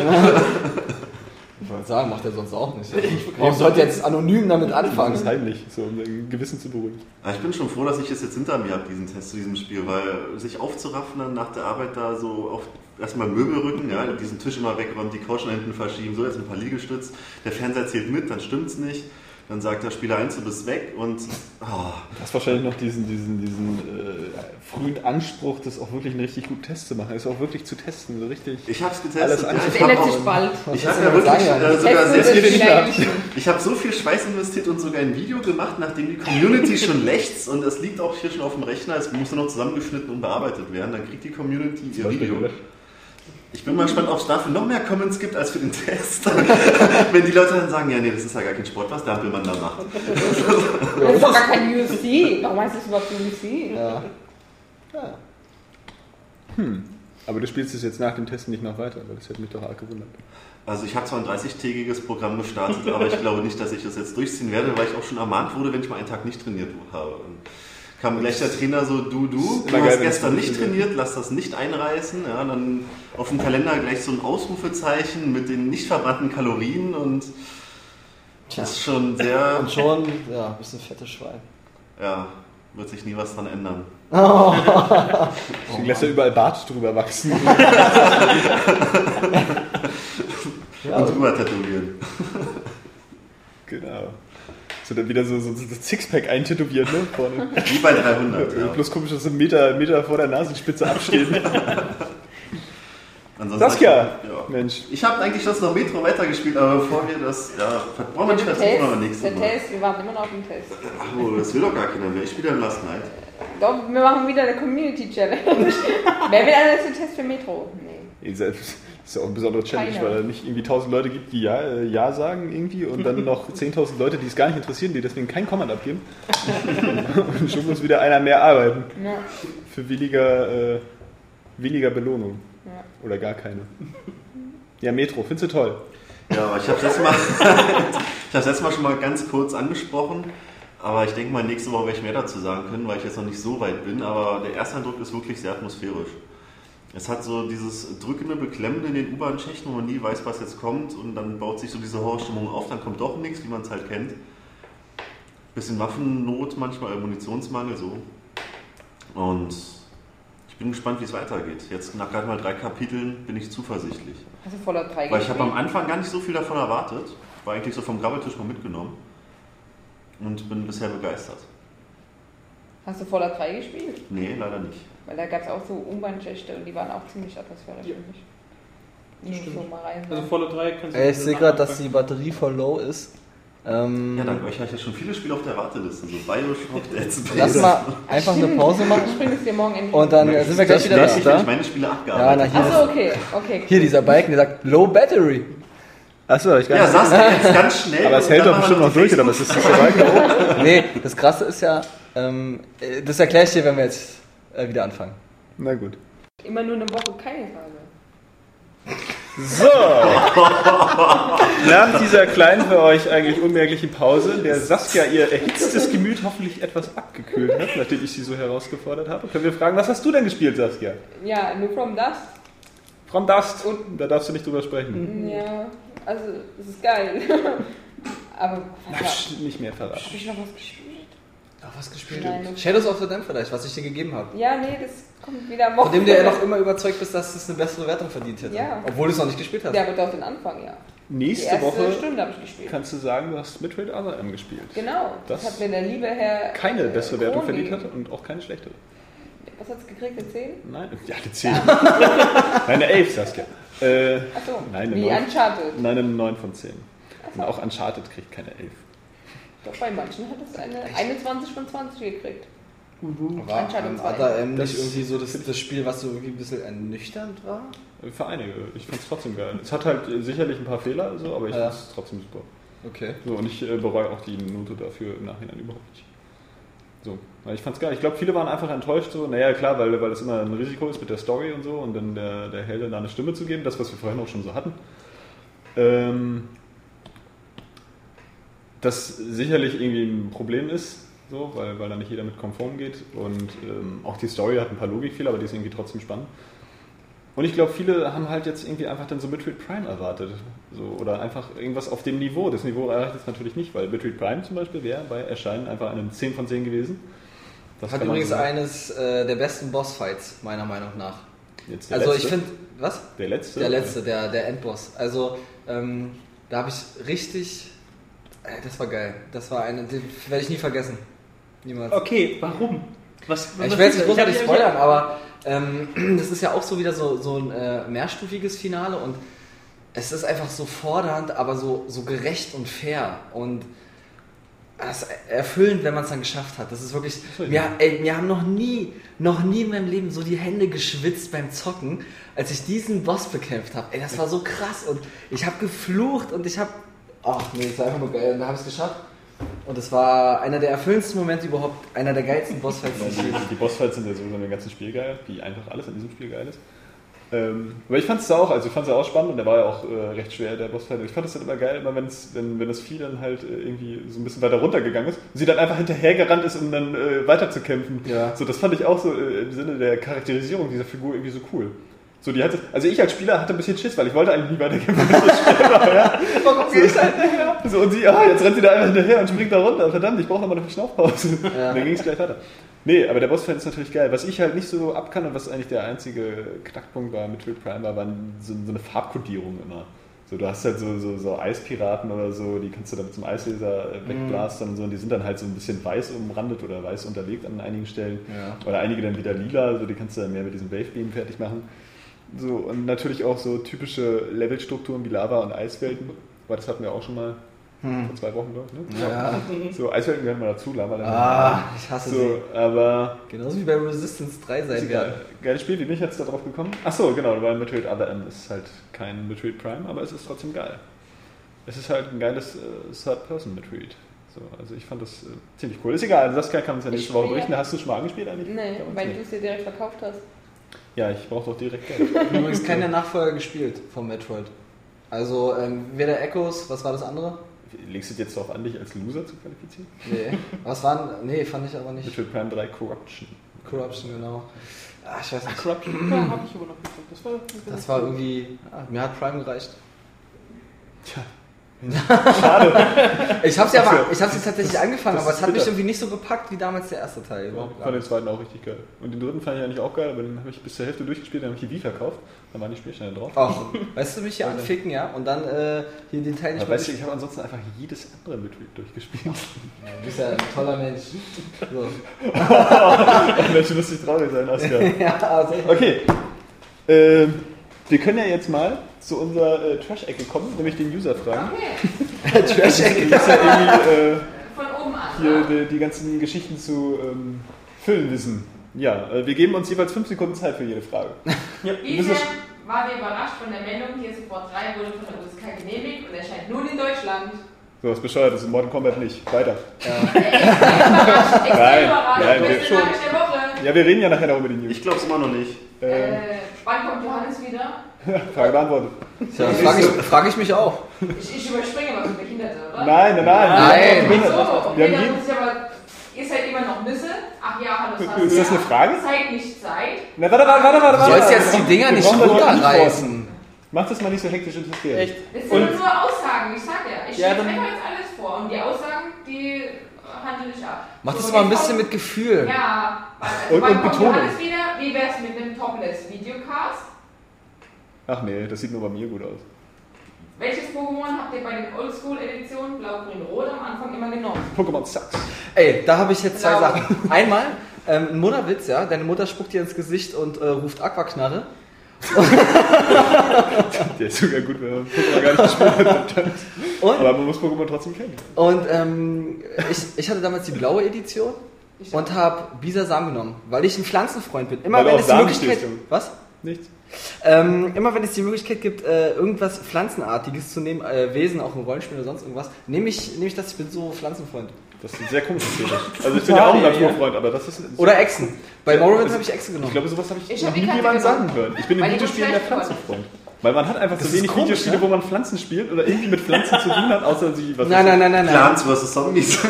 [SPEAKER 6] Ich wollte sagen, macht er sonst auch nicht. Warum sollte jetzt anonym damit
[SPEAKER 5] Das ist
[SPEAKER 6] anfangen?
[SPEAKER 5] heimlich, so um sein Gewissen zu beruhigen.
[SPEAKER 9] Ich bin schon froh, dass ich es jetzt hinter mir habe, diesen Test zu diesem Spiel, weil sich aufzuraffen dann nach der Arbeit da so auf erstmal Möbel rücken, ja, diesen Tisch immer wegräumen, die Couch nach hinten verschieben, so jetzt ein paar Liegestütz, der Fernseher zählt mit, dann stimmt's nicht, dann sagt der Spieler 1, du bist weg und oh,
[SPEAKER 5] Du hast wahrscheinlich noch diesen, diesen, diesen äh, frühen Anspruch, das auch wirklich einen richtig guten Test zu machen. Das auch wirklich zu testen, so richtig.
[SPEAKER 9] ich hab's getestet.
[SPEAKER 5] andere-
[SPEAKER 9] ja,
[SPEAKER 8] Das
[SPEAKER 9] ich habe
[SPEAKER 8] bald.
[SPEAKER 9] ich hab
[SPEAKER 6] Das
[SPEAKER 9] ja
[SPEAKER 6] ist ja
[SPEAKER 9] wirklich äh, sogar sehr viel
[SPEAKER 8] eigentlich-
[SPEAKER 9] Ich habe so viel Schweiß investiert und sogar ein Video gemacht, nachdem die Community schon lächzt und es liegt auch hier schon auf dem Rechner, es muss nur noch zusammengeschnitten und bearbeitet werden, dann kriegt die Community ihr Video. Ich bin mal gespannt, ob es dafür noch mehr Comments gibt als für den Test. (laughs) Wenn die Leute dann sagen, ja nee, das ist ja gar kein Sport, was der Ampelmann da macht.
[SPEAKER 8] Das ist doch gar kein UFC. Warum heißt das überhaupt UFC?
[SPEAKER 6] Ja.
[SPEAKER 5] Aber du spielst es jetzt nach dem Testen nicht noch weiter, weil das hätte mich doch arg gewundert.
[SPEAKER 9] Also ich habe zwar ein 30-tägiges Programm gestartet, aber ich glaube nicht, dass ich das jetzt durchziehen werde, weil ich auch schon ermahnt wurde, wenn ich mal einen Tag nicht trainiert habe. Kam gleich der Trainer so, du, du, du hast gestern
[SPEAKER 5] nicht
[SPEAKER 9] trainiert, lass das nicht einreißen. Ja, dann auf dem Kalender gleich so ein Ausrufezeichen mit den nicht verbrannten Kalorien und das ist schon sehr, (laughs)
[SPEAKER 6] Und schon, ja, ein bisschen fettes Schwein.
[SPEAKER 9] ja, wird sich nie was dran ändern. (laughs)
[SPEAKER 5] Deswegen lässt er überall Bart drüber wachsen. (laughs)
[SPEAKER 9] Und drüber tätowieren.
[SPEAKER 5] genau. So dann wieder so, so, so das Sixpack eintätowiert, ne? Vorne.
[SPEAKER 9] Wie bei 300. (laughs) Ja.
[SPEAKER 5] Bloß komisch, dass ein Meter, Meter vor der Nasenspitze absteht. (laughs)
[SPEAKER 9] Ansonsten
[SPEAKER 5] Saskia!
[SPEAKER 9] Ja.
[SPEAKER 5] Mensch.
[SPEAKER 9] Ich habe eigentlich das noch Metro weitergespielt, aber bevor wir das, ja, brauchen wir nicht
[SPEAKER 8] Der
[SPEAKER 9] vertiefen, aber nächstes
[SPEAKER 8] der
[SPEAKER 9] Mal.
[SPEAKER 8] Test, wir warten immer noch auf den Test.
[SPEAKER 9] Ach, oh, das will doch gar keiner mehr. Ich spiele dann Last Night.
[SPEAKER 8] Doch, wir machen wieder eine Community Challenge. (laughs) Wer will einen letzten Test für Metro? Nee.
[SPEAKER 5] Das ist ja auch eine besondere Challenge,
[SPEAKER 8] Keiner.
[SPEAKER 5] weil es nicht irgendwie 1000 Leute gibt, die ja, äh, ja sagen irgendwie und dann (laughs) noch 10.000 Leute, die es gar nicht interessieren, die deswegen kein Comment abgeben. (laughs) und schon muss wieder einer mehr arbeiten.
[SPEAKER 8] Ja.
[SPEAKER 5] Für weniger, äh, weniger Belohnung.
[SPEAKER 8] Ja.
[SPEAKER 5] Oder gar keine. Ja, Metro, findest du toll?
[SPEAKER 9] Ja, aber ich habe das Mal, (laughs) ich habe das letzte Mal schon mal ganz kurz angesprochen. Aber ich denke mal, nächste Woche werde ich mehr dazu sagen können, weil ich jetzt noch nicht so weit bin. Aber der erste Eindruck ist wirklich sehr atmosphärisch. Es hat so dieses drückende, beklemmende in den U-Bahn-Schächten, wo man nie weiß, was jetzt kommt. Und dann baut sich so diese Horrorstimmung auf, dann kommt doch nichts, wie man es halt kennt. Bisschen Waffennot manchmal, Munitionsmangel so. Und ich bin gespannt, wie es weitergeht. Jetzt nach gerade mal drei Kapiteln bin ich zuversichtlich.
[SPEAKER 8] Du voller drei
[SPEAKER 9] Weil ich habe am? Anfang gar nicht so viel davon erwartet. War eigentlich so vom Grabbeltisch mal mitgenommen. Und bin bisher begeistert.
[SPEAKER 8] Hast du voller drei gespielt?
[SPEAKER 9] Nee, leider nicht.
[SPEAKER 8] Weil da gab es auch so U-Bahn-Schächte und die waren auch ziemlich atmosphärisch,
[SPEAKER 7] Ja.
[SPEAKER 8] finde ich. So mal rein.
[SPEAKER 7] Also volle drei kannst du.
[SPEAKER 6] Ey, ich sehe gerade, dass die Batterie voll low ist. Ähm,
[SPEAKER 9] Ja, dank euch habe ich ja schon viele Spiele auf der Warteliste. So Bioshock, Dead (laughs) Space.
[SPEAKER 6] lass mal einfach eine Pause machen
[SPEAKER 8] Ich bringe es dir morgen endlich.
[SPEAKER 6] und dann
[SPEAKER 9] Ja,
[SPEAKER 6] sind wir gleich wieder
[SPEAKER 9] ich,
[SPEAKER 6] da.
[SPEAKER 9] ich meine Spiele
[SPEAKER 6] Ja,
[SPEAKER 9] abgearbeitet
[SPEAKER 6] hier,
[SPEAKER 8] Achso, okay, okay.
[SPEAKER 6] hier dieser Balken, der sagt Low Battery.
[SPEAKER 5] Achso, ich gar
[SPEAKER 9] Ja,
[SPEAKER 5] nicht.
[SPEAKER 9] Saskia jetzt ganz schnell.
[SPEAKER 5] aber es
[SPEAKER 9] und
[SPEAKER 5] hält
[SPEAKER 9] dann
[SPEAKER 5] doch bestimmt noch durch, oder was ist das? Der (laughs) Balken da oben?
[SPEAKER 6] Nee, das Krasse ist ja, ähm, äh, das erkläre ich dir, wenn wir jetzt äh, wieder anfangen.
[SPEAKER 5] Na gut.
[SPEAKER 8] Immer nur eine Woche keine Phase.
[SPEAKER 5] So. Nach dieser kleinen für euch eigentlich unmerklichen Pause, der Saskia ihr erhitztes Gemüt hoffentlich etwas abgekühlt hat, nachdem ich sie so herausgefordert habe, können wir fragen, was hast du denn gespielt, Saskia?
[SPEAKER 8] Ja, nur From Dust.
[SPEAKER 5] From Dust.
[SPEAKER 8] Und-
[SPEAKER 5] da darfst du nicht drüber sprechen.
[SPEAKER 8] Ja, also, es ist geil. (laughs) Aber,
[SPEAKER 5] Na, nicht mehr
[SPEAKER 8] hab
[SPEAKER 5] verraten.
[SPEAKER 8] ich noch was gespielt?
[SPEAKER 6] Ach, was gespielt?
[SPEAKER 8] Nein.
[SPEAKER 6] Shadows of the Dam vielleicht, was ich dir gegeben habe.
[SPEAKER 8] Ja, nee, das kommt wieder am
[SPEAKER 6] Von dem du ja noch immer überzeugt bist, dass es eine bessere Wertung verdient hätte.
[SPEAKER 8] Ja.
[SPEAKER 6] Obwohl du es noch nicht gespielt hast.
[SPEAKER 8] Ja, aber doch den Anfang, ja. Die
[SPEAKER 5] Nächste
[SPEAKER 8] erste
[SPEAKER 5] Woche
[SPEAKER 8] Stunde habe ich gespielt.
[SPEAKER 5] kannst du sagen, du hast Midway Other M gespielt.
[SPEAKER 8] Genau, das,
[SPEAKER 5] Das
[SPEAKER 8] hat mir der liebe Herr.
[SPEAKER 5] Keine
[SPEAKER 8] äh,
[SPEAKER 5] bessere Wertung verdient hat und auch keine schlechtere.
[SPEAKER 8] Was hat es gekriegt, eine 10?
[SPEAKER 5] Nein, ja, eine 10. (laughs) Nein, eine 11, Saskia. Äh,
[SPEAKER 8] Achso,
[SPEAKER 5] Nein, eine
[SPEAKER 8] wie
[SPEAKER 5] 9.
[SPEAKER 8] Uncharted.
[SPEAKER 5] Nein, eine 9 von 10. Und auch Uncharted kriegt keine 11.
[SPEAKER 8] Doch bei manchen hat es eine 21 von 20 gekriegt.
[SPEAKER 6] War
[SPEAKER 8] Uncharted
[SPEAKER 6] ähm,
[SPEAKER 8] 2.
[SPEAKER 6] Other M
[SPEAKER 5] Das-
[SPEAKER 6] nicht irgendwie so das, das Spiel, was so irgendwie ein bisschen ernüchternd war?
[SPEAKER 5] Für einige. Ich fand es trotzdem geil. Es hat halt äh, sicherlich ein paar Fehler, so, aber ich
[SPEAKER 6] Ja.
[SPEAKER 5] fand es trotzdem super.
[SPEAKER 6] Okay.
[SPEAKER 5] So, und ich äh, bereue auch die Note dafür im Nachhinein überhaupt nicht. So, weil ich fand's geil. Ich glaube, viele waren einfach enttäuscht so. Naja, klar, weil, weil es immer ein Risiko ist mit der Story und so und dann der, der Heldin da eine Stimme zu geben, das, was wir vorhin auch schon so hatten. Ähm, das sicherlich irgendwie ein Problem ist, so, weil, weil da nicht jeder mit konform geht. Und ähm, auch die Story hat ein paar Logikfehler, aber die ist irgendwie trotzdem spannend. Und ich glaube, viele haben halt jetzt irgendwie einfach dann so Metroid Prime erwartet. So, oder einfach irgendwas auf dem Niveau. Das Niveau erreicht es natürlich nicht, weil Metroid Prime zum Beispiel wäre bei Erscheinen einfach eine 10 von 10 gewesen. Das
[SPEAKER 6] Hat übrigens
[SPEAKER 5] so
[SPEAKER 6] eines äh, der besten Bossfights, meiner Meinung nach.
[SPEAKER 5] Jetzt der
[SPEAKER 6] Also
[SPEAKER 5] letzte.
[SPEAKER 6] ich finde, was?
[SPEAKER 5] Der letzte?
[SPEAKER 6] Der letzte, der, der Endboss. Also ähm, da habe ich richtig, das war geil. Das war eine, den werde ich nie vergessen. Niemals.
[SPEAKER 7] Okay, warum? Was,
[SPEAKER 6] Ja, Ich
[SPEAKER 7] was
[SPEAKER 6] will jetzt nicht
[SPEAKER 7] das?
[SPEAKER 6] großartig spoilern, aber ähm, (clears throat) das ist ja auch so wieder so, so ein äh, mehrstufiges Finale und es ist einfach so fordernd, aber so, so gerecht und fair und ist erfüllend, wenn man es dann geschafft hat. Das ist wirklich. Mir, ey, mir haben noch nie, noch nie in meinem Leben so die Hände geschwitzt beim Zocken, als ich diesen Boss bekämpft habe. Ey, das war so krass und ich habe geflucht und ich habe. Ach nee, das war einfach nur geil. Und da habe ich es geschafft. Und es war einer der erfüllendsten Momente überhaupt, einer der geilsten Bossfights. Die
[SPEAKER 5] die, Bossfights sind ja sowieso im ganzen Spiel geil, wie einfach alles an diesem Spiel geil ist. Ähm, aber ich fand es auch, also ich fand es auch spannend und der war ja auch äh, recht schwer, der Bossfight. Ich fand es dann immer geil, immer wenn's, wenn, wenn das Vieh dann halt äh, irgendwie so ein bisschen weiter runtergegangen ist und sie dann einfach hinterhergerannt ist, um dann äh, weiter zu kämpfen.
[SPEAKER 6] Ja.
[SPEAKER 5] So, das fand ich auch so äh, im Sinne der Charakterisierung dieser Figur irgendwie so cool. So, die hatte, also ich als Spieler hatte ein bisschen Schiss, weil ich wollte eigentlich nie so schwer war, ja.
[SPEAKER 6] Warum gehe ich halt hinterher?
[SPEAKER 5] So, und sie, ah, jetzt rennt sie da einfach hinterher und springt da runter. Verdammt, ich brauche nochmal eine Schnaufpause.
[SPEAKER 6] Ja.
[SPEAKER 5] Und dann ging es gleich weiter. Nee, aber der Bossfight ist natürlich geil. Was ich halt nicht so ab kann und was eigentlich der einzige Knackpunkt war mit Metroid Prime war, waren so, so eine Farbkodierung immer. So, du hast halt so, so, so Eispiraten oder so, die kannst du dann mit zum Eislaser äh, wegblastern und so, und die sind dann halt so ein bisschen weiß umrandet oder weiß unterlegt an einigen Stellen.
[SPEAKER 6] Ja.
[SPEAKER 5] Oder einige dann wieder lila, so die kannst du dann mehr mit diesem Wave Beam fertig machen. So, und natürlich auch so typische Levelstrukturen wie Lava und Eiswelten. Aber das hatten wir auch schon mal vor zwei Wochen, glaube ich. Ne?
[SPEAKER 6] Ja.
[SPEAKER 5] So, Eiswelten gehören mal dazu, Lava.
[SPEAKER 6] Ah, ich hasse
[SPEAKER 5] so, aber
[SPEAKER 6] sie. Genauso wie bei Resistance 3
[SPEAKER 5] ist
[SPEAKER 6] seit
[SPEAKER 5] egal.
[SPEAKER 6] wir.
[SPEAKER 5] Geiles Spiel, wie bin ich jetzt da drauf gekommen? Achso, genau, weil Metroid Other M ist halt kein Metroid Prime, aber es ist trotzdem geil. Es ist halt ein geiles äh, Third-Person-Metroid. So, also ich fand das äh, ziemlich cool. Ist egal, also das kann man uns ja nächste Woche berichten. Hast du schon mal angespielt eigentlich?
[SPEAKER 8] Nee, weil
[SPEAKER 5] Nee.
[SPEAKER 8] du es dir direkt verkauft hast.
[SPEAKER 5] Ja, ich brauche doch direkt Geld.
[SPEAKER 6] Ich habe übrigens keinen der Nachfolger gespielt vom Metroid. Also, ähm, weder Echoes, was war das andere?
[SPEAKER 5] Legst du jetzt darauf an, dich als Loser zu qualifizieren?
[SPEAKER 6] Nee. Was waren. Nee, fand ich aber nicht.
[SPEAKER 5] Metroid Prime 3 Corruption.
[SPEAKER 6] Corruption, genau. Ah, ich weiß nicht.
[SPEAKER 7] Corruption, ja, hab ich aber noch geguckt. Das war,
[SPEAKER 6] Das war irgendwie. Ah, mir hat Prime gereicht.
[SPEAKER 5] Tja. (laughs)
[SPEAKER 6] Ich habe
[SPEAKER 5] Ach so.
[SPEAKER 6] aber, ich habe sie tatsächlich angefangen,
[SPEAKER 5] das
[SPEAKER 6] aber es hat mich
[SPEAKER 5] bitter.
[SPEAKER 6] irgendwie nicht so gepackt wie damals der erste Teil.
[SPEAKER 5] Ich
[SPEAKER 6] Überhaupt gar
[SPEAKER 5] fand den zweiten auch richtig geil. Und den dritten fand ich eigentlich auch geil, aber den habe ich bis zur Hälfte durchgespielt, dann habe ich die Wii verkauft. Dann waren die Spielstände drauf.
[SPEAKER 6] Ach, weißt du, mich hier (laughs) anficken, ja? Und dann äh, hier den Teil nicht
[SPEAKER 5] Aber
[SPEAKER 6] mehr
[SPEAKER 5] weißt du, ich habe ansonsten einfach jedes andere Metroid durchgespielt.
[SPEAKER 6] Du bist ja ein toller Mensch. So. (laughs)
[SPEAKER 5] Mensch, du musst nicht traurig sein, Oskar.
[SPEAKER 6] ja, also.
[SPEAKER 5] Okay. Ähm, wir können ja jetzt mal zu unserer äh, Trash-Ecke kommen, nämlich den User fragen. (laughs)
[SPEAKER 6] Trash-Ecke.
[SPEAKER 5] Du musst ja (laughs) irgendwie äh,
[SPEAKER 8] Von oben an.
[SPEAKER 5] hier die, die ganzen Geschichten zu ähm, füllen wissen. Ja, äh, wir geben uns jeweils fünf Sekunden Zeit für jede Frage. (laughs)
[SPEAKER 8] Inwiefern war ihr überrascht von der Meldung, hier Support 3 wurde von der USK genehmigt und erscheint nun in Deutschland?
[SPEAKER 5] So was bescheuert ist in Modern Combat nicht. Weiter.
[SPEAKER 8] Extrem überrascht, extrem
[SPEAKER 5] Nein,
[SPEAKER 8] überrascht.
[SPEAKER 5] nein, wir- schon. Ja, wir reden ja nachher noch über die News.
[SPEAKER 9] Ich glaube es immer noch nicht.
[SPEAKER 5] Ähm,
[SPEAKER 8] Äh, wann kommt Johannes wieder? (laughs)
[SPEAKER 5] Frage beantwortet.
[SPEAKER 6] Ja, frage ich, frag ich mich auch.
[SPEAKER 8] Ich, ich überspringe was für Behinderte, oder?
[SPEAKER 5] Nein, nein, nein.
[SPEAKER 6] Nein.
[SPEAKER 5] Wir
[SPEAKER 8] So, okay, dann muss ich aber. Ihr seid immer noch Nüsse. Ach ja, hallo, das
[SPEAKER 5] Ist das eine Frage?
[SPEAKER 8] Zeit nicht Zeit.
[SPEAKER 5] Na, warte, warte, warte, warte.
[SPEAKER 6] Du sollst jetzt die Dinger nicht runterreißen.
[SPEAKER 5] Mach das mal nicht so hektisch und hysterisch.
[SPEAKER 7] Echt?
[SPEAKER 8] Das sind nur Aussagen, ich sag ja. Ich
[SPEAKER 7] Ja,
[SPEAKER 8] stelle einfach jetzt alles vor. Und die Aussagen, die handle ich ab.
[SPEAKER 6] Mach
[SPEAKER 8] So,
[SPEAKER 6] das mal ein bisschen mit Gefühl.
[SPEAKER 8] Ja, weil,
[SPEAKER 5] Und- und Betonung.
[SPEAKER 8] Johannes wieder, wie wär's mit einem Topless-Videocast?
[SPEAKER 5] Ach nee, das sieht nur bei mir gut aus.
[SPEAKER 8] Welches Pokémon habt ihr bei den Oldschool-Editionen Blau, Grün, Rot am Anfang immer genommen?
[SPEAKER 5] Pokémon sucks.
[SPEAKER 6] Ey, da habe ich jetzt zwei
[SPEAKER 8] Blau.
[SPEAKER 6] Sachen. Einmal, ähm, ein Mutterwitz, ja. Deine Mutter spuckt dir ins Gesicht und äh, ruft Aquaknarre. (laughs)
[SPEAKER 5] Der ist sogar gut, wenn man Pokémon gar nicht gespielt hat.
[SPEAKER 6] Und,
[SPEAKER 5] Aber man muss Pokémon trotzdem kennen.
[SPEAKER 6] und ähm, ich, ich hatte damals die blaue Edition
[SPEAKER 8] Ich
[SPEAKER 6] und habe Bisasam genommen, weil ich ein Pflanzenfreund bin. Immer
[SPEAKER 5] Weil du
[SPEAKER 6] wenn
[SPEAKER 5] auf
[SPEAKER 6] es die Möglichkeit... Was?
[SPEAKER 5] Nichts.
[SPEAKER 6] Ähm, immer wenn es die Möglichkeit gibt, äh, irgendwas Pflanzenartiges zu nehmen, äh, Wesen, auch im Rollenspiel oder sonst irgendwas, nehme ich, nehm ich das, ich bin so Pflanzenfreund.
[SPEAKER 5] Das ist ein sehr komisches Thema. (laughs) Also ich bin ja auch ein Naturfreund, aber das ist...
[SPEAKER 6] Oder Echsen. Bei Morrowind
[SPEAKER 5] also
[SPEAKER 6] habe ich Echsen genommen.
[SPEAKER 5] Ich glaube, sowas habe ich,
[SPEAKER 8] Ich
[SPEAKER 5] noch
[SPEAKER 8] hab
[SPEAKER 5] nie
[SPEAKER 8] genommen.
[SPEAKER 5] sagen hören. Ich bin
[SPEAKER 8] die
[SPEAKER 5] Videospielen der Pflanzenfreund. Weil man hat einfach
[SPEAKER 6] Das
[SPEAKER 5] so wenig
[SPEAKER 6] komisch,
[SPEAKER 5] Videospiele,
[SPEAKER 6] ne?
[SPEAKER 5] wo man Pflanzen spielt oder irgendwie mit Pflanzen zu tun hat, außer sie... Was
[SPEAKER 6] nein, nein, nein, nein, nein.
[SPEAKER 9] Plants vs. Zombies. (laughs)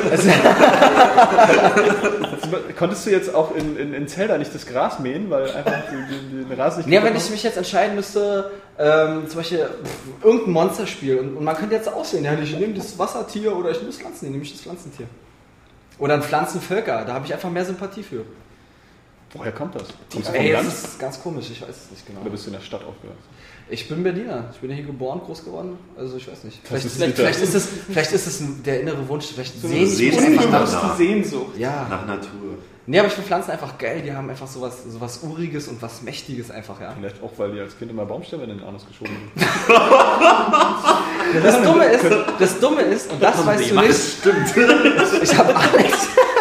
[SPEAKER 5] Konntest du jetzt auch in, in, in Zelda nicht das Gras mähen, weil einfach den, den Rasen nicht...
[SPEAKER 6] Ja, wenn
[SPEAKER 5] gefunden
[SPEAKER 6] ich mich jetzt entscheiden müsste, ähm, zum Beispiel pff, irgendein Monsterspiel und, und man könnte jetzt aussehen, ja, ich nehme das Wassertier oder ich nehme das Pflanzen, nehme ich das Pflanzentier. Oder ein Pflanzenvölker, da habe ich einfach mehr Sympathie für.
[SPEAKER 5] Woher kommt das? Kommst
[SPEAKER 6] Ey, das ist ganz komisch, ich weiß es nicht genau.
[SPEAKER 5] Oder bist du in der Stadt aufgewachsen?
[SPEAKER 6] Ich bin Berliner, ich bin hier geboren, groß geworden, also ich weiß nicht.
[SPEAKER 5] Das
[SPEAKER 6] Vielleicht,
[SPEAKER 5] ist
[SPEAKER 6] vielleicht, vielleicht, ist, es, vielleicht ist es der innere Wunsch, vielleicht
[SPEAKER 7] So
[SPEAKER 6] mich
[SPEAKER 9] Sehnsucht
[SPEAKER 6] einfach
[SPEAKER 9] nach-
[SPEAKER 7] Sehnsucht.
[SPEAKER 6] Ja,
[SPEAKER 9] Nach Natur.
[SPEAKER 6] nee, aber ich finde Pflanzen einfach geil, die haben einfach sowas, sowas Uriges und was Mächtiges einfach, ja.
[SPEAKER 5] Vielleicht auch, weil die als Kind immer Baumstämme in den Anus geschoben sind. (laughs)
[SPEAKER 6] Das Dumme ist, das Dumme ist, und das weißt du nicht,
[SPEAKER 9] Stimmt.
[SPEAKER 6] Ich habe Alex,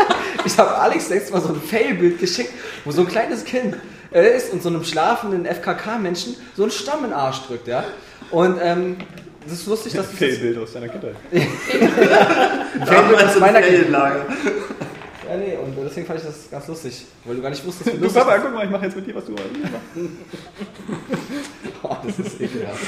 [SPEAKER 6] (laughs) ich habe Alex letztes Mal so ein Fail-Bild geschickt, wo so ein kleines Kind äh, ist und so einem schlafenden FKK-Menschen so einen Stamm in den Arsch drückt, ja. Und ähm, das ist lustig, dass (laughs)
[SPEAKER 5] Das
[SPEAKER 6] das
[SPEAKER 5] Fehlbild aus deiner Kindheit. (laughs) (laughs)
[SPEAKER 6] Fail-Bild aus meiner Kindheit. Ja, nee, und deswegen fand ich das ganz lustig, weil du gar nicht wusstest, wie
[SPEAKER 5] Du
[SPEAKER 6] lustig
[SPEAKER 5] Papa, guck mal, ich mache jetzt mit dir, was du machst.
[SPEAKER 6] oh, das ist ekelhaft.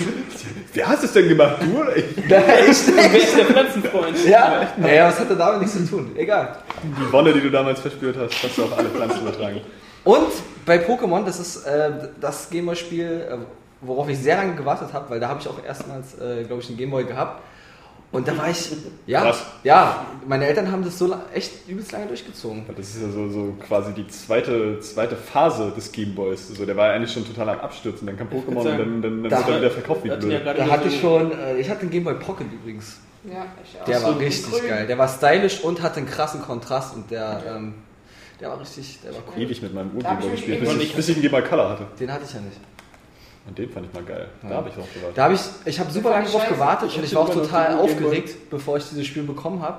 [SPEAKER 5] Wer hat es denn gemacht? Du oder ich?
[SPEAKER 6] Nein, ich
[SPEAKER 7] Wer ist der Pflanzenfreund?
[SPEAKER 6] Ja, naja, was hat denn damit nichts zu tun? Egal.
[SPEAKER 5] Die Wonne, die du damals verspürt hast, hast du auf alle Pflanzen übertragen.
[SPEAKER 6] Und bei Pokémon, das ist äh, das Gameboy-Spiel, äh, worauf ich sehr lange gewartet habe, weil da habe ich auch erstmals, äh, glaube ich, einen Gameboy gehabt. Und da war ich, ja,
[SPEAKER 5] Krass.
[SPEAKER 6] ja, meine Eltern haben das so echt übelst lange durchgezogen.
[SPEAKER 5] Das ist ja so, so quasi die zweite, zweite Phase des Gameboys. So, der war ja eigentlich schon total am Abstürzen. Dann kam Pokémon und
[SPEAKER 7] sagen,
[SPEAKER 5] dann, dann, dann
[SPEAKER 6] da-
[SPEAKER 5] wird er wieder verkauft wie
[SPEAKER 7] ja
[SPEAKER 5] blöd.
[SPEAKER 7] gerade
[SPEAKER 6] Da hatte ich schon, äh, ich hatte einen Gameboy Pocket übrigens.
[SPEAKER 8] Ja, ich auch.
[SPEAKER 6] Der
[SPEAKER 7] so,
[SPEAKER 6] war richtig
[SPEAKER 8] grün.
[SPEAKER 6] geil. Der war stylisch und hatte einen krassen Kontrast und der, ähm, der war richtig, der war cool.
[SPEAKER 5] Ewig mit meinem
[SPEAKER 8] ich
[SPEAKER 5] gespielt, bis ich, bis ich einen Gameboy Color hatte.
[SPEAKER 6] Den hatte ich ja nicht.
[SPEAKER 5] Und den fand ich mal geil. Da
[SPEAKER 6] Ja.
[SPEAKER 5] habe ich auch gewartet.
[SPEAKER 6] Da habe ich, ich habe super lange drauf gewartet
[SPEAKER 7] Ich
[SPEAKER 6] und ich war auch total aufgeregt, bevor ich dieses Spiel bekommen habe.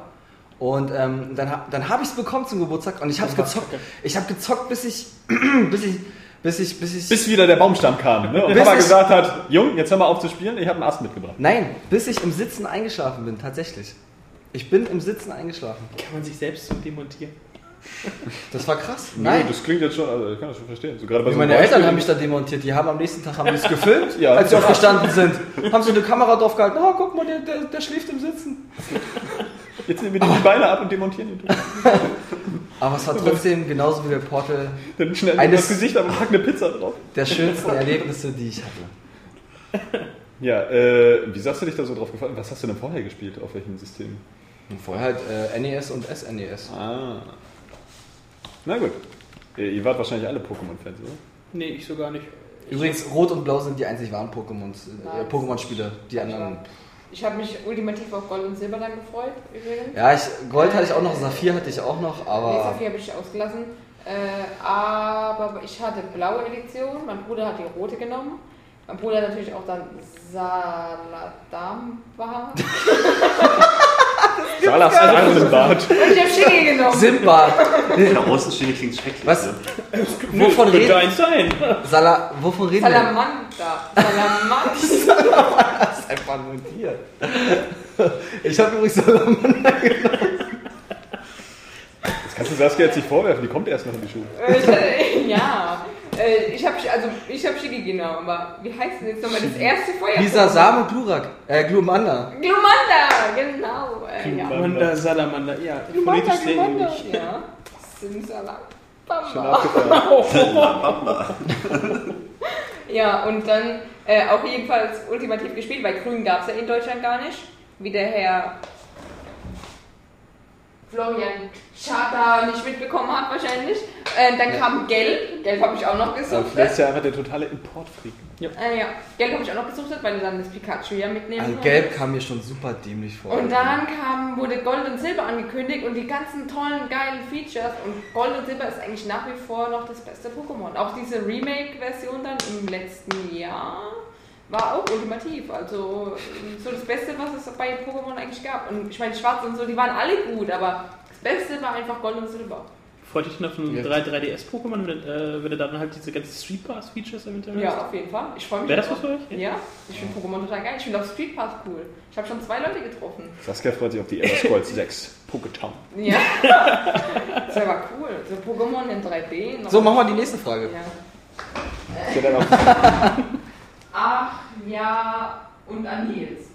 [SPEAKER 6] Und ähm, dann, dann habe ich es bekommen zum Geburtstag und ich habe es gezockt. Ich habe gezockt, bis ich, (clears throat) bis ich, bis ich, bis ich,
[SPEAKER 5] Bis wieder der Baumstamm kam ne? und Papa gesagt hat, Jung, jetzt hör mal auf zu spielen, ich habe einen Ast mitgebracht.
[SPEAKER 6] nein, bis ich im Sitzen eingeschlafen bin, tatsächlich. Ich bin im Sitzen eingeschlafen.
[SPEAKER 7] Kann man sich selbst so demontieren?
[SPEAKER 6] Das war krass.
[SPEAKER 5] Nee,
[SPEAKER 6] Nein.
[SPEAKER 5] das klingt jetzt schon, also ich kann das schon verstehen. So, gerade bei so
[SPEAKER 6] Meine Eltern haben mich da demontiert. Die haben am nächsten Tag haben es gefilmt, (laughs)
[SPEAKER 5] Ja.
[SPEAKER 6] als sie aufgestanden sind. Haben sie eine Kamera drauf gehalten. Oh, guck mal, der, der, der schläft im Sitzen.
[SPEAKER 5] Jetzt nehmen wir die Beine ab und demontieren ihn. (laughs)
[SPEAKER 6] Aber es war trotzdem genauso wie bei Portal
[SPEAKER 5] Dann schnell
[SPEAKER 6] Eines-
[SPEAKER 5] das Gesicht ab und pack eine Pizza drauf.
[SPEAKER 6] der schönsten Erlebnisse, die ich hatte.
[SPEAKER 5] Ja, äh, wie hast du dich da so drauf gefallen? Was hast du denn vorher gespielt? Auf welchem System?
[SPEAKER 6] Vorher halt äh, NES und SNES.
[SPEAKER 5] Ah. Na gut. Ihr, wart wahrscheinlich alle Pokémon-Fans, oder?
[SPEAKER 7] Nee, ich so gar nicht.
[SPEAKER 6] Übrigens, Rot und Blau sind die einzig wahren Pokémons, äh. Die anderen.
[SPEAKER 8] Ich habe mich ultimativ auf Gold und Silber dann gefreut, übrigens.
[SPEAKER 6] Ja, ich, Gold hatte ich auch noch, Saphir hatte ich auch noch,
[SPEAKER 8] Nee,
[SPEAKER 6] aber.
[SPEAKER 8] Saphir habe ich ausgelassen. Äh, aber ich hatte blaue Edition, mein Bruder hat die rote genommen. Mein Bruder hat natürlich auch dann Saladamba. (laughs) (laughs)
[SPEAKER 5] Salas Bart.
[SPEAKER 8] Und ich habe Shiggy genommen.
[SPEAKER 6] Simba!
[SPEAKER 9] Der Außenstehende klingt schrecklich.
[SPEAKER 6] Was?
[SPEAKER 9] Ne?
[SPEAKER 6] Wovon
[SPEAKER 7] Könnte
[SPEAKER 6] reden,
[SPEAKER 7] eins sein.
[SPEAKER 6] Sala, wovon reden wir?
[SPEAKER 8] Salamander. Salamander. (laughs)
[SPEAKER 6] Das ist einfach nur ein Tier. Ich habe übrigens Salamander.
[SPEAKER 5] Das kannst du Saskia jetzt nicht vorwerfen, die kommt erst noch in die Schule.
[SPEAKER 8] Äh, ja. Äh, ich habe also ich habe Shiggy genommen, aber wie heißt denn jetzt nochmal das erste Feuer?
[SPEAKER 6] Lisa Sam und Glurak. Äh, Glumanda.
[SPEAKER 8] Glumanda, genau. Äh, ja.
[SPEAKER 7] Manda, Salamander, ja.
[SPEAKER 8] Glumanda,
[SPEAKER 7] Phonetisch sehr
[SPEAKER 8] Glumanda.
[SPEAKER 7] ähnlich.
[SPEAKER 8] Ja. Simsalabamba. (laughs) Ja, und dann äh, auch jedenfalls ultimativ gespielt, weil Grün gab es ja in Deutschland gar nicht. Wie der Herr. Florian Chata nicht mitbekommen hat wahrscheinlich. Äh, dann kam Gelb. Gelb habe ich auch noch
[SPEAKER 5] Aber
[SPEAKER 8] gesucht.
[SPEAKER 5] vielleicht ist ja einfach der totale Importfreak.
[SPEAKER 8] Äh, ja. Gelb habe ich auch noch gesucht, weil du dann das Pikachu ja mitnehmen
[SPEAKER 6] Also gelb kam mir schon super dämlich vor.
[SPEAKER 8] Und dann kam, wurde Gold und Silber angekündigt und die ganzen tollen, geilen Features. Und Gold und Silber ist eigentlich nach wie vor noch das beste Pokémon. Auch diese Remake-Version dann im letzten Jahr war auch ultimativ. Also so das Beste, was es bei Pokémon eigentlich gab. Und ich meine, Schwarz und so, die waren alle gut, aber das Beste war einfach Gold und Silber.
[SPEAKER 7] Freut dich denn auf ein
[SPEAKER 6] Ja.
[SPEAKER 7] 3, 3DS-Pokémon, wenn, äh, wenn du dann halt diese ganzen Street Pass-Features eventuell
[SPEAKER 8] Ja,
[SPEAKER 7] hast?
[SPEAKER 8] auf jeden Fall. Ich freue mich.
[SPEAKER 7] Wäre das was für euch?
[SPEAKER 8] Ja, ich finde Pokémon total geil. Ich finde auch Street Pass cool. Ich habe schon zwei Leute getroffen.
[SPEAKER 5] Saskia freut sich auf die Elder Scrolls 6 Poketown.
[SPEAKER 8] Ja. (laughs) das wäre aber cool. So Pokémon in 3D. noch-
[SPEAKER 6] So, machen wir die nächste Frage.
[SPEAKER 8] Ja. (laughs) Ach ja, und an Nils.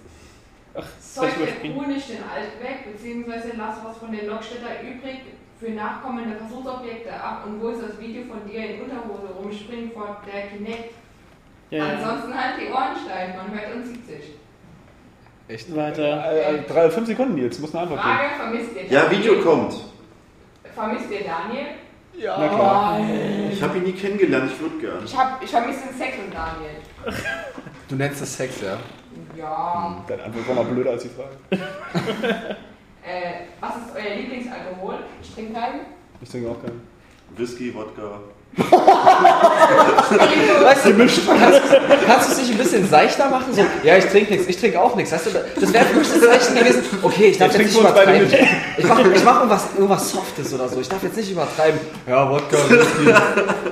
[SPEAKER 7] Ach,
[SPEAKER 8] Zeug der. Kuh nicht den Alt weg, beziehungsweise lass was von den Lokstädter übrig für nachkommende Versuchsobjekte ab. Und wo ist das Video von dir in Unterhose rumspringen vor der Kinect?
[SPEAKER 7] Ja, ja.
[SPEAKER 8] Ansonsten halt die Ohren steif, man hört und sieht sich.
[SPEAKER 6] Echt?
[SPEAKER 7] Weiter.
[SPEAKER 5] äh, äh, drei, fünf Sekunden, Nils, muss eine Antwort geben.
[SPEAKER 8] Frage, vermisst ihr
[SPEAKER 9] Ja,
[SPEAKER 8] Daniel?
[SPEAKER 9] Video kommt.
[SPEAKER 8] Vermisst ihr Daniel?
[SPEAKER 5] Na klar.
[SPEAKER 9] Ich habe ihn nie kennengelernt, ich würde gern.
[SPEAKER 8] Ich, hab, ich vermisse den Sex und Daniel.
[SPEAKER 6] Du nennst das Sex, ja?
[SPEAKER 8] Ja.
[SPEAKER 5] Deine Antwort war noch blöder als die Frage. (laughs)
[SPEAKER 8] Äh, was ist euer Lieblingsalkohol? Ich trinke keinen.
[SPEAKER 5] Ich trinke auch keinen.
[SPEAKER 9] Whisky, Wodka.
[SPEAKER 6] Weißt du, kannst, kannst du es nicht ein bisschen seichter machen? So, ja, ich trinke nichts, ich trinke auch nichts. Weißt du, das wäre für mich das Zeichen gewesen, okay, ich darf
[SPEAKER 5] Der
[SPEAKER 6] jetzt nicht übertreiben. Ich mache ich mach irgendwas, irgendwas Softes oder so, ich darf jetzt nicht übertreiben. Ja, Wodka, Whisky.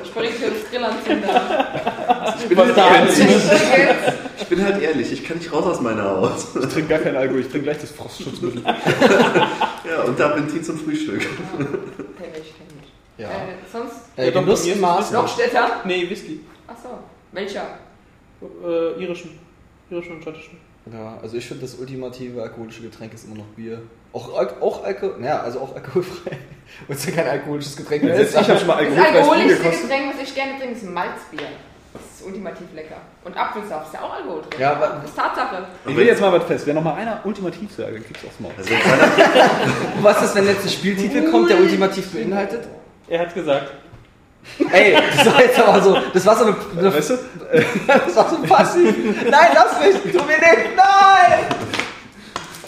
[SPEAKER 8] Ich bringe für das Grillanzünder.
[SPEAKER 9] Ich bin, halt ehrlich.
[SPEAKER 8] Jetzt.
[SPEAKER 9] ich bin halt ehrlich, ich kann nicht raus aus meiner Haut.
[SPEAKER 5] Ich trinke gar keinen Alkohol, ich trinke gleich das Frostschutzmittel.
[SPEAKER 9] Ja, und da bin Tee zum Frühstück.
[SPEAKER 8] Kenn ich, kenn ich.
[SPEAKER 6] Ja.
[SPEAKER 8] Äh, sonst
[SPEAKER 6] Äh,
[SPEAKER 7] Ja, doch,
[SPEAKER 6] Genuss
[SPEAKER 7] bei mir
[SPEAKER 6] im
[SPEAKER 7] ist
[SPEAKER 6] Maß.
[SPEAKER 7] es
[SPEAKER 8] Lokstädter?
[SPEAKER 7] Nee, Whisky.
[SPEAKER 8] Achso. Welcher?
[SPEAKER 7] Äh, irischen. Irischen und schottischen.
[SPEAKER 6] Ja, also ich finde das ultimative alkoholische Getränk ist immer noch Bier. Auch, auch Alkohol, ja, also auch alkoholfrei. Und es ist ja kein alkoholisches Getränk. mehr ist.
[SPEAKER 5] Ich habe schon mal
[SPEAKER 8] Das
[SPEAKER 5] alkoholfreies Bier
[SPEAKER 8] alkoholischste. Getränk, was ich gerne trinke, ist Malzbier. Das ist ultimativ lecker. Und Apfelsaft ist ja auch Alkohol drin.
[SPEAKER 6] Ja, aber-
[SPEAKER 8] das ist Tatsache.
[SPEAKER 5] Ich will jetzt mal was fest. Wenn noch mal einer ultimativ sagt, dann kriegst du aufs Maul.
[SPEAKER 9] Also (laughs)
[SPEAKER 6] Was ist, wenn jetzt ein Spieltitel kommt, der ultimativ beinhaltet?
[SPEAKER 7] Er hat's gesagt.
[SPEAKER 6] Ey, das war jetzt aber so, das war so eine, eine
[SPEAKER 5] Weißt du? (laughs)
[SPEAKER 6] das war so passiv. Nein, lass mich, tu mir nicht, nein!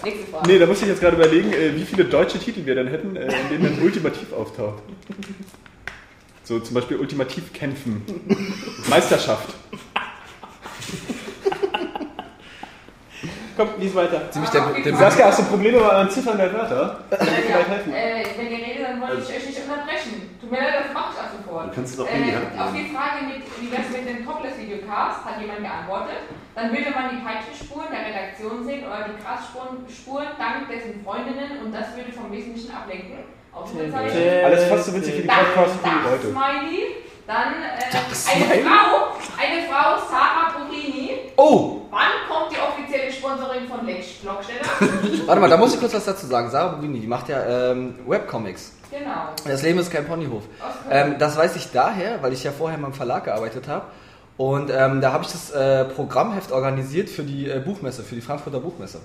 [SPEAKER 8] Nächste Frage.
[SPEAKER 5] Nee, da muss ich jetzt gerade überlegen, äh, wie viele deutsche Titel wir dann hätten, äh, in denen dann ultimativ auftaucht. So zum Beispiel ultimativ kämpfen. Meisterschaft.
[SPEAKER 7] Komm, lies weiter.
[SPEAKER 6] Ziemlich der,
[SPEAKER 8] Ah,
[SPEAKER 6] der,
[SPEAKER 5] Saskia, hast du Probleme bei euren Ziffern der Wörter? Helfen?
[SPEAKER 8] Äh, wenn ihr redet, dann wollte ich euch nicht unterbrechen. Leid, das mache ich ab sofort.
[SPEAKER 9] Du kannst es auch in die Hand
[SPEAKER 8] Äh, auf
[SPEAKER 9] nehmen.
[SPEAKER 8] die Frage mit, wie wär's mit dem Topless-Videocast, hat jemand geantwortet. Dann würde man die Peitschenspuren der Redaktion sehen oder die Grassspuren Spuren dank dessen Freundinnen und das würde vom Wesentlichen ablenken. Ausrufezeichen.
[SPEAKER 5] Alles fast so witzig wie die Podcasts für die Leute.
[SPEAKER 8] Smiley. Dann äh, eine Frau, eine Frau, Sarah Burini.
[SPEAKER 6] oh,
[SPEAKER 8] Wann kommt die offizielle Sponsoring von Lex Blocksteller? (laughs)
[SPEAKER 6] warte mal, da muss ich kurz was dazu sagen. Sarah Bugini, die macht ja ähm, Webcomics.
[SPEAKER 8] Genau.
[SPEAKER 6] Das Leben ist kein Ponyhof.
[SPEAKER 8] Köln.
[SPEAKER 6] Ähm, das weiß ich daher, weil ich ja vorher in meinem Verlag gearbeitet habe. Und ähm, da habe ich das äh, Programmheft organisiert für die äh, Buchmesse, für die Frankfurter Buchmesse.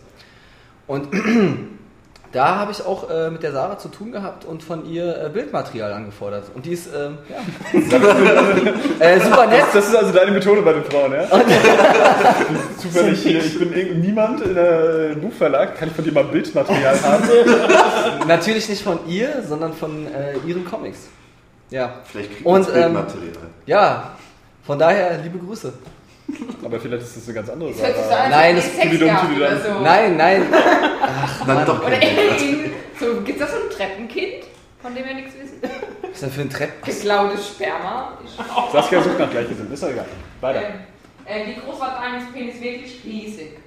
[SPEAKER 6] Und (clears throat) da habe ich auch äh, mit der Sarah zu tun gehabt und von ihr äh, Bildmaterial angefordert. Und die ist ähm, ja, (laughs) äh, super nett.
[SPEAKER 5] Das, das ist also deine Methode bei den Frauen, ja? (laughs) (laughs) Zufällig hier, ich bin irgend- niemand in einem Buchverlag, kann ich von dir mal Bildmaterial haben?
[SPEAKER 6] Natürlich nicht von ihr, sondern von äh, ihren Comics. Ja,
[SPEAKER 9] vielleicht kriegt
[SPEAKER 6] Und, ähm,
[SPEAKER 9] Bildmaterial.
[SPEAKER 6] ja. Von daher liebe Grüße.
[SPEAKER 5] Aber vielleicht ist das eine ganz andere Sache.
[SPEAKER 8] an,
[SPEAKER 6] Nein, das-
[SPEAKER 5] Tüdidum,
[SPEAKER 8] gehabt oder
[SPEAKER 5] Tüdidum.
[SPEAKER 8] so.
[SPEAKER 6] Nein, nein.
[SPEAKER 9] Dann doch
[SPEAKER 8] Oder ey, so, gibt es da so ein Treppenkind, von dem wir nichts wissen?
[SPEAKER 6] Was ist denn für ein Trepp? (laughs)
[SPEAKER 8] Geklautes Sperma. Ich,
[SPEAKER 5] Saskia sucht nach Gleichgesinnten, ist doch egal. Weiter.
[SPEAKER 8] ähm, äh, wie groß war Daniels Penis wirklich? Riesig.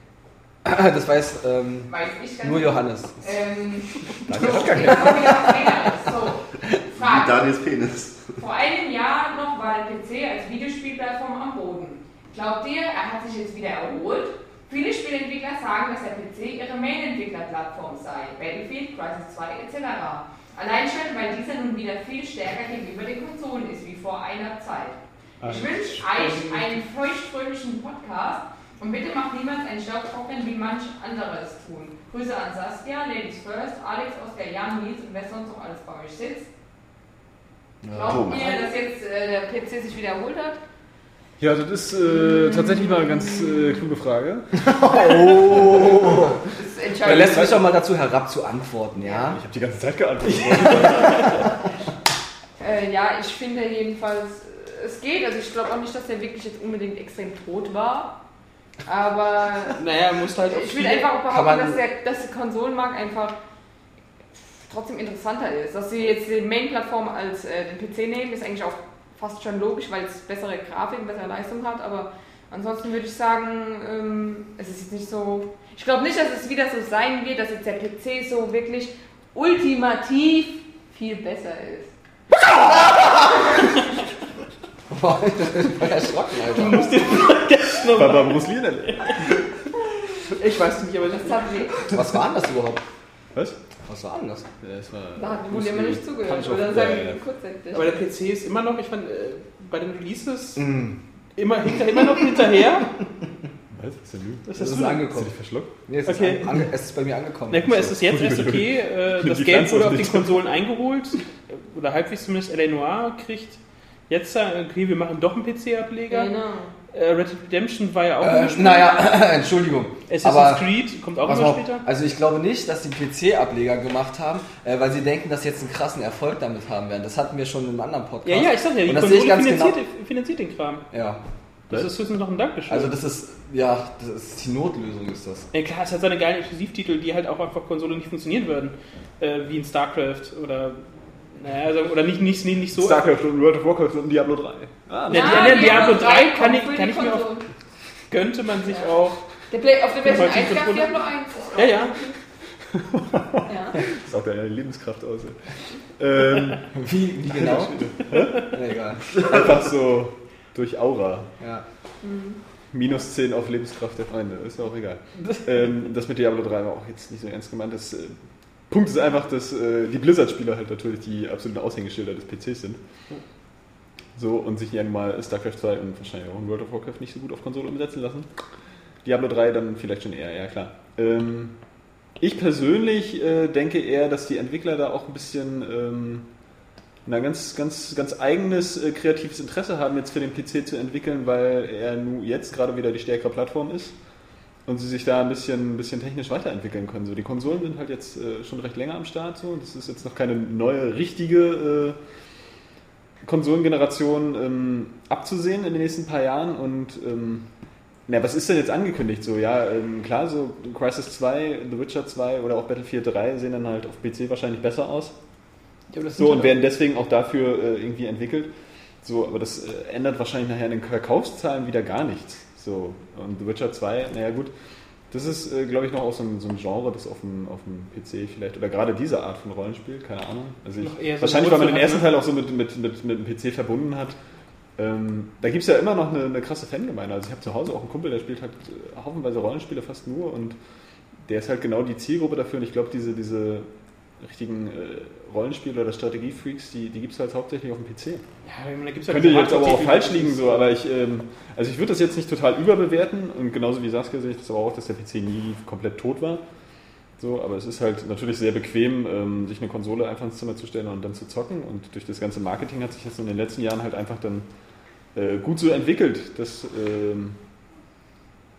[SPEAKER 6] Das weiß ähm,
[SPEAKER 8] Weiß ich
[SPEAKER 6] nur Johannes.
[SPEAKER 8] Ähm,
[SPEAKER 5] Danke, hat gar (laughs)
[SPEAKER 8] so,
[SPEAKER 5] keinen. (laughs)
[SPEAKER 8] So, Frage.
[SPEAKER 9] Daniels Penis.
[SPEAKER 8] Vor einem Jahr noch war der PC als Videospielplattform am Boden. Glaubt ihr, er hat sich jetzt wieder erholt? Viele Spieleentwickler sagen, dass der PC ihre Main-Entwicklerplattform sei. Battlefield, Crisis 2 etc. Allein schon, weil dieser nun wieder viel stärker gegenüber den Konsolen ist wie vor einer Zeit. Ich wünsche euch einen feuchtfröhlichen Podcast Und bitte macht niemals einen Staubtrocknen, wie manch andere es tun. Grüße an Saskia, Ladies First, Alex, Oskar, Jan, Nils und wer sonst noch alles bei euch sitzt. Glaubt ihr, dass jetzt äh, der PC sich wiederholt hat?
[SPEAKER 5] Ja, das ist äh, tatsächlich mal eine ganz äh, kluge Frage. (laughs)
[SPEAKER 6] Oh!
[SPEAKER 8] Das ist
[SPEAKER 6] Er
[SPEAKER 8] entscheidend.
[SPEAKER 6] lässt mich doch mal dazu herab zu antworten, ja?
[SPEAKER 5] Ich habe die ganze Zeit geantwortet. (laughs)
[SPEAKER 8] Äh, ja, ich finde jedenfalls, es geht. Also ich glaube auch nicht, dass der wirklich jetzt unbedingt extrem tot war. Aber (laughs)
[SPEAKER 7] Naja, muss halt auch
[SPEAKER 8] ich will einfach
[SPEAKER 6] Kann
[SPEAKER 8] behaupten, dass der, dass der Konsolenmarkt einfach trotzdem interessanter ist. Dass sie jetzt die Main-Plattform als äh, den PC nehmen, ist eigentlich auch fast schon logisch, weil es bessere Grafik, bessere Leistung hat. Aber ansonsten würde ich sagen, ähm, es ist jetzt nicht so. Ich glaube nicht, dass es wieder so sein wird, dass jetzt der PC so wirklich ultimativ viel besser ist.
[SPEAKER 6] Boah, ich bin erschrocken, Alter.
[SPEAKER 5] Lee in der
[SPEAKER 7] Ich weiß nicht, aber das
[SPEAKER 8] Das hat weh.
[SPEAKER 6] Was war denn das überhaupt?
[SPEAKER 5] Was?
[SPEAKER 6] Was war denn das?
[SPEAKER 5] War
[SPEAKER 8] Da hat wohl immer nicht zugehört. Oder sagen
[SPEAKER 5] ja.
[SPEAKER 7] Aber der PC ist immer noch, ich fand, äh, bei den Releases
[SPEAKER 6] Mm.
[SPEAKER 7] immer, hinter, immer noch hinterher.
[SPEAKER 5] Was? (laughs) Was ist denn du?
[SPEAKER 7] Das
[SPEAKER 6] Das
[SPEAKER 7] ist
[SPEAKER 6] ist.
[SPEAKER 5] Hast du
[SPEAKER 6] angekommen.
[SPEAKER 5] dich verschluckt?
[SPEAKER 6] Nee, es, ist
[SPEAKER 7] Okay.
[SPEAKER 6] an, ange, es ist bei mir angekommen.
[SPEAKER 7] Na, guck mal, es ist jetzt erst okay. (laughs) Äh, das Game wurde auf den. Konsolen eingeholt. äh, Oder halbwegs zumindest L.A. Noir kriegt. Jetzt sagen, okay, wir machen doch einen PC-Ableger.
[SPEAKER 8] Genau.
[SPEAKER 7] Äh, Red Dead Redemption war ja auch
[SPEAKER 6] Äh, naja, (laughs) Entschuldigung.
[SPEAKER 7] Assassin's
[SPEAKER 6] aber
[SPEAKER 7] Creed kommt auch immer später.
[SPEAKER 6] also ich glaube nicht, dass die PC-Ableger gemacht haben, äh, weil sie denken, dass sie jetzt einen krassen Erfolg damit haben werden. Das hatten wir schon in einem anderen Podcast.
[SPEAKER 7] Ja, ja, ich sag ja, die Konsole
[SPEAKER 6] ganz
[SPEAKER 7] finanziert,
[SPEAKER 6] genau.
[SPEAKER 7] finanziert den Kram.
[SPEAKER 6] Ja,
[SPEAKER 7] Das ist höchstens noch ein Dankeschön.
[SPEAKER 6] also das ist, ja, das ist die Notlösung ist das.
[SPEAKER 7] ja, klar, es hat seine geilen Exklusivtitel, die halt auch einfach Konsole nicht funktionieren würden. Äh, wie in StarCraft oder. Naja, also, oder nicht, nicht, nicht, nicht so.
[SPEAKER 5] StarCraft und World of Warcraft und Diablo 3. Ah,
[SPEAKER 7] Ja,
[SPEAKER 8] Ja,
[SPEAKER 7] die- Diablo 3 kann ich- kann ich mir auch-. Könnte man sich auch.
[SPEAKER 8] Der Play, auf der Version
[SPEAKER 7] Heute
[SPEAKER 8] 1 gab es. Diablo 1.
[SPEAKER 7] Ja, ja.
[SPEAKER 8] ja.
[SPEAKER 5] Das ist auch deine Lebenskraft aus. Ähm, (laughs)
[SPEAKER 6] Wie, wie genau? (laughs) nee, egal.
[SPEAKER 5] einfach so durch Aura.
[SPEAKER 6] Ja.
[SPEAKER 5] Minus 10 auf Lebenskraft der Freunde, ist ja auch egal. ähm, das mit Diablo 3 war auch jetzt nicht so ernst gemeint. Das äh, Punkt ist einfach, dass äh, die Blizzard-Spieler halt natürlich die absoluten Aushängeschilder des PCs sind. So, und sich mal StarCraft 2 und wahrscheinlich auch World of Warcraft nicht so gut auf Konsole umsetzen lassen. Diablo 3 dann vielleicht schon eher, ja klar. Ähm, ich persönlich äh, denke eher, dass die Entwickler da auch ein bisschen ähm, na, ganz, ganz, ganz eigenes äh, kreatives Interesse haben, jetzt für den PC zu entwickeln, weil er nun jetzt gerade wieder die stärkere Plattform ist und sie sich da ein bisschen, ein bisschen technisch weiterentwickeln können. So, die Konsolen sind halt jetzt äh, schon recht länger am Start. So. Das ist jetzt noch keine neue, richtige äh, Konsolengeneration ähm, abzusehen in den nächsten paar Jahren. Und ähm, na, was ist denn jetzt angekündigt? So, ja, ähm, klar, so Crisis 2, The Witcher 2 oder auch Battlefield 3 sehen dann halt auf PC wahrscheinlich besser aus.
[SPEAKER 7] Ja,
[SPEAKER 5] So, und werden deswegen auch dafür äh, irgendwie entwickelt. So, aber das äh, ändert wahrscheinlich nachher in den Verkaufszahlen wieder gar nichts. So, und The Witcher 2, naja gut, das ist, äh, glaube ich, noch auch so ein, so ein Genre, das auf dem, auf dem PC vielleicht, oder gerade diese Art von Rollenspiel, keine Ahnung. Also ich,
[SPEAKER 7] so
[SPEAKER 5] wahrscheinlich, weil man den ersten
[SPEAKER 7] hat,
[SPEAKER 5] Teil auch so mit, mit, mit, mit dem PC verbunden hat. Ähm, da gibt es ja immer noch eine, eine krasse Fangemeinde. Also ich habe zu Hause auch einen Kumpel, der spielt halt äh, haufenweise Rollenspiele fast nur und der ist halt genau die Zielgruppe dafür und ich glaube, diese, diese richtigen äh, Rollenspiele oder Strategiefreaks, die, die gibt es halt hauptsächlich auf dem PC.
[SPEAKER 7] Ja, da gibt's ja
[SPEAKER 5] Könnte jetzt aber auch falsch liegen, so, aber ich, ähm, also ich würde das jetzt nicht total überbewerten und genauso wie Saskia sehe ich das aber auch, dass der PC nie komplett tot war. So, aber es ist halt natürlich sehr bequem, ähm, sich eine Konsole einfach ins Zimmer zu stellen und dann zu zocken. Und durch das ganze Marketing hat sich das in den letzten Jahren halt einfach dann äh, gut so entwickelt, dass ähm,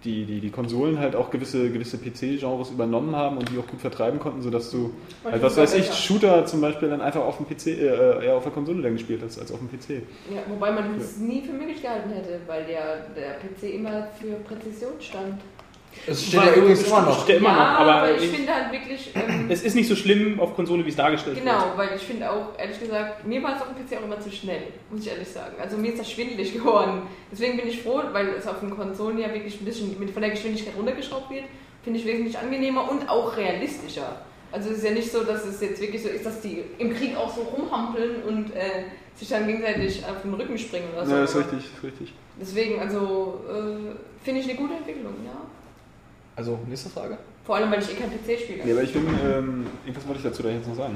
[SPEAKER 5] die, die, die Konsolen halt auch gewisse, gewisse PC-Genres übernommen haben und die auch gut vertreiben konnten, sodass du, halt, was weiß ich, Shooter zum Beispiel dann einfach auf dem PC, äh, eher auf der Konsole dann gespielt hast, als auf dem PC.
[SPEAKER 8] Ja, wobei man es nie für möglich gehalten hätte, weil ja der PC immer für Präzision stand.
[SPEAKER 6] Es steht ja übrigens immer noch.
[SPEAKER 7] Steht immer
[SPEAKER 8] ja,
[SPEAKER 7] noch, aber
[SPEAKER 8] aber ich
[SPEAKER 7] ich-
[SPEAKER 8] finde halt wirklich. (clears throat) Ähm,
[SPEAKER 7] Es ist nicht so schlimm auf Konsole, wie es dargestellt wird.
[SPEAKER 8] Genau, weil ich finde auch, ehrlich gesagt, mir war es auf dem PC auch immer zu schnell, muss ich ehrlich sagen. Also mir ist das schwindelig (laughs) geworden. Deswegen bin ich froh, weil es auf den Konsolen ja wirklich ein bisschen mit, von der Geschwindigkeit runtergeschraubt wird, finde ich wesentlich angenehmer und auch realistischer. Also es ist ja nicht so, dass es jetzt wirklich so ist, dass die im Krieg auch so rumhampeln und äh, sich dann gegenseitig auf den Rücken springen oder so.
[SPEAKER 5] Ja, ist richtig, ist richtig.
[SPEAKER 8] Deswegen, also äh, finde ich eine gute Entwicklung, ja.
[SPEAKER 6] Also, nächste Frage?
[SPEAKER 8] Vor allem, weil ich eh kein PC spiele.
[SPEAKER 5] Nee, aber ich bin, ähm, irgendwas wollte ich dazu da jetzt noch sagen.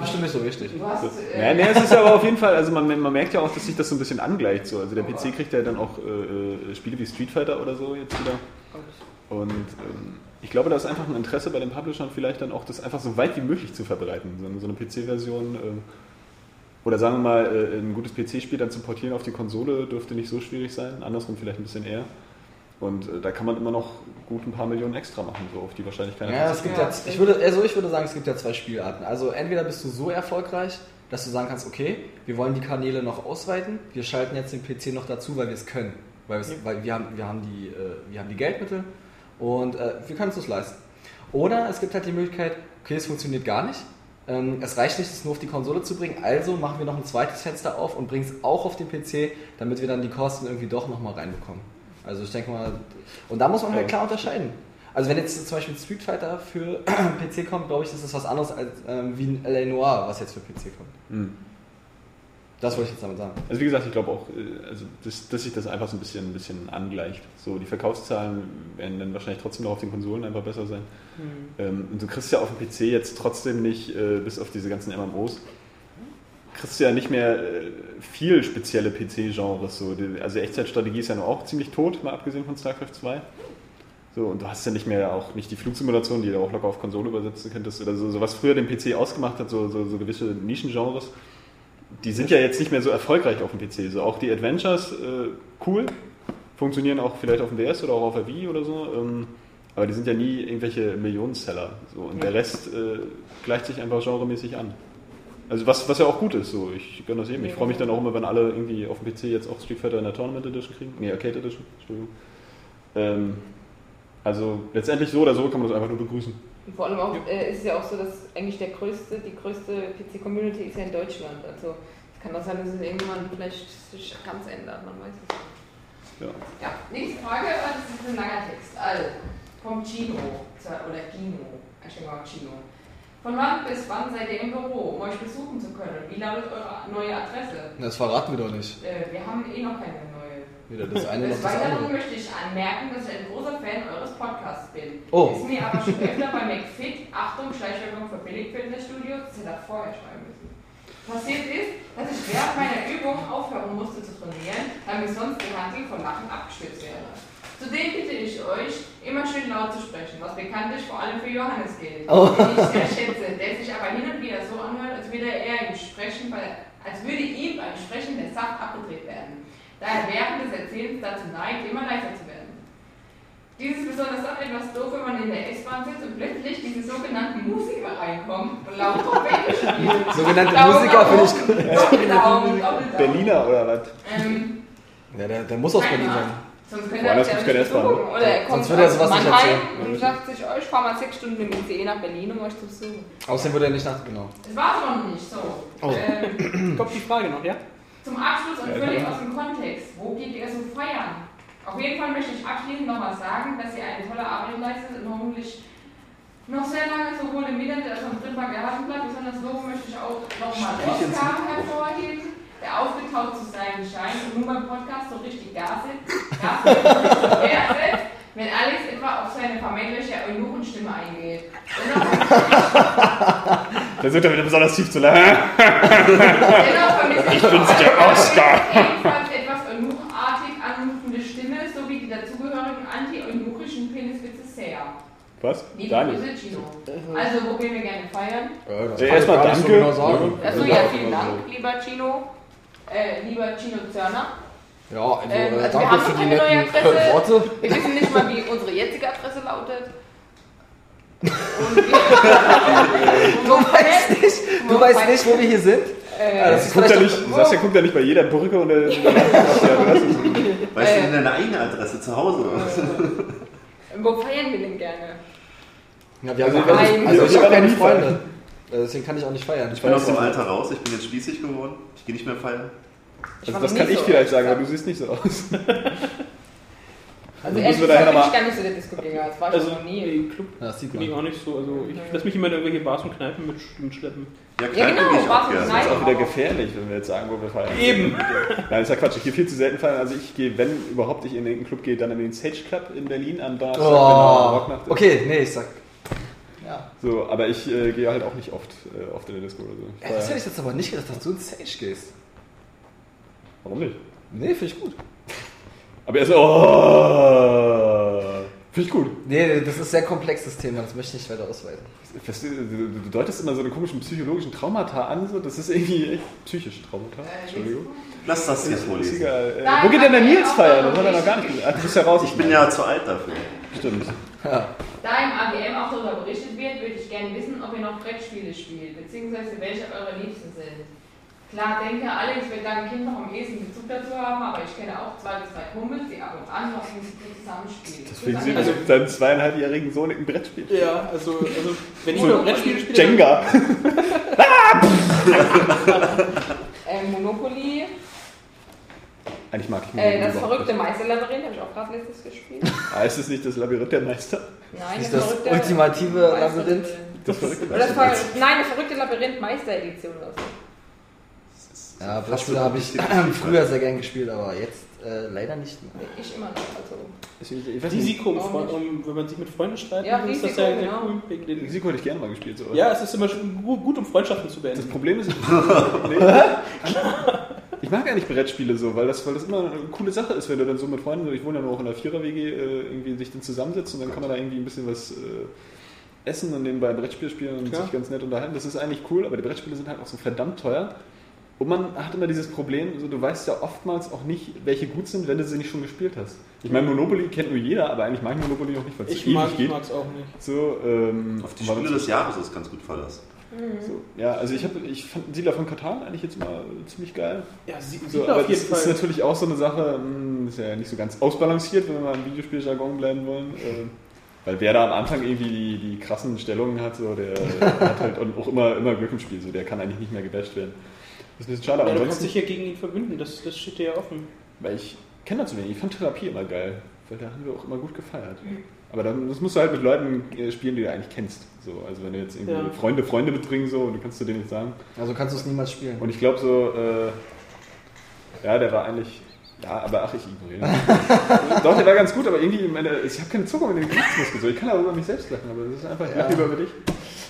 [SPEAKER 6] Bestimmt nicht so wichtig.
[SPEAKER 8] Du hast,
[SPEAKER 5] Ja,
[SPEAKER 8] äh,
[SPEAKER 5] nee, es ist aber auf jeden Fall, also man, man merkt ja auch, dass sich das so ein bisschen angleicht. So. Also der PC kriegt ja dann auch äh, äh, Spiele wie Street Fighter oder so jetzt wieder. Und ähm, ich glaube, da ist einfach ein Interesse bei den Publishern vielleicht dann auch, das einfach so weit wie möglich zu verbreiten. So, eine- so eine PC-Version ähm, oder sagen wir mal, äh, ein gutes PC-Spiel dann zu portieren auf die Konsole dürfte nicht so schwierig sein. Andersrum vielleicht ein bisschen eher. Und äh, da kann man immer noch gut ein paar Millionen extra machen, so auf die wahrscheinlich keiner
[SPEAKER 6] Ja, es gibt ja, ich würde, also ich würde sagen, es gibt ja zwei Spielarten. Also entweder bist du so erfolgreich, dass du sagen kannst, okay, wir wollen die Kanäle noch ausweiten, wir schalten jetzt den PC noch dazu, weil wir es können. Weil, wir's- weil wir, haben, wir, haben die, äh, wir haben die Geldmittel und äh, wir können es uns leisten. Oder es gibt halt die Möglichkeit, okay, es funktioniert gar nicht. Ähm, es reicht nicht, es nur auf die Konsole zu bringen, also machen wir noch ein zweites Fenster auf und bringen es auch auf den PC, damit wir dann die Kosten irgendwie doch nochmal reinbekommen. Also ich denke mal, und da muss man halt
[SPEAKER 5] Ja.
[SPEAKER 6] klar unterscheiden. Also wenn jetzt zum Beispiel Street Fighter für (clears throat) PC kommt, glaube ich, ist das was anderes als ähm, wie ein L.A. Noir, was jetzt für PC kommt.
[SPEAKER 5] Hm.
[SPEAKER 6] Das wollte ich jetzt damit sagen.
[SPEAKER 5] Also wie gesagt, ich glaube auch, äh, also dass, dass sich das einfach so ein bisschen, ein bisschen angleicht. So, die Verkaufszahlen werden dann wahrscheinlich trotzdem noch auf den Konsolen einfach besser sein. Ähm, und du kriegst ja auf dem PC jetzt trotzdem nicht, äh, bis auf diese ganzen MMOs, kriegst du ja nicht mehr äh, viel spezielle PC-Genres. So. Die- Also Echtzeitstrategie ist ja nur auch ziemlich tot, mal abgesehen von StarCraft 2. So, und du hast ja nicht mehr auch nicht die Flugsimulation, die du auch locker auf Konsole übersetzen könntest, oder so, so was früher den PC ausgemacht hat, so, so, so gewisse Nischengenres die sind ja jetzt nicht mehr so erfolgreich auf dem PC. So auch die Adventures, äh, cool, funktionieren auch vielleicht auf dem DS oder auch auf der Wii oder so, ähm, aber die sind ja nie irgendwelche Millionenseller. So, und der Rest äh, gleicht sich einfach genremäßig an. Also was, was ja auch gut ist, so ich gönne das eben. Ich freue mich dann auch immer, wenn alle irgendwie auf dem PC jetzt auch Street Fighter in der Tournament Edition kriegen. Nee, Arcade Edition, Entschuldigung. Ähm, also letztendlich so oder so kann man das einfach nur begrüßen.
[SPEAKER 8] Und vor allem auch, äh, ist es ja auch so, dass eigentlich der größte, die größte PC-Community ist ja in Deutschland. Also es kann auch sein, dass es irgendwann vielleicht sich ganz ändert, man weiß es nicht.
[SPEAKER 5] Ja.
[SPEAKER 8] Ja, nächste Frage, das ist ein langer Text. Also, vom Gino, oder Gino, ich denke mal Gino. Von wann bis wann seid ihr im Büro, um euch besuchen zu können? Wie lautet eure neue Adresse?
[SPEAKER 6] Das verraten wir doch nicht.
[SPEAKER 8] Äh, wir haben eh noch keine neue.
[SPEAKER 6] Weder das eine noch
[SPEAKER 8] Des
[SPEAKER 6] das
[SPEAKER 8] Weiteren
[SPEAKER 6] andere.
[SPEAKER 8] möchte ich anmerken, dass ich ein großer Fan eures Podcasts bin.
[SPEAKER 6] Oh.
[SPEAKER 8] Ist mir aber schon öfter bei McFit, Achtung, Schleichwerbung für Billigfilterstudios, das hätte er vorher schreiben müssen. Passiert ist, dass ich während meiner Übung aufhören musste zu trainieren, weil mir sonst die Handel vor Lachen abgestürzt wäre. Zudem bitte ich euch, immer schön laut zu sprechen, was bekanntlich vor allem für Johannes gilt,
[SPEAKER 6] Oh.
[SPEAKER 8] den ich sehr schätze, der sich aber hin und wieder so anhört, als würde er im Sprechen als würde ihm beim Sprechen der Saft abgedreht werden da er während des Erzählens dazu neigt, immer leiser zu werden. Dies ist besonders dann etwas doof, wenn man in der S-Bahn sitzt und plötzlich diese sogenannten Musiker reinkommen und laut Trompete spielen. (laughs)
[SPEAKER 6] Sogenannte
[SPEAKER 8] Daumen
[SPEAKER 6] Musiker finde ich
[SPEAKER 8] Doppeldaumen. (laughs)
[SPEAKER 5] Berliner oder was?
[SPEAKER 8] Ähm,
[SPEAKER 6] Ja, der, der muss aus Berlin sein.
[SPEAKER 8] Sonst könnte er
[SPEAKER 5] gibt's
[SPEAKER 8] ja
[SPEAKER 5] keine
[SPEAKER 8] nicht
[SPEAKER 5] S-Bahn,
[SPEAKER 8] besuchen. Oder er kommt
[SPEAKER 6] Sonst würde er sowas nicht erzählen.
[SPEAKER 8] und sagt sich, oh, ich fahre mal sechs Stunden mit dem ICE nach Berlin, um euch zu besuchen.
[SPEAKER 6] Außerdem würde er nicht nach. Genau.
[SPEAKER 8] Das war es noch nicht so.
[SPEAKER 6] Oh.
[SPEAKER 8] Ähm,
[SPEAKER 7] Kommt die Frage noch, ja?
[SPEAKER 8] Zum Abschluss und völlig aus dem Kontext. Wo geht ihr so feiern? Auf jeden Fall möchte ich abschließend nochmal sagen, dass ihr eine tolle Arbeit leistet und hoffentlich noch sehr lange sowohl im Internet als auch im Printmarkt erhalten bleibt. Besonders loben möchte ich auch nochmal Oskar hervorheben, der aufgetaucht zu sein scheint und nun beim Podcast so richtig Gas setzt, Setzt, (laughs) wenn Alex etwa auf seine vermeintliche Eunuchenstimme eingeht. Dennoch (laughs)
[SPEAKER 5] Da sind wir wieder besonders tief zu lachen.
[SPEAKER 8] Vermisse ich,
[SPEAKER 5] bin's, der Oscar.
[SPEAKER 8] Ebenfalls etwas eunuchartig anmutende Stimme sowie die dazugehörigen anti-eunuchischen Peniswitze sehr.
[SPEAKER 5] Was?
[SPEAKER 8] Liebe
[SPEAKER 5] nicht.
[SPEAKER 8] Grüße, Gino. Also, wo gehen wir gerne feiern?
[SPEAKER 6] Ja,
[SPEAKER 5] Ja, erstmal
[SPEAKER 6] so
[SPEAKER 5] danke.
[SPEAKER 6] genau.
[SPEAKER 8] Achso, ja, vielen Dank, lieber Gino. Äh, lieber Gino Zörner.
[SPEAKER 6] Ja, also,
[SPEAKER 8] Ähm,
[SPEAKER 6] äh,
[SPEAKER 8] also wir haben noch keine neue Adresse.
[SPEAKER 6] Worte.
[SPEAKER 8] Wir wissen nicht mal, wie unsere jetzige Adresse lautet. (laughs) Und wir,
[SPEAKER 6] Du weißt nicht, du weißt nicht, wo wir hier sind?
[SPEAKER 8] Äh,
[SPEAKER 6] das ist
[SPEAKER 5] Guckt ja
[SPEAKER 6] vielleicht
[SPEAKER 5] nicht, Sascha guckt ja nicht bei jeder Brücke und (laughs) der, der
[SPEAKER 9] Weißt
[SPEAKER 8] Äh.
[SPEAKER 9] du denn deine eigene Adresse zu Hause? (laughs)
[SPEAKER 8] wo feiern wir denn gerne?
[SPEAKER 6] Ja, wir haben
[SPEAKER 5] Also,
[SPEAKER 6] also,
[SPEAKER 8] Nein.
[SPEAKER 6] also ich habe keine Freunde. Äh, Deswegen kann ich auch nicht feiern.
[SPEAKER 9] Ich bin aus dem Alter raus, ich bin jetzt spießig geworden. Ich gehe nicht mehr feiern.
[SPEAKER 8] Ich
[SPEAKER 5] Also das kann ich
[SPEAKER 8] so
[SPEAKER 5] vielleicht sagen, aber du siehst nicht so aus. (laughs)
[SPEAKER 8] Also
[SPEAKER 5] müssen wir daher
[SPEAKER 8] bin
[SPEAKER 5] noch
[SPEAKER 8] ich gar nicht so der Disco-Gänger. Das war ich
[SPEAKER 7] Also
[SPEAKER 8] noch nie.
[SPEAKER 7] im Club
[SPEAKER 6] Ja, das sieht
[SPEAKER 7] bin ich auch nicht so. Also ich lasse mich immer in irgendwelche Bars und Kneipen mit, mitschleppen.
[SPEAKER 9] Ja,
[SPEAKER 8] Ja, genau,
[SPEAKER 9] ich
[SPEAKER 8] Bars
[SPEAKER 9] auch
[SPEAKER 8] und
[SPEAKER 9] gerne.
[SPEAKER 5] Das ist
[SPEAKER 8] Kneipen.
[SPEAKER 5] auch wieder gefährlich, wenn wir jetzt sagen, wo wir feiern.
[SPEAKER 7] Eben.
[SPEAKER 5] Nein, ist ja Quatsch. Ich gehe viel zu selten feiern. Also ich gehe, wenn überhaupt ich in irgendeinen Club gehe, dann in den Sage Club in Berlin am Donnerstag, wenn
[SPEAKER 6] Oh,
[SPEAKER 5] Rocknacht ist.
[SPEAKER 6] okay, nee, ich sag. Ja.
[SPEAKER 5] So, aber ich äh, gehe halt auch nicht oft, äh, oft in der Disco oder so.
[SPEAKER 6] Ja, das hätte ich jetzt aber nicht gedacht, dass du in Sage gehst.
[SPEAKER 5] Warum nicht?
[SPEAKER 6] Nee, finde ich gut. (laughs)
[SPEAKER 5] Aber er so, oh, finde ich gut.
[SPEAKER 6] Nee, das ist ein sehr komplexes Thema, das möchte ich nicht weiter ausweiten.
[SPEAKER 5] Du, deutest immer so eine komischen psychologischen Traumata an, so. das ist irgendwie echt psychische Traumata. Entschuldigung.
[SPEAKER 9] Lass das jetzt
[SPEAKER 5] Ist egal. Äh,
[SPEAKER 8] Nein,
[SPEAKER 5] wo geht denn der Nils feiern? Das hat er noch gar nicht gesagt. Ach, du bist ja raus.
[SPEAKER 9] Ich bin ja zu alt dafür.
[SPEAKER 5] Stimmt.
[SPEAKER 8] Da im AGM auch darüber berichtet wird, würde ich gerne wissen, ob ihr noch Brettspiele spielt, beziehungsweise welche eure Liebsten sind. Klar, denke, Alex wird dein Kind noch am ehesten Bezug dazu haben, aber ich kenne auch zwei bis drei Kumpels, die ab und an noch ein bisschen zusammen spielen.
[SPEAKER 5] Deswegen
[SPEAKER 8] an
[SPEAKER 5] also deinen zweieinhalbjährigen Sohn ein Brettspiel.
[SPEAKER 7] Ja, also, also wenn ich nur Brettspiele spiele.
[SPEAKER 5] Jenga. (laughs)
[SPEAKER 8] äh, Monopoly,
[SPEAKER 5] Eigentlich mag ich
[SPEAKER 8] äh,
[SPEAKER 5] Monopoly
[SPEAKER 8] das
[SPEAKER 5] überhaupt
[SPEAKER 8] verrückte. Meisterlabyrinth, habe ich auch gerade letztes gespielt.
[SPEAKER 5] Ah, ist es nicht das Labyrinth der Meister?
[SPEAKER 8] Nein,
[SPEAKER 6] Ist das ultimative Labyrinth?
[SPEAKER 5] Das verrückte
[SPEAKER 8] das
[SPEAKER 5] Meister.
[SPEAKER 8] Nein, das verrückte Labyrinth Meisteredition oder so.
[SPEAKER 6] Ja, Brettspiele habe ich (clears throat) früher sehr gern gespielt, aber jetzt äh, leider nicht mehr.
[SPEAKER 8] Nee, Ich immer noch. Also.
[SPEAKER 5] Ich, ich weiß nicht,
[SPEAKER 7] Risiko,
[SPEAKER 8] nicht.
[SPEAKER 7] um, wenn man sich mit Freunden streitet,
[SPEAKER 8] Ja,
[SPEAKER 7] ist das
[SPEAKER 8] Risiko,
[SPEAKER 7] ja sehr
[SPEAKER 8] genau.
[SPEAKER 7] cool. Wegen den-
[SPEAKER 5] Risiko hätte ich gerne mal gespielt. So.
[SPEAKER 7] Ja, es ist immer schon gut, gut, um Freundschaften zu
[SPEAKER 5] Das
[SPEAKER 7] beenden.
[SPEAKER 5] Problem ist, (laughs) ich mag nicht Brettspiele so, weil das, weil das immer eine coole Sache ist, wenn du dann so mit Freunden, ich wohne ja nur auch in der Vierer-WG, äh, irgendwie sich dann zusammensetzt und dann kann man da irgendwie ein bisschen was äh, essen und nebenbei Brettspiel spielen und
[SPEAKER 7] Klar.
[SPEAKER 5] sich ganz nett unterhalten. Das ist eigentlich cool, aber die Brettspiele sind halt auch so verdammt teuer. Und man hat immer dieses Problem, so, du weißt ja oftmals auch nicht, welche gut sind, wenn du sie nicht schon gespielt hast. Ich meine, Monopoly kennt nur jeder, aber eigentlich mag ich Monopoly auch nicht, weil es
[SPEAKER 7] Ich
[SPEAKER 5] ewig
[SPEAKER 7] mag
[SPEAKER 5] geht.
[SPEAKER 7] es auch nicht.
[SPEAKER 5] So, ähm,
[SPEAKER 9] Auf die Spiele des Jahres ist ganz gut Verlass.
[SPEAKER 5] so, ja, also ich, hab, ich fand Siedler von Katan eigentlich jetzt immer ziemlich geil.
[SPEAKER 7] Ja, sie,
[SPEAKER 5] So,
[SPEAKER 7] sieht
[SPEAKER 5] aber
[SPEAKER 7] auf jeden
[SPEAKER 5] das ist
[SPEAKER 7] Fall.
[SPEAKER 5] natürlich auch so eine Sache, mh, ist ja nicht so ganz ausbalanciert, wenn wir mal im Videospieljargon bleiben wollen. Äh, weil wer da am Anfang irgendwie die, die krassen Stellungen hat, so, der hat halt auch immer, immer Glück im Spiel, so, der kann eigentlich nicht mehr gebasht werden. Das ist ein bisschen schade, aber
[SPEAKER 7] Ja, du kannst dich ja gegen ihn verbünden, das, das steht dir ja offen.
[SPEAKER 5] weil ich kenne da zu wenig, ich fand Therapie immer geil, weil da haben wir auch immer gut gefeiert. Aber dann, das musst du halt mit Leuten äh, spielen, die du eigentlich kennst. So, also wenn du jetzt irgendwie
[SPEAKER 7] Ja.
[SPEAKER 5] Freunde, Freunde mitbringen so und du kannst du denen nicht sagen.
[SPEAKER 6] Also kannst du es niemals spielen.
[SPEAKER 5] Und ich glaube so, äh, ja, der war eigentlich, ja, aber ach, ich ignoriere. (laughs) Doch, der war ganz gut, aber irgendwie, meine, ich habe keine Zucker mit den Gesichtsmuskeln. So. Ich kann aber über mich selbst lachen, aber das ist einfach, ich
[SPEAKER 6] Ja.
[SPEAKER 5] lache lieber über dich.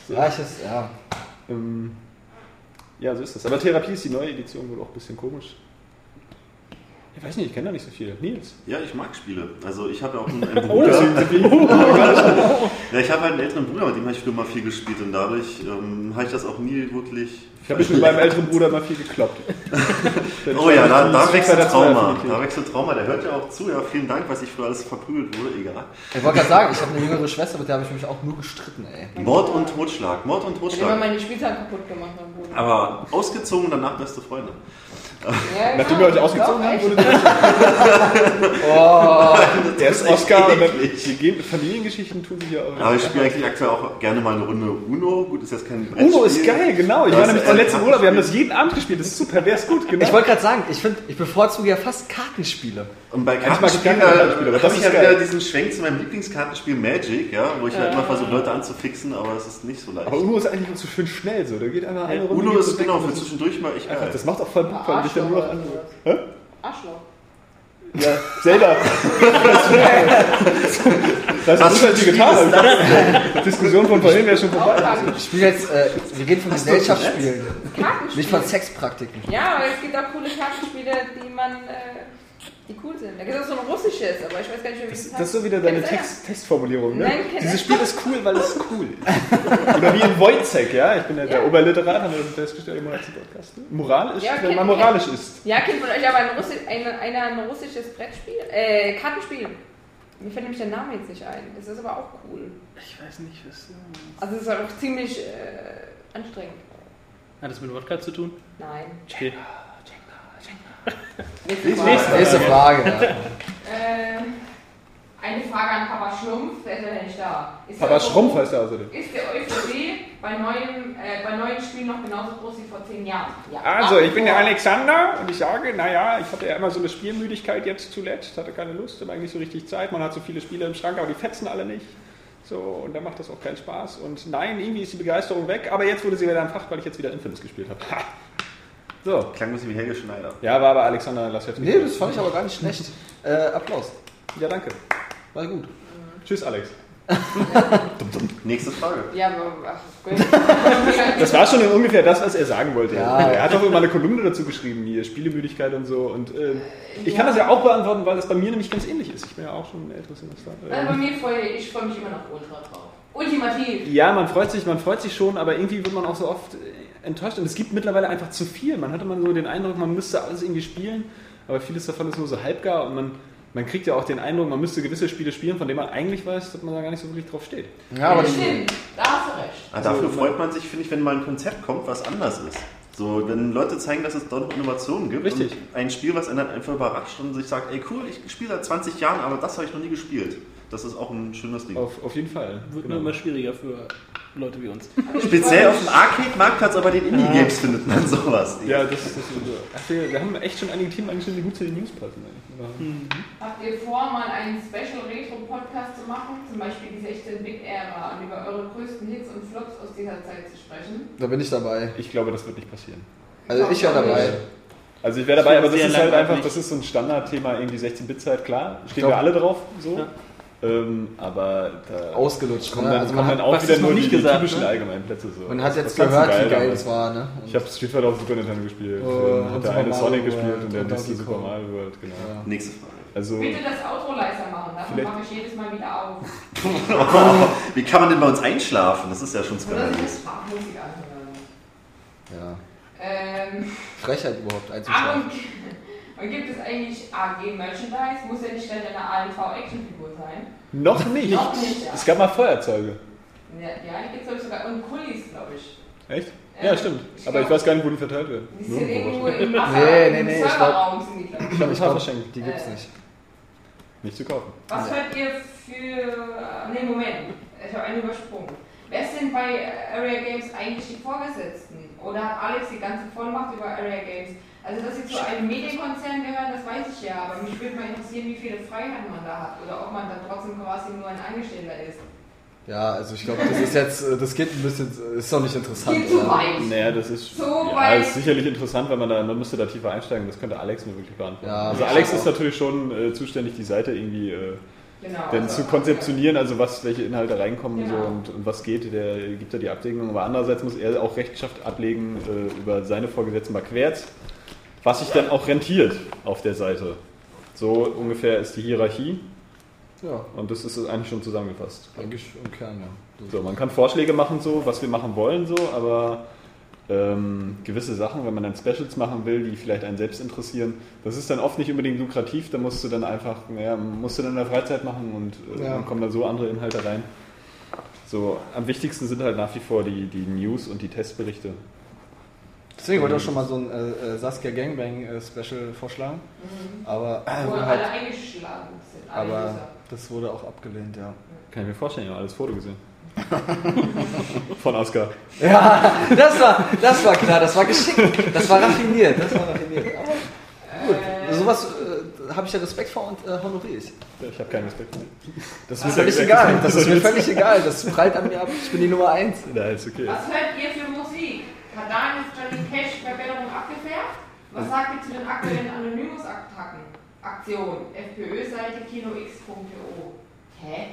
[SPEAKER 5] So.
[SPEAKER 6] Ja, ich ist, ja.
[SPEAKER 5] Ähm, ja, so ist das. Aber Therapie ist die neue Edition wohl auch ein bisschen komisch. Ich weiß nicht, ich kenne da nicht so viel. Nils.
[SPEAKER 9] Ja, ich mag Spiele. Also ich habe ja auch einen, (laughs) einen
[SPEAKER 5] Oh,
[SPEAKER 9] Bruder.
[SPEAKER 5] wir (laughs)
[SPEAKER 9] Ja, ich habe halt einen älteren Bruder, mit dem habe ich früher mal viel gespielt und dadurch ähm, habe ich das auch nie wirklich.
[SPEAKER 5] Ich habe mich mit meinem älteren Bruder mal viel gekloppt. (laughs)
[SPEAKER 9] Oh ja, da, da wechselt Trauma.
[SPEAKER 5] 2 Affinität.
[SPEAKER 9] Da wechselt Trauma. Der hört ja auch zu. Ja, vielen Dank, was ich für alles verprügelt wurde. Egal.
[SPEAKER 6] Ich wollte gerade sagen, ich habe eine jüngere Schwester, mit der habe ich mich auch nur gestritten, ey.
[SPEAKER 9] Mord und Totschlag. Mord und
[SPEAKER 8] Ich habe immer
[SPEAKER 9] Totschlag.
[SPEAKER 8] meine Spielzeit kaputt gemacht, mein Bruder.
[SPEAKER 9] Aber ausgezogen und danach beste Freunde.
[SPEAKER 8] Ja, (laughs)
[SPEAKER 5] Nachdem
[SPEAKER 8] ja,
[SPEAKER 5] ihr euch ausgezogen habt, wurde der (laughs) Der ist Oscar und dann, die Ge- Familiengeschichten tun sich ja auch.
[SPEAKER 9] Aber ich spiele eigentlich aktuell auch gerne mal eine Runde Uno. Gut, ist jetzt kein
[SPEAKER 5] Uno ist
[SPEAKER 9] Brettspiel.
[SPEAKER 5] geil, genau. Ich
[SPEAKER 9] Das
[SPEAKER 5] war nämlich
[SPEAKER 9] ist
[SPEAKER 5] der
[SPEAKER 9] ein
[SPEAKER 5] letzte Urlaub, wir haben das jeden Abend gespielt. Das ist super, ist gut, genau.
[SPEAKER 6] Ich wollte gerade sagen, ich finde, ich bevorzuge ja fast Kartenspiele.
[SPEAKER 9] Und bei Kartenspielen habe ich ja wieder diesen Schwenk zu meinem Lieblingskartenspiel Magic, ja, wo ich halt immer versuche, Leute anzufixen, aber es ist nicht so leicht.
[SPEAKER 5] Aber Uno ist eigentlich auch so schön schnell so. Da geht einfach eine Runde.
[SPEAKER 9] Uno ist genau für zwischendurch mal echt geil.
[SPEAKER 5] Das macht auch voll Bock, dich dann nur noch an. Hä?
[SPEAKER 8] Arschloch.
[SPEAKER 5] Ja, Zelda. Das
[SPEAKER 9] Was
[SPEAKER 5] ist halt die Gitarre. Die Diskussion von vorhin wäre schon vorbei.
[SPEAKER 6] Ich spiele jetzt, äh, wir reden von Gesellschaftsspielen, nicht von Sexpraktiken.
[SPEAKER 8] Ja, aber es gibt auch coole Kartenspiele, die man, äh, die cool sind. Da gibt es auch so ein russisches, aber ich weiß gar nicht wie
[SPEAKER 5] Das,
[SPEAKER 8] es
[SPEAKER 5] das ist so wieder deine Text, Textformulierung, ne?
[SPEAKER 8] Nein,
[SPEAKER 5] Dieses Spiel ist cool, weil es cool ist. Oder wie in Wojcek, ja? Ich bin ja der
[SPEAKER 8] Ja.
[SPEAKER 5] Oberliterat, haben wir festgestellt im letzten Podcast. ne? Moral ist,
[SPEAKER 8] Ja,
[SPEAKER 5] wenn man moralisch ist.
[SPEAKER 8] Ja, kennt von euch aber ein, Russi ein, ein, ein russisches Brettspiel? Äh, Kartenspiel. Mir fällt nämlich der Name jetzt nicht ein. Das ist aber auch cool.
[SPEAKER 7] Ich weiß nicht, was.
[SPEAKER 8] Also es ist auch ziemlich äh, anstrengend.
[SPEAKER 7] Hat das mit Wodka zu tun?
[SPEAKER 8] Nein.
[SPEAKER 7] Okay.
[SPEAKER 8] Nächste Frage.
[SPEAKER 6] Nächste Frage, ja.
[SPEAKER 8] Äh, eine Frage an Papa Schlumpf, der ist ja nicht da. Ist
[SPEAKER 5] Papa Schrumpf heißt er außerdem.
[SPEAKER 8] Ist der Euphorie bei neuen, äh, bei neuen Spielen noch genauso groß wie vor zehn Jahren. Ja,
[SPEAKER 5] Also, ich bin der. Alexander und ich sage, naja, ich hatte ja immer so eine Spielmüdigkeit jetzt zuletzt, hatte keine Lust, immer eigentlich so richtig Zeit. Man hat so viele Spiele im Schrank, aber die fetzen alle nicht. So, und dann macht das auch keinen Spaß. Und nein, irgendwie ist die Begeisterung weg, aber jetzt wurde sie wieder entfacht, weil ich jetzt wieder Infamous gespielt habe. So,
[SPEAKER 9] Klang ein bisschen wie Helge Schneider.
[SPEAKER 5] ja, war aber Alexander Laschet.
[SPEAKER 6] Nee, das fand ich aber gar nicht schlecht. Äh, Applaus.
[SPEAKER 5] Ja, danke.
[SPEAKER 6] War gut.
[SPEAKER 5] Tschüss, Alex. (laughs)
[SPEAKER 9] Nächste Frage.
[SPEAKER 8] Ja, aber ach. (laughs)
[SPEAKER 5] Das war schon ungefähr das, was er sagen wollte.
[SPEAKER 6] Ja.
[SPEAKER 5] Er hat auch immer eine Kolumne dazu geschrieben, hier Spielemüdigkeit und so. Und äh, ich kann das ja auch beantworten, weil das bei mir nämlich ganz ähnlich ist. Ich bin ja auch schon ein älteres Semester.
[SPEAKER 8] Also bei
[SPEAKER 5] Ähm,
[SPEAKER 8] mir freue ich freue mich immer noch ultra drauf. Ultimativ.
[SPEAKER 5] ja, man freut sich, man freut sich schon, aber irgendwie wird man auch so oft enttäuscht. Und es gibt mittlerweile einfach zu viel. Man hatte man so den Eindruck, man müsste alles irgendwie spielen, aber vieles davon ist nur so halbgar und man, man kriegt ja auch den Eindruck, man müsste gewisse Spiele spielen, von denen man eigentlich weiß, dass man da gar nicht so wirklich drauf steht.
[SPEAKER 6] Ja, aber
[SPEAKER 8] das stimmt. Da hast du recht.
[SPEAKER 9] Ah, dafür freut man sich, finde ich, wenn mal ein Konzept kommt, was anders ist. So, wenn Leute zeigen, dass es dort noch Innovationen gibt.
[SPEAKER 5] Richtig.
[SPEAKER 9] Und ein Spiel, was einen dann einfach überrascht und sich sagt, ey cool, ich spiele seit 20 Jahren, aber das habe ich noch nie gespielt. Das ist auch ein schönes Ding.
[SPEAKER 5] Auf, auf jeden Fall.
[SPEAKER 7] Wird
[SPEAKER 5] Genau.
[SPEAKER 7] nur immer schwieriger für Leute wie uns.
[SPEAKER 9] Speziell auf dem Arcade-Marktplatz, aber den Indie-Games findet man sowas.
[SPEAKER 5] Ja, das ist das. ist so. Ach, wir, wir haben echt schon einige Themen angeschnitten, die gut zu den News passen. eigentlich.
[SPEAKER 8] Habt ihr vor, mal einen Special Retro-Podcast zu machen? Zum Beispiel die 16-Bit-Ära und über eure größten Hits und Flops aus dieser Zeit zu sprechen?
[SPEAKER 6] Da bin ich dabei.
[SPEAKER 5] Ich glaube, das wird nicht passieren.
[SPEAKER 6] Also ich wäre dabei.
[SPEAKER 5] Also ich wäre dabei, aber das ist halt einfach, das ist so ein Standardthema, irgendwie 16-Bit-Zeit, klar, stehen
[SPEAKER 6] glaub-
[SPEAKER 5] wir alle drauf, so.
[SPEAKER 7] Ja.
[SPEAKER 5] Ähm, aber da
[SPEAKER 6] Ausgelutscht.
[SPEAKER 5] kommen
[SPEAKER 6] Ne?
[SPEAKER 5] dann,
[SPEAKER 6] Also
[SPEAKER 5] kommen
[SPEAKER 6] man
[SPEAKER 5] dann
[SPEAKER 6] hat,
[SPEAKER 5] auch wieder nur die,
[SPEAKER 7] nicht
[SPEAKER 5] die
[SPEAKER 7] gesagt,
[SPEAKER 5] typischen
[SPEAKER 7] ne?
[SPEAKER 5] allgemeinen Plätze. So.
[SPEAKER 6] man hat jetzt gehört, wie geil das war. Ne?
[SPEAKER 5] Ich habe Street Fighter auf Super Nintendo gespielt,
[SPEAKER 6] Oh,
[SPEAKER 5] und
[SPEAKER 6] Super
[SPEAKER 5] der eine Sonic
[SPEAKER 6] World
[SPEAKER 5] gespielt und der
[SPEAKER 6] und
[SPEAKER 5] nächste
[SPEAKER 6] Donkey
[SPEAKER 5] Super. Mario World, genau.
[SPEAKER 6] Ja.
[SPEAKER 9] Nächste Frage.
[SPEAKER 5] Also,
[SPEAKER 8] Bitte das Outro leiser machen, davon
[SPEAKER 5] Vielleicht-
[SPEAKER 8] mache ich jedes Mal wieder auf. (laughs)
[SPEAKER 9] Wie kann man denn bei uns einschlafen? Das ist ja schon skandalös.
[SPEAKER 6] Ja.
[SPEAKER 8] Ähm,
[SPEAKER 6] Frechheit überhaupt
[SPEAKER 8] ah,
[SPEAKER 6] einzuschlafen.
[SPEAKER 8] Und, gibt es eigentlich AG-Merchandise? Muss ja nicht deine ALV-Actionfigur sein.
[SPEAKER 5] noch nicht.
[SPEAKER 8] Noch nicht, ja.
[SPEAKER 5] Es gab mal Feuerzeuge.
[SPEAKER 8] Ja, ja die gibt es sogar. Und Kulis, glaube ich.
[SPEAKER 5] Echt?
[SPEAKER 8] Ja,
[SPEAKER 5] stimmt.
[SPEAKER 8] ich
[SPEAKER 5] Aber ich
[SPEAKER 8] glaub-
[SPEAKER 5] weiß gar nicht, wo die verteilt werden.
[SPEAKER 8] Die sind irgendwo im Wasser,
[SPEAKER 6] Nee, nee,
[SPEAKER 8] im
[SPEAKER 6] nee, ich
[SPEAKER 8] Serverraum sind die, glaube ich.
[SPEAKER 6] Ich glaube, ich glaub,
[SPEAKER 5] verschenkt.
[SPEAKER 6] die gibt's
[SPEAKER 8] Äh.
[SPEAKER 6] nicht.
[SPEAKER 5] Nicht zu kaufen.
[SPEAKER 8] Was hört ihr für. Ne, Moment. Ich habe einen übersprungen. Wer sind bei Area Games eigentlich die Vorgesetzten? Oder hat Alex die ganze Vollmacht über Area Games? Also, dass sie zu einem Medienkonzern gehören, das weiß ich ja, aber mich würde mal interessieren, wie viele Freiheiten man da hat. Oder ob man dann trotzdem quasi nur ein Angestellter ist.
[SPEAKER 6] Ja, also ich glaube, das ist jetzt, äh, das geht ein bisschen, ist doch nicht interessant.
[SPEAKER 8] Geht zu weit.
[SPEAKER 5] Naja, das ist,
[SPEAKER 8] So
[SPEAKER 5] ja,
[SPEAKER 8] weit.
[SPEAKER 5] ist sicherlich interessant, wenn man da, man müsste da tiefer einsteigen, das könnte Alex mir wirklich beantworten.
[SPEAKER 6] Ja,
[SPEAKER 5] also Alex ist natürlich schon äh, zuständig, die Seite irgendwie äh,
[SPEAKER 8] Genau.
[SPEAKER 5] dann
[SPEAKER 8] also,
[SPEAKER 5] zu konzeptionieren, also was, welche Inhalte reinkommen
[SPEAKER 8] Genau.
[SPEAKER 5] so, und, und was geht, der gibt da die Abwägung, aber andererseits muss er auch Rechenschaft ablegen äh, über seine Vorgesetzten bei Querz, was sich dann auch rentiert auf der Seite. So ungefähr ist die Hierarchie
[SPEAKER 6] Ja,
[SPEAKER 5] und das ist eigentlich schon zusammengefasst.
[SPEAKER 6] eigentlich im Kern, ja.
[SPEAKER 5] So, man kann Vorschläge machen, so, was wir machen wollen, so, aber ähm, gewisse Sachen, wenn man dann Specials machen will, die vielleicht einen selbst interessieren, das ist dann oft nicht unbedingt lukrativ, da musst du dann einfach, naja, musst du dann in der Freizeit machen und äh,
[SPEAKER 6] Ja.
[SPEAKER 5] dann kommen da so andere Inhalte rein. So, am wichtigsten sind halt nach wie vor die, die News und die Testberichte.
[SPEAKER 6] Deswegen wollte ich auch schon mal so ein äh, äh, Saskia Gangbang äh, Special vorschlagen. Aber, äh,
[SPEAKER 8] Wo alle
[SPEAKER 6] halt,
[SPEAKER 8] eingeschlagen sind. Alle
[SPEAKER 6] aber
[SPEAKER 8] User.
[SPEAKER 6] das wurde auch abgelehnt, ja.
[SPEAKER 5] Kann ich mir vorstellen, ich habe alles Foto gesehen. (laughs) Von Oscar.
[SPEAKER 6] Ja, das war, das war klar, das war geschickt, das war raffiniert, das war raffiniert. Aber gut,
[SPEAKER 8] Äh,
[SPEAKER 6] sowas äh, habe ich ja Respekt vor und äh, honoriere ich.
[SPEAKER 5] Ich habe keinen Respekt mehr.
[SPEAKER 6] Das ist mir völlig egal, das ist mir völlig egal, das prallt an mir ab, ich bin die Nummer eins.
[SPEAKER 5] Ja, ist okay.
[SPEAKER 8] Was hört ihr für Musik? Hat Daniel Johnny Cash Verbesserung abgefärbt? Was sagt ihr zu den aktuellen Anonymous-Attacken? Aktion, FPÖ-Seite kinox.de. Hä?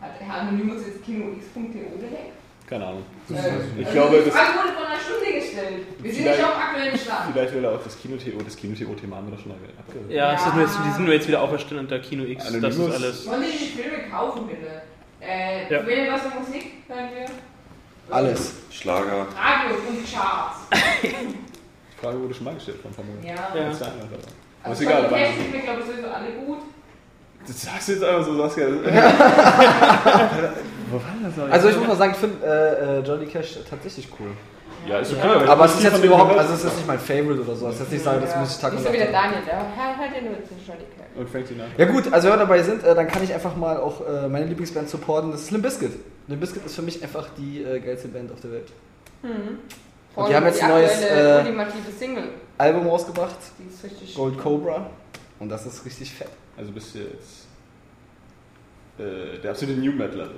[SPEAKER 8] Hat Herr Anonymous jetzt kinox.de gehackt?
[SPEAKER 5] Keine Ahnung.
[SPEAKER 8] Äh,
[SPEAKER 5] Ich
[SPEAKER 8] also
[SPEAKER 5] glaube,
[SPEAKER 8] die
[SPEAKER 5] das-
[SPEAKER 8] Frage wurde vor einer Stunde gestellt. Wir sind nicht auf dem aktuellen Stand.
[SPEAKER 5] Vielleicht will er auch das Kino-TO, das Kino-TO-Thema haben wir doch schon mal abgehört.
[SPEAKER 7] Ja, ist nur jetzt, die sind nur jetzt wieder auferstanden unter Kino X. Das ist
[SPEAKER 5] Anonymous.
[SPEAKER 7] alles.
[SPEAKER 8] Wollen Sie die Filme kaufen, bitte? Äh,
[SPEAKER 7] Ja.
[SPEAKER 8] Will was für Musik hören wir?
[SPEAKER 6] Alles.
[SPEAKER 9] Schlager.
[SPEAKER 8] Radios und Charts.
[SPEAKER 5] Die (laughs) Frage wurde schon mal gestellt paar Monaten.
[SPEAKER 8] Ja.
[SPEAKER 7] Ja.
[SPEAKER 5] Als der Einwand war. Aber
[SPEAKER 8] Also
[SPEAKER 5] ist egal,
[SPEAKER 8] Cash finden wir, glaube ich, sowieso alle gut.
[SPEAKER 5] das sagst du jetzt einfach so, Saskia. (laughs) (laughs) Wo war das
[SPEAKER 6] Also ich muss mal sagen, ich finde äh, äh, Johnny Cash tatsächlich cool.
[SPEAKER 5] Ja, ist okay.
[SPEAKER 7] Ja,
[SPEAKER 6] Aber es ist jetzt überhaupt, also es ist nicht mein Favorite oder so. Es ist jetzt nicht sagen, das muss ich Tag und
[SPEAKER 8] Nicht so wie
[SPEAKER 6] Nacht
[SPEAKER 8] der
[SPEAKER 6] hören.
[SPEAKER 8] Daniel, der hört halt ja nur zu Johnny Cash.
[SPEAKER 5] Und fängt ihn an.
[SPEAKER 6] Ja gut, also wenn wir dabei sind, äh, dann kann ich einfach mal auch äh, meine Lieblingsband supporten. Das ist Limp Bizkit. Limp Bizkit ist für mich einfach die äh, geilste Band auf der Welt.
[SPEAKER 8] Vor
[SPEAKER 6] die haben jetzt ein neues, äh. Album rausgebracht,
[SPEAKER 8] Die ist richtig.
[SPEAKER 6] Gold Cobra. Und das ist richtig fett.
[SPEAKER 5] Also bist du jetzt äh, der absolute New Metal. Also.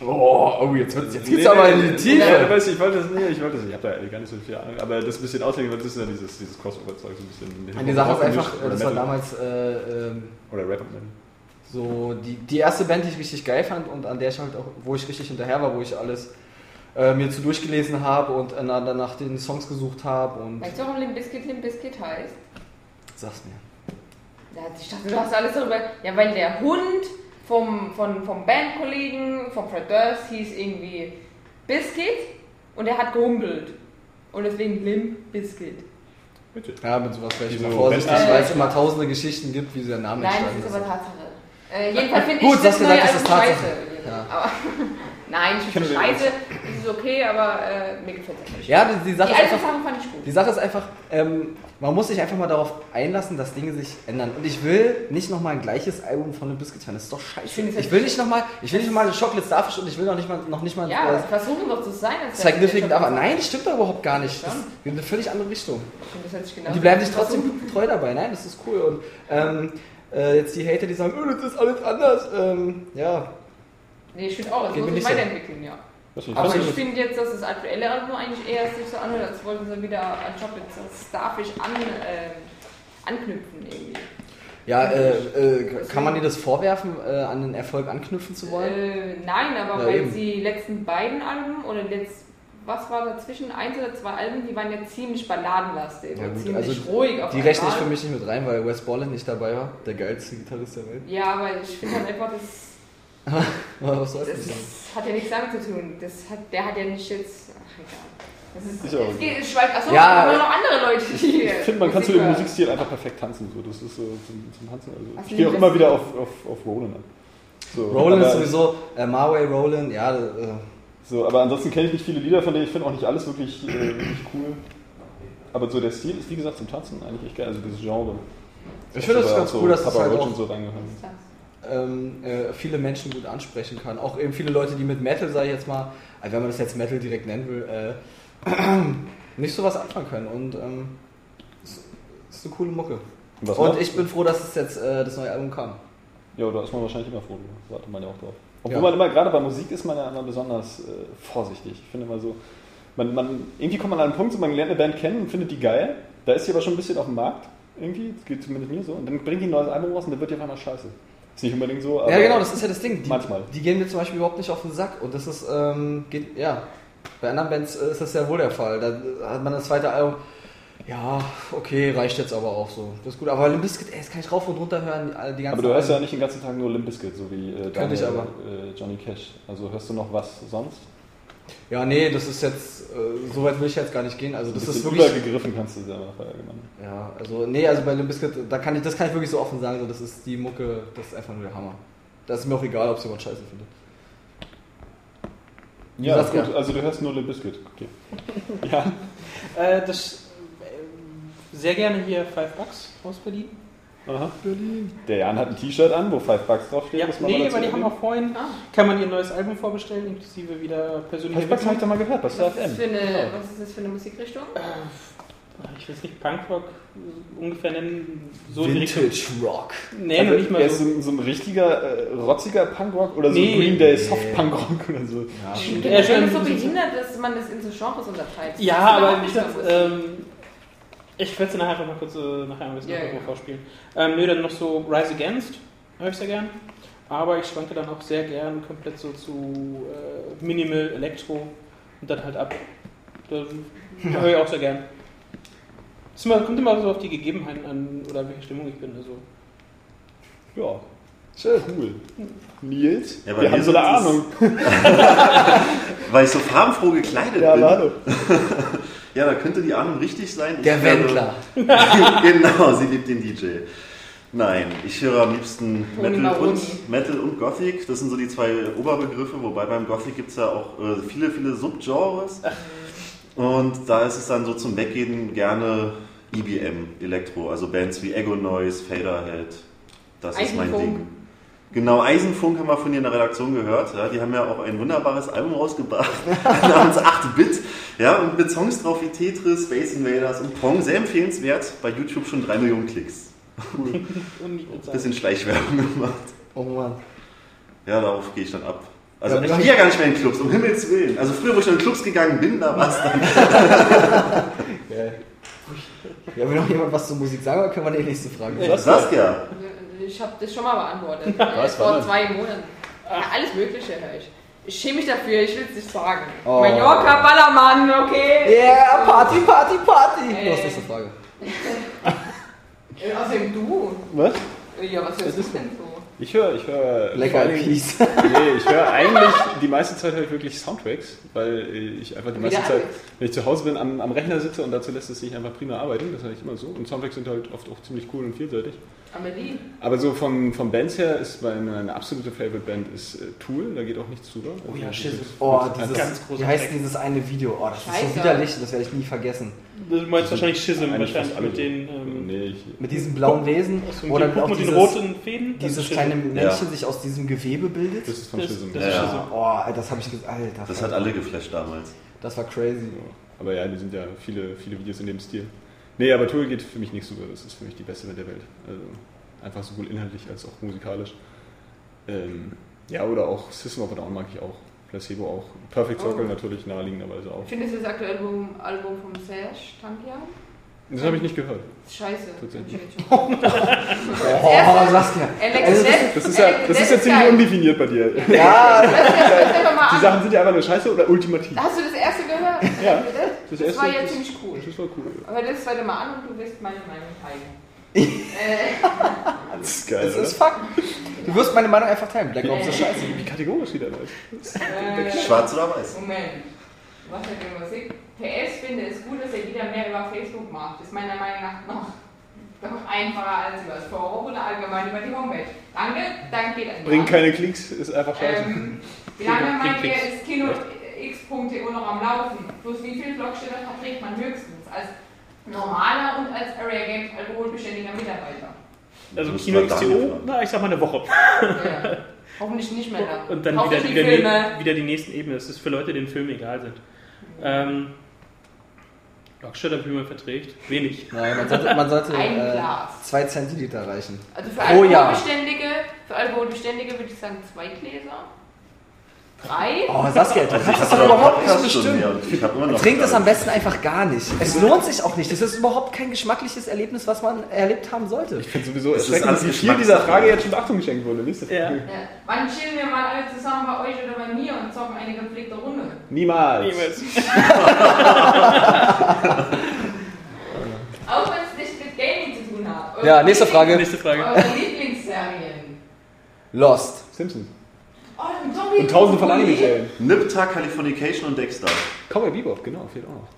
[SPEAKER 6] Oh, oh jetzt, wird's, jetzt
[SPEAKER 5] Nee,
[SPEAKER 6] geht's aber
[SPEAKER 5] nee,
[SPEAKER 6] in die
[SPEAKER 5] nee,
[SPEAKER 6] Tiefe.
[SPEAKER 5] Ja, weiß, ich wollte das, nee, ich wollte das, ich habe da gar nicht so viel Ahnung, aber das ein bisschen auslegen, weil das ist ja dieses, dieses Crossover-Zeug, so ein bisschen.
[SPEAKER 6] Die Sache ist einfach, das war damals äh, ähm,
[SPEAKER 5] Oder Rap und
[SPEAKER 6] so die, die erste Band, die ich richtig geil fand und an der ich halt auch, wo ich richtig hinterher war, wo ich alles äh, mir zu durchgelesen habe und äh, na- dann nach den Songs gesucht habe und
[SPEAKER 8] Weißt du, warum Limp Bizkit Limp Bizkit heißt?
[SPEAKER 6] sag's mir.
[SPEAKER 8] Ja, ich dachte, du hast alles darüber. Ja, weil der Hund vom, von, vom Bandkollegen, vom Fred Durst, hieß irgendwie Biscuit und er hat gehumpelt. Und deswegen Limp Bizkit.
[SPEAKER 5] Bitte.
[SPEAKER 6] Ja, mit sowas wäre ich immer vorsichtig,
[SPEAKER 8] Äh,
[SPEAKER 6] weil es immer tausende Geschichten gibt, wie sie der Name
[SPEAKER 8] Nein,
[SPEAKER 6] entstanden
[SPEAKER 8] das ist aber
[SPEAKER 6] ist.
[SPEAKER 8] Tatsache. Äh, jedenfalls finde
[SPEAKER 6] Gut,
[SPEAKER 8] ich
[SPEAKER 6] du hast
[SPEAKER 8] das neue
[SPEAKER 6] gesagt, das ist
[SPEAKER 8] Album
[SPEAKER 6] Tatsache.
[SPEAKER 8] scheiße.
[SPEAKER 6] Ja.
[SPEAKER 8] Aber, (laughs) nein, ich finde scheiße. Es ist okay, aber äh, mir gefällt es nicht.
[SPEAKER 6] Ja, die, die Sache
[SPEAKER 8] Die
[SPEAKER 6] ist einfach,
[SPEAKER 8] Sachen fand ich gut.
[SPEAKER 6] die Sache ist einfach, ähm, man muss sich einfach mal darauf einlassen, dass Dinge sich ändern. Und ich will nicht nochmal ein gleiches Album von einem Biscuit hören. Das ist doch scheiße.
[SPEAKER 8] Ich
[SPEAKER 6] Ich will nicht nochmal, ich will nicht nochmal Chocolate Starfish und ich will noch nicht mal, noch nicht mal
[SPEAKER 8] Ja,
[SPEAKER 6] äh,
[SPEAKER 8] versuchen doch zu sein.
[SPEAKER 6] Significant
[SPEAKER 8] das
[SPEAKER 6] aber nein, das stimmt doch überhaupt gar nicht. Das
[SPEAKER 8] Schon.
[SPEAKER 6] ist eine völlig andere Richtung.
[SPEAKER 8] Das genau
[SPEAKER 6] die bleiben sich trotzdem treu dabei. Nein, das ist cool. Und ähm, äh, jetzt die Hater, die sagen, oh, das ist alles anders. Ähm, ja,
[SPEAKER 8] Nee, ich finde auch, es
[SPEAKER 6] Geht
[SPEAKER 8] muss sich weiterentwickeln, ja. Aber ich finde jetzt, dass das aktuelle Album eigentlich eher sich so anhört, als wollten sie wieder an Chocolate Starfish an, äh, anknüpfen irgendwie.
[SPEAKER 6] ja äh, äh, kann man dir das vorwerfen, äh, an den Erfolg anknüpfen zu wollen?
[SPEAKER 8] Äh, nein, aber
[SPEAKER 6] Ja,
[SPEAKER 8] weil
[SPEAKER 6] eben.
[SPEAKER 8] die letzten beiden Alben oder jetzt, was war dazwischen, eins oder zwei Alben, die waren ja ziemlich balladenlastig
[SPEAKER 6] Ja,
[SPEAKER 8] ziemlich
[SPEAKER 6] also
[SPEAKER 8] ruhig auf
[SPEAKER 6] Die rechne ich für mich nicht mit rein, weil Wes Borland nicht dabei war, der geilste Gitarrist der Welt.
[SPEAKER 8] Ja, aber ich finde halt einfach, das,
[SPEAKER 6] Was soll das
[SPEAKER 8] das
[SPEAKER 6] denn?
[SPEAKER 8] hat ja nichts damit zu tun. Das hat, der hat ja nicht jetzt. Ach, egal. Das ist,
[SPEAKER 5] Ist ja auch
[SPEAKER 8] es geht, es schweift, achso,
[SPEAKER 6] Ja,
[SPEAKER 8] aber noch andere Leute, die.
[SPEAKER 5] ich finde, man kann zu dem. Musikstil einfach perfekt tanzen. So. Das ist so zum, zum Tanzen. Also,
[SPEAKER 8] Was
[SPEAKER 5] ich gehe auch immer
[SPEAKER 8] das?
[SPEAKER 5] wieder auf, auf, auf Roland an. So,
[SPEAKER 6] Roland ist sowieso, äh, Marway Roland, ja, äh,
[SPEAKER 5] So, aber ansonsten kenne ich nicht viele Lieder von denen. Ich finde auch nicht alles wirklich, äh, wirklich cool. Aber so der Stil ist, wie gesagt, zum Tanzen eigentlich echt geil. Also dieses Genre.
[SPEAKER 6] ich finde das ganz
[SPEAKER 5] so
[SPEAKER 6] cool, dass es
[SPEAKER 5] Papa
[SPEAKER 6] halt auch
[SPEAKER 5] und so reingehört.
[SPEAKER 6] Ähm, äh, viele Menschen gut ansprechen kann. Auch eben viele Leute, die mit Metal, sage ich jetzt mal, also wenn man das jetzt Metal direkt nennen will, äh, (clears throat) nicht so was anfangen können. Und ähm, ist, ist eine coole Mucke.
[SPEAKER 5] Und was
[SPEAKER 6] Und
[SPEAKER 5] noch?
[SPEAKER 6] ich bin froh, dass es jetzt äh, das neue Album kam.
[SPEAKER 5] Ja, da ist man wahrscheinlich immer froh. Da wartet man ja auch drauf. Obwohl
[SPEAKER 6] Ja.
[SPEAKER 5] man immer, gerade bei Musik ist man ja immer besonders äh, vorsichtig. Ich finde immer so, man, man, irgendwie kommt man an einen Punkt, so man lernt eine Band kennen und findet die geil. Da ist sie aber schon ein bisschen auf dem Markt. Irgendwie, das geht zumindest mir so. Und dann bringt die ein neues Album raus und dann wird die auf einmal scheiße. Ist nicht unbedingt so, aber
[SPEAKER 6] ja, genau, das ist ja das Ding. Die,
[SPEAKER 5] manchmal.
[SPEAKER 6] Die gehen mir zum Beispiel überhaupt nicht auf den Sack. Und das ist, ähm, geht, ja, bei anderen Bands äh, ist das ja wohl der Fall. Da hat man das zweite Album, ja, okay, reicht jetzt aber auch so. Das ist gut. Aber Limp Bizkit, ey, das kann ich rauf und runter hören, die, die
[SPEAKER 5] Aber du hörst ja
[SPEAKER 6] Alben.
[SPEAKER 5] nicht den ganzen Tag nur Limp Bizkit, so wie äh, Daniel,
[SPEAKER 6] aber.
[SPEAKER 5] Äh, Johnny Cash. Also hörst du noch was sonst?
[SPEAKER 6] Ja, nee, das ist jetzt, äh, so weit will ich jetzt gar nicht gehen. Also das ist wirklich...
[SPEAKER 5] übergegriffen kannst du selber verallgemeinern.
[SPEAKER 6] Ja, also nee, also bei Limp Bizkit, da kann ich, das kann ich wirklich so offen sagen, so, das ist die Mucke, das ist einfach nur der Hammer. Da ist mir auch egal, ob es jemand scheiße findet.
[SPEAKER 5] Ja,
[SPEAKER 6] sagst
[SPEAKER 5] gut, also du hörst nur Limp Bizkit. Okay. (laughs) Ja,
[SPEAKER 7] Äh, das äh, sehr gerne hier Five Bucks aus Berlin.
[SPEAKER 5] Aha. Der Jan hat ein T-Shirt an, wo Five Bucks draufsteht.
[SPEAKER 7] Ja, nee, weil die haben auch vorhin,
[SPEAKER 8] Ah.
[SPEAKER 7] kann man ihr neues Album vorbestellen, inklusive wieder persönliche
[SPEAKER 5] Five Bucks habe ich doch
[SPEAKER 7] Widmung.
[SPEAKER 5] mal gehört, bei
[SPEAKER 8] Was ist, das
[SPEAKER 5] FM.
[SPEAKER 8] für eine,
[SPEAKER 5] Genau.
[SPEAKER 8] was ist das für eine Musikrichtung?
[SPEAKER 7] Ich will es nicht Punkrock ungefähr nennen, so Richtung.
[SPEAKER 6] Rock.
[SPEAKER 7] Nee,
[SPEAKER 5] Also,
[SPEAKER 7] noch nicht mal
[SPEAKER 5] er ist
[SPEAKER 7] so.
[SPEAKER 5] so, ein- so ein richtiger, äh, rotziger Punkrock oder so
[SPEAKER 7] Nee.
[SPEAKER 5] Green Day Soft-Punkrock oder so.
[SPEAKER 6] Ja,
[SPEAKER 8] Ich
[SPEAKER 7] Ja,
[SPEAKER 8] finde das
[SPEAKER 7] schon-
[SPEAKER 8] so behindert, dass man das in so Genres unterteilt.
[SPEAKER 7] Ja, aber
[SPEAKER 8] überhaupt
[SPEAKER 7] wie
[SPEAKER 8] nicht
[SPEAKER 7] gesagt,
[SPEAKER 8] bewusst.
[SPEAKER 7] ähm, ich werde es nachher einfach mal kurz äh, nachher ein bisschen
[SPEAKER 8] Ja,
[SPEAKER 7] irgendwo
[SPEAKER 8] ja.
[SPEAKER 7] vorspielen. Ähm, nö, dann noch so Rise Against, höre ich sehr gern. Aber ich schwanke dann auch sehr gern komplett so zu äh, Minimal Elektro und dann halt ab. Da höre ich auch sehr gern. Es kommt immer so auf die Gegebenheiten an oder welche Stimmung ich bin. Also.
[SPEAKER 5] Ja, schön. Cool. Nils,
[SPEAKER 9] Ja,
[SPEAKER 5] wir haben so eine Ahnung. (laughs)
[SPEAKER 9] Weil ich so farbenfroh gekleidet
[SPEAKER 5] Ja,
[SPEAKER 9] bin.
[SPEAKER 5] hallo. (laughs)
[SPEAKER 9] Ja, da könnte die Ahnung richtig sein. Ich
[SPEAKER 6] Der
[SPEAKER 9] höre-
[SPEAKER 6] Wendler. (laughs)
[SPEAKER 9] genau, sie liebt den DJ. Nein, ich höre am liebsten Metal und, Metal und Gothic. Das sind so die zwei Oberbegriffe, wobei beim Gothic gibt es ja auch äh, viele, viele Subgenres. Und da ist es dann so zum Weggehen gerne EBM, Elektro, also Bands wie Ego Noise, Faderhead. Das ist mein. Ding. Genau, Eisenfunk haben wir von dir in der Redaktion gehört. Ja, die haben ja auch ein wunderbares Album rausgebracht, (laughs) (laughs) namens 8-Bit. Ja, und mit Songs drauf wie Tetris, Space Invaders und Pong. Sehr empfehlenswert. Bei YouTube schon 3 Millionen Klicks. (laughs)
[SPEAKER 7] Und ich würde sagen,
[SPEAKER 9] Bisschen Schleichwerbung gemacht.
[SPEAKER 6] Oh Mann.
[SPEAKER 9] Ja, darauf gehe ich dann ab. Also
[SPEAKER 6] Ja,
[SPEAKER 9] ich gehe ja gar nicht mehr in Clubs, um Himmels Willen. Also früher, wo ich in Clubs gegangen bin, da war es dann.
[SPEAKER 6] Ja, wenn noch jemand was zur Musik sagen will, können wir die nächste Frage
[SPEAKER 5] Was?
[SPEAKER 9] Saskia.
[SPEAKER 8] Ich habe das schon mal beantwortet. (laughs)
[SPEAKER 5] Was war
[SPEAKER 8] Vor zwei Monaten. Ja, alles Mögliche höre ich. Ich schäme mich dafür, ich will es nicht sagen.
[SPEAKER 6] Oh.
[SPEAKER 8] Mallorca, Ballermann, okay.
[SPEAKER 6] Yeah, Party, Party, Party!
[SPEAKER 8] Äh.
[SPEAKER 6] Los, nächste Frage. (laughs)
[SPEAKER 8] Äh, Außerdem du.
[SPEAKER 5] Was?
[SPEAKER 8] Ja, was hörst du
[SPEAKER 5] ist
[SPEAKER 8] denn so?
[SPEAKER 5] Ich höre, ich höre. Allen Dingen-
[SPEAKER 6] Peace.
[SPEAKER 5] Nee, ich höre eigentlich die meiste Zeit halt wirklich Soundtracks, weil ich einfach die meiste
[SPEAKER 8] Wieder
[SPEAKER 5] Zeit, wenn ich zu Hause bin, am, am Rechner sitze und dazu lässt es sich einfach prima arbeiten. Das ist eigentlich immer so. Und Soundtracks sind halt oft auch ziemlich cool und vielseitig.
[SPEAKER 8] Amelie.
[SPEAKER 5] Aber so von, von Bands her ist meine, meine absolute Favorite Band ist äh, Tool, da geht auch nichts drüber. Also
[SPEAKER 7] ja,
[SPEAKER 5] das
[SPEAKER 7] shit.
[SPEAKER 5] ist-
[SPEAKER 6] Oh,
[SPEAKER 5] das ist
[SPEAKER 6] dieses,
[SPEAKER 7] ganz
[SPEAKER 6] wie heißt dieses eine Video? Oh, das ist so
[SPEAKER 8] Scheiße.
[SPEAKER 6] widerlich, das werde ich nie vergessen.
[SPEAKER 7] Du meinst wahrscheinlich Schism, wahrscheinlich mit den, ähm,
[SPEAKER 5] Nee, ich,
[SPEAKER 6] Mit diesem blauen Wesen,
[SPEAKER 7] so
[SPEAKER 6] wo
[SPEAKER 7] mit
[SPEAKER 6] dann
[SPEAKER 7] den,
[SPEAKER 6] auch
[SPEAKER 7] mit den
[SPEAKER 6] dieses,
[SPEAKER 7] roten Fäden. das
[SPEAKER 6] dieses kleine Männchen
[SPEAKER 9] Ja.
[SPEAKER 6] sich aus diesem Gewebe bildet.
[SPEAKER 5] das ist von
[SPEAKER 7] Das-
[SPEAKER 5] Schism.
[SPEAKER 7] das
[SPEAKER 9] Ja,
[SPEAKER 7] ist
[SPEAKER 9] ja.
[SPEAKER 7] Schism.
[SPEAKER 6] Oh, das habe ich gesagt. Alter,
[SPEAKER 9] Das hat alle geflasht damals.
[SPEAKER 6] Das war crazy.
[SPEAKER 5] Aber ja, die sind ja viele, viele Videos in dem Stil. Nee, aber Tool geht für mich nicht so. Das ist für mich die beste Band der Welt. Also einfach sowohl inhaltlich als auch musikalisch. Ähm, ja, oder auch System of a Down mag ich auch. Placebo auch. Perfect Circle
[SPEAKER 8] Oh.
[SPEAKER 5] natürlich naheliegenderweise auch.
[SPEAKER 8] Findest du das aktuelle Album, Album vom Serge Tankian?
[SPEAKER 5] Das habe ich nicht gehört.
[SPEAKER 8] Scheiße.
[SPEAKER 5] Tatsächlich. (laughs)
[SPEAKER 6] Oh, Saskia.
[SPEAKER 8] Alex Death-
[SPEAKER 5] Das ist ja, das ist ja ziemlich undefiniert bei dir.
[SPEAKER 6] Ja,
[SPEAKER 8] das-
[SPEAKER 5] Die. Sachen sind ja einfach nur scheiße oder ultimativ.
[SPEAKER 8] Hast du das erste gehört?
[SPEAKER 5] Ja.
[SPEAKER 8] Das,
[SPEAKER 5] erste-
[SPEAKER 8] war ja
[SPEAKER 5] das-
[SPEAKER 8] ziemlich cool.
[SPEAKER 5] Das war cool.
[SPEAKER 8] Dir das zweite Mal an und du wirst meine Meinung teilen. Äh,
[SPEAKER 5] Das ist geil,
[SPEAKER 6] das
[SPEAKER 5] oder?
[SPEAKER 6] ist Fakt. Du wirst meine Meinung einfach teilen. Black Ops ist scheiße.
[SPEAKER 5] Wie kategorisch wieder ist.
[SPEAKER 8] äh,
[SPEAKER 9] Schwarz oder weiß?
[SPEAKER 8] Moment. Was hat denn Musik? PS finde es gut, dass er wieder mehr über Facebook macht. Ist meiner Meinung nach noch, noch einfacher als über das Forum oder allgemein über die Homepage. Danke, danke geht an
[SPEAKER 5] Bringt keine Klicks, ist einfach scheiße.
[SPEAKER 8] Ähm, (laughs) wie lange meint ihr, ist Kino X.de noch am Laufen? Plus wie viele Blocksteller verträgt man höchstens als normaler und als Area Games alkoholbeständiger Mitarbeiter?
[SPEAKER 7] Also Kino XTO, na, ich sag mal eine Woche.
[SPEAKER 8] Ja. Hoffentlich nicht mehr lang.
[SPEAKER 7] Und dann wieder, wieder,
[SPEAKER 8] Filme.
[SPEAKER 7] die, wieder die nächsten Ebenen. Das ist für Leute, denen Filme egal sind. Ähm, Blocksteller, wie man verträgt, wenig.
[SPEAKER 6] Nein, man sollte, man sollte
[SPEAKER 8] Ein
[SPEAKER 6] äh,
[SPEAKER 8] Glas.
[SPEAKER 6] zwei Zentiliter reichen.
[SPEAKER 8] Also für. Alkoholbeständige, für Alkoholbeständige würde ich sagen zwei Gläser. Drei?
[SPEAKER 6] Oh, Saskia, du
[SPEAKER 9] Also
[SPEAKER 6] kannst
[SPEAKER 9] ich
[SPEAKER 6] das doch überhaupt nicht bestimmen. Trink das am besten einfach gar nicht. Es lohnt sich auch nicht. Das ist überhaupt kein geschmackliches Erlebnis, was man erlebt haben sollte.
[SPEAKER 5] Ich finde sowieso
[SPEAKER 9] Es ist
[SPEAKER 5] erschreckend, wie viel dieser Frage jetzt schon Beachtung geschenkt wurde. Nächste Frage.
[SPEAKER 7] Ja.
[SPEAKER 8] Ja. Wann chillen wir mal alle zusammen bei euch oder bei mir und zocken eine gepflegte Runde?
[SPEAKER 5] Niemals.
[SPEAKER 7] Niemals. (laughs)
[SPEAKER 8] Auch wenn es nicht mit Gaming zu tun hat. Eure
[SPEAKER 6] Ja, nächste Frage.
[SPEAKER 7] Nächste Frage.
[SPEAKER 8] Eure Lieblingsserien.
[SPEAKER 6] Lost.
[SPEAKER 5] Simpsons.
[SPEAKER 8] Oh.
[SPEAKER 5] Und tausende von Anime-Serien.
[SPEAKER 9] Nipta, Californication und Dexter.
[SPEAKER 5] Cowboy Bebop, genau, fehlt auch noch.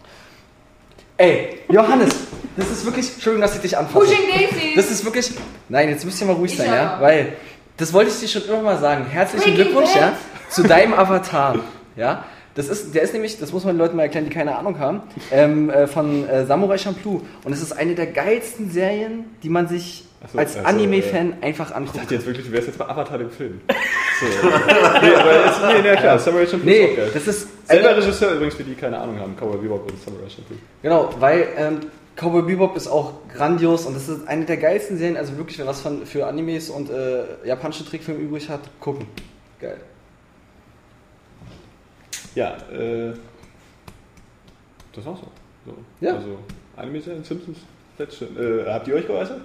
[SPEAKER 6] Ey, Johannes, das ist wirklich, Entschuldigung, dass ich dich anfasse.
[SPEAKER 8] Pushing Daisies.
[SPEAKER 6] Das ist wirklich, nein, jetzt müsst ihr mal ruhig
[SPEAKER 8] Ich
[SPEAKER 6] sein, ja, weil, das wollte ich dir schon immer mal sagen. Herzlichen
[SPEAKER 8] Breaking
[SPEAKER 6] Glückwunsch,
[SPEAKER 8] Bad.
[SPEAKER 6] ja, zu deinem Avatar, ja. Das ist, der ist nämlich, das muss man den Leuten mal erklären, die keine Ahnung haben, ähm, äh, von äh, Samurai Champloo. Und es ist eine der geilsten Serien, die man sich
[SPEAKER 5] so,
[SPEAKER 6] als
[SPEAKER 5] also,
[SPEAKER 6] Anime-Fan einfach
[SPEAKER 5] Ich
[SPEAKER 6] anguckt.
[SPEAKER 5] dachte jetzt wirklich, du wärst jetzt bei Avatar dem Film. (laughs) So. nee, aber jetzt, nee, nee, klar, Samurai Champloo ist auch
[SPEAKER 6] Nee,
[SPEAKER 5] geil.
[SPEAKER 6] das ist
[SPEAKER 5] Selber
[SPEAKER 6] eine-
[SPEAKER 5] Regisseur übrigens, für die keine Ahnung haben, Cowboy Bebop und Samurai Champloo.
[SPEAKER 6] Genau, weil ähm, Cowboy Bebop ist auch grandios und das ist eine der geilsten Serien, also wirklich, wer was von, für Animes und äh, japanische Trickfilme übrig hat, gucken. Geil.
[SPEAKER 5] Ja, äh, das war's so. so.
[SPEAKER 6] Ja.
[SPEAKER 5] Also, Anime-Serien, Simpsons, schön. Äh, habt ihr euch geäußert?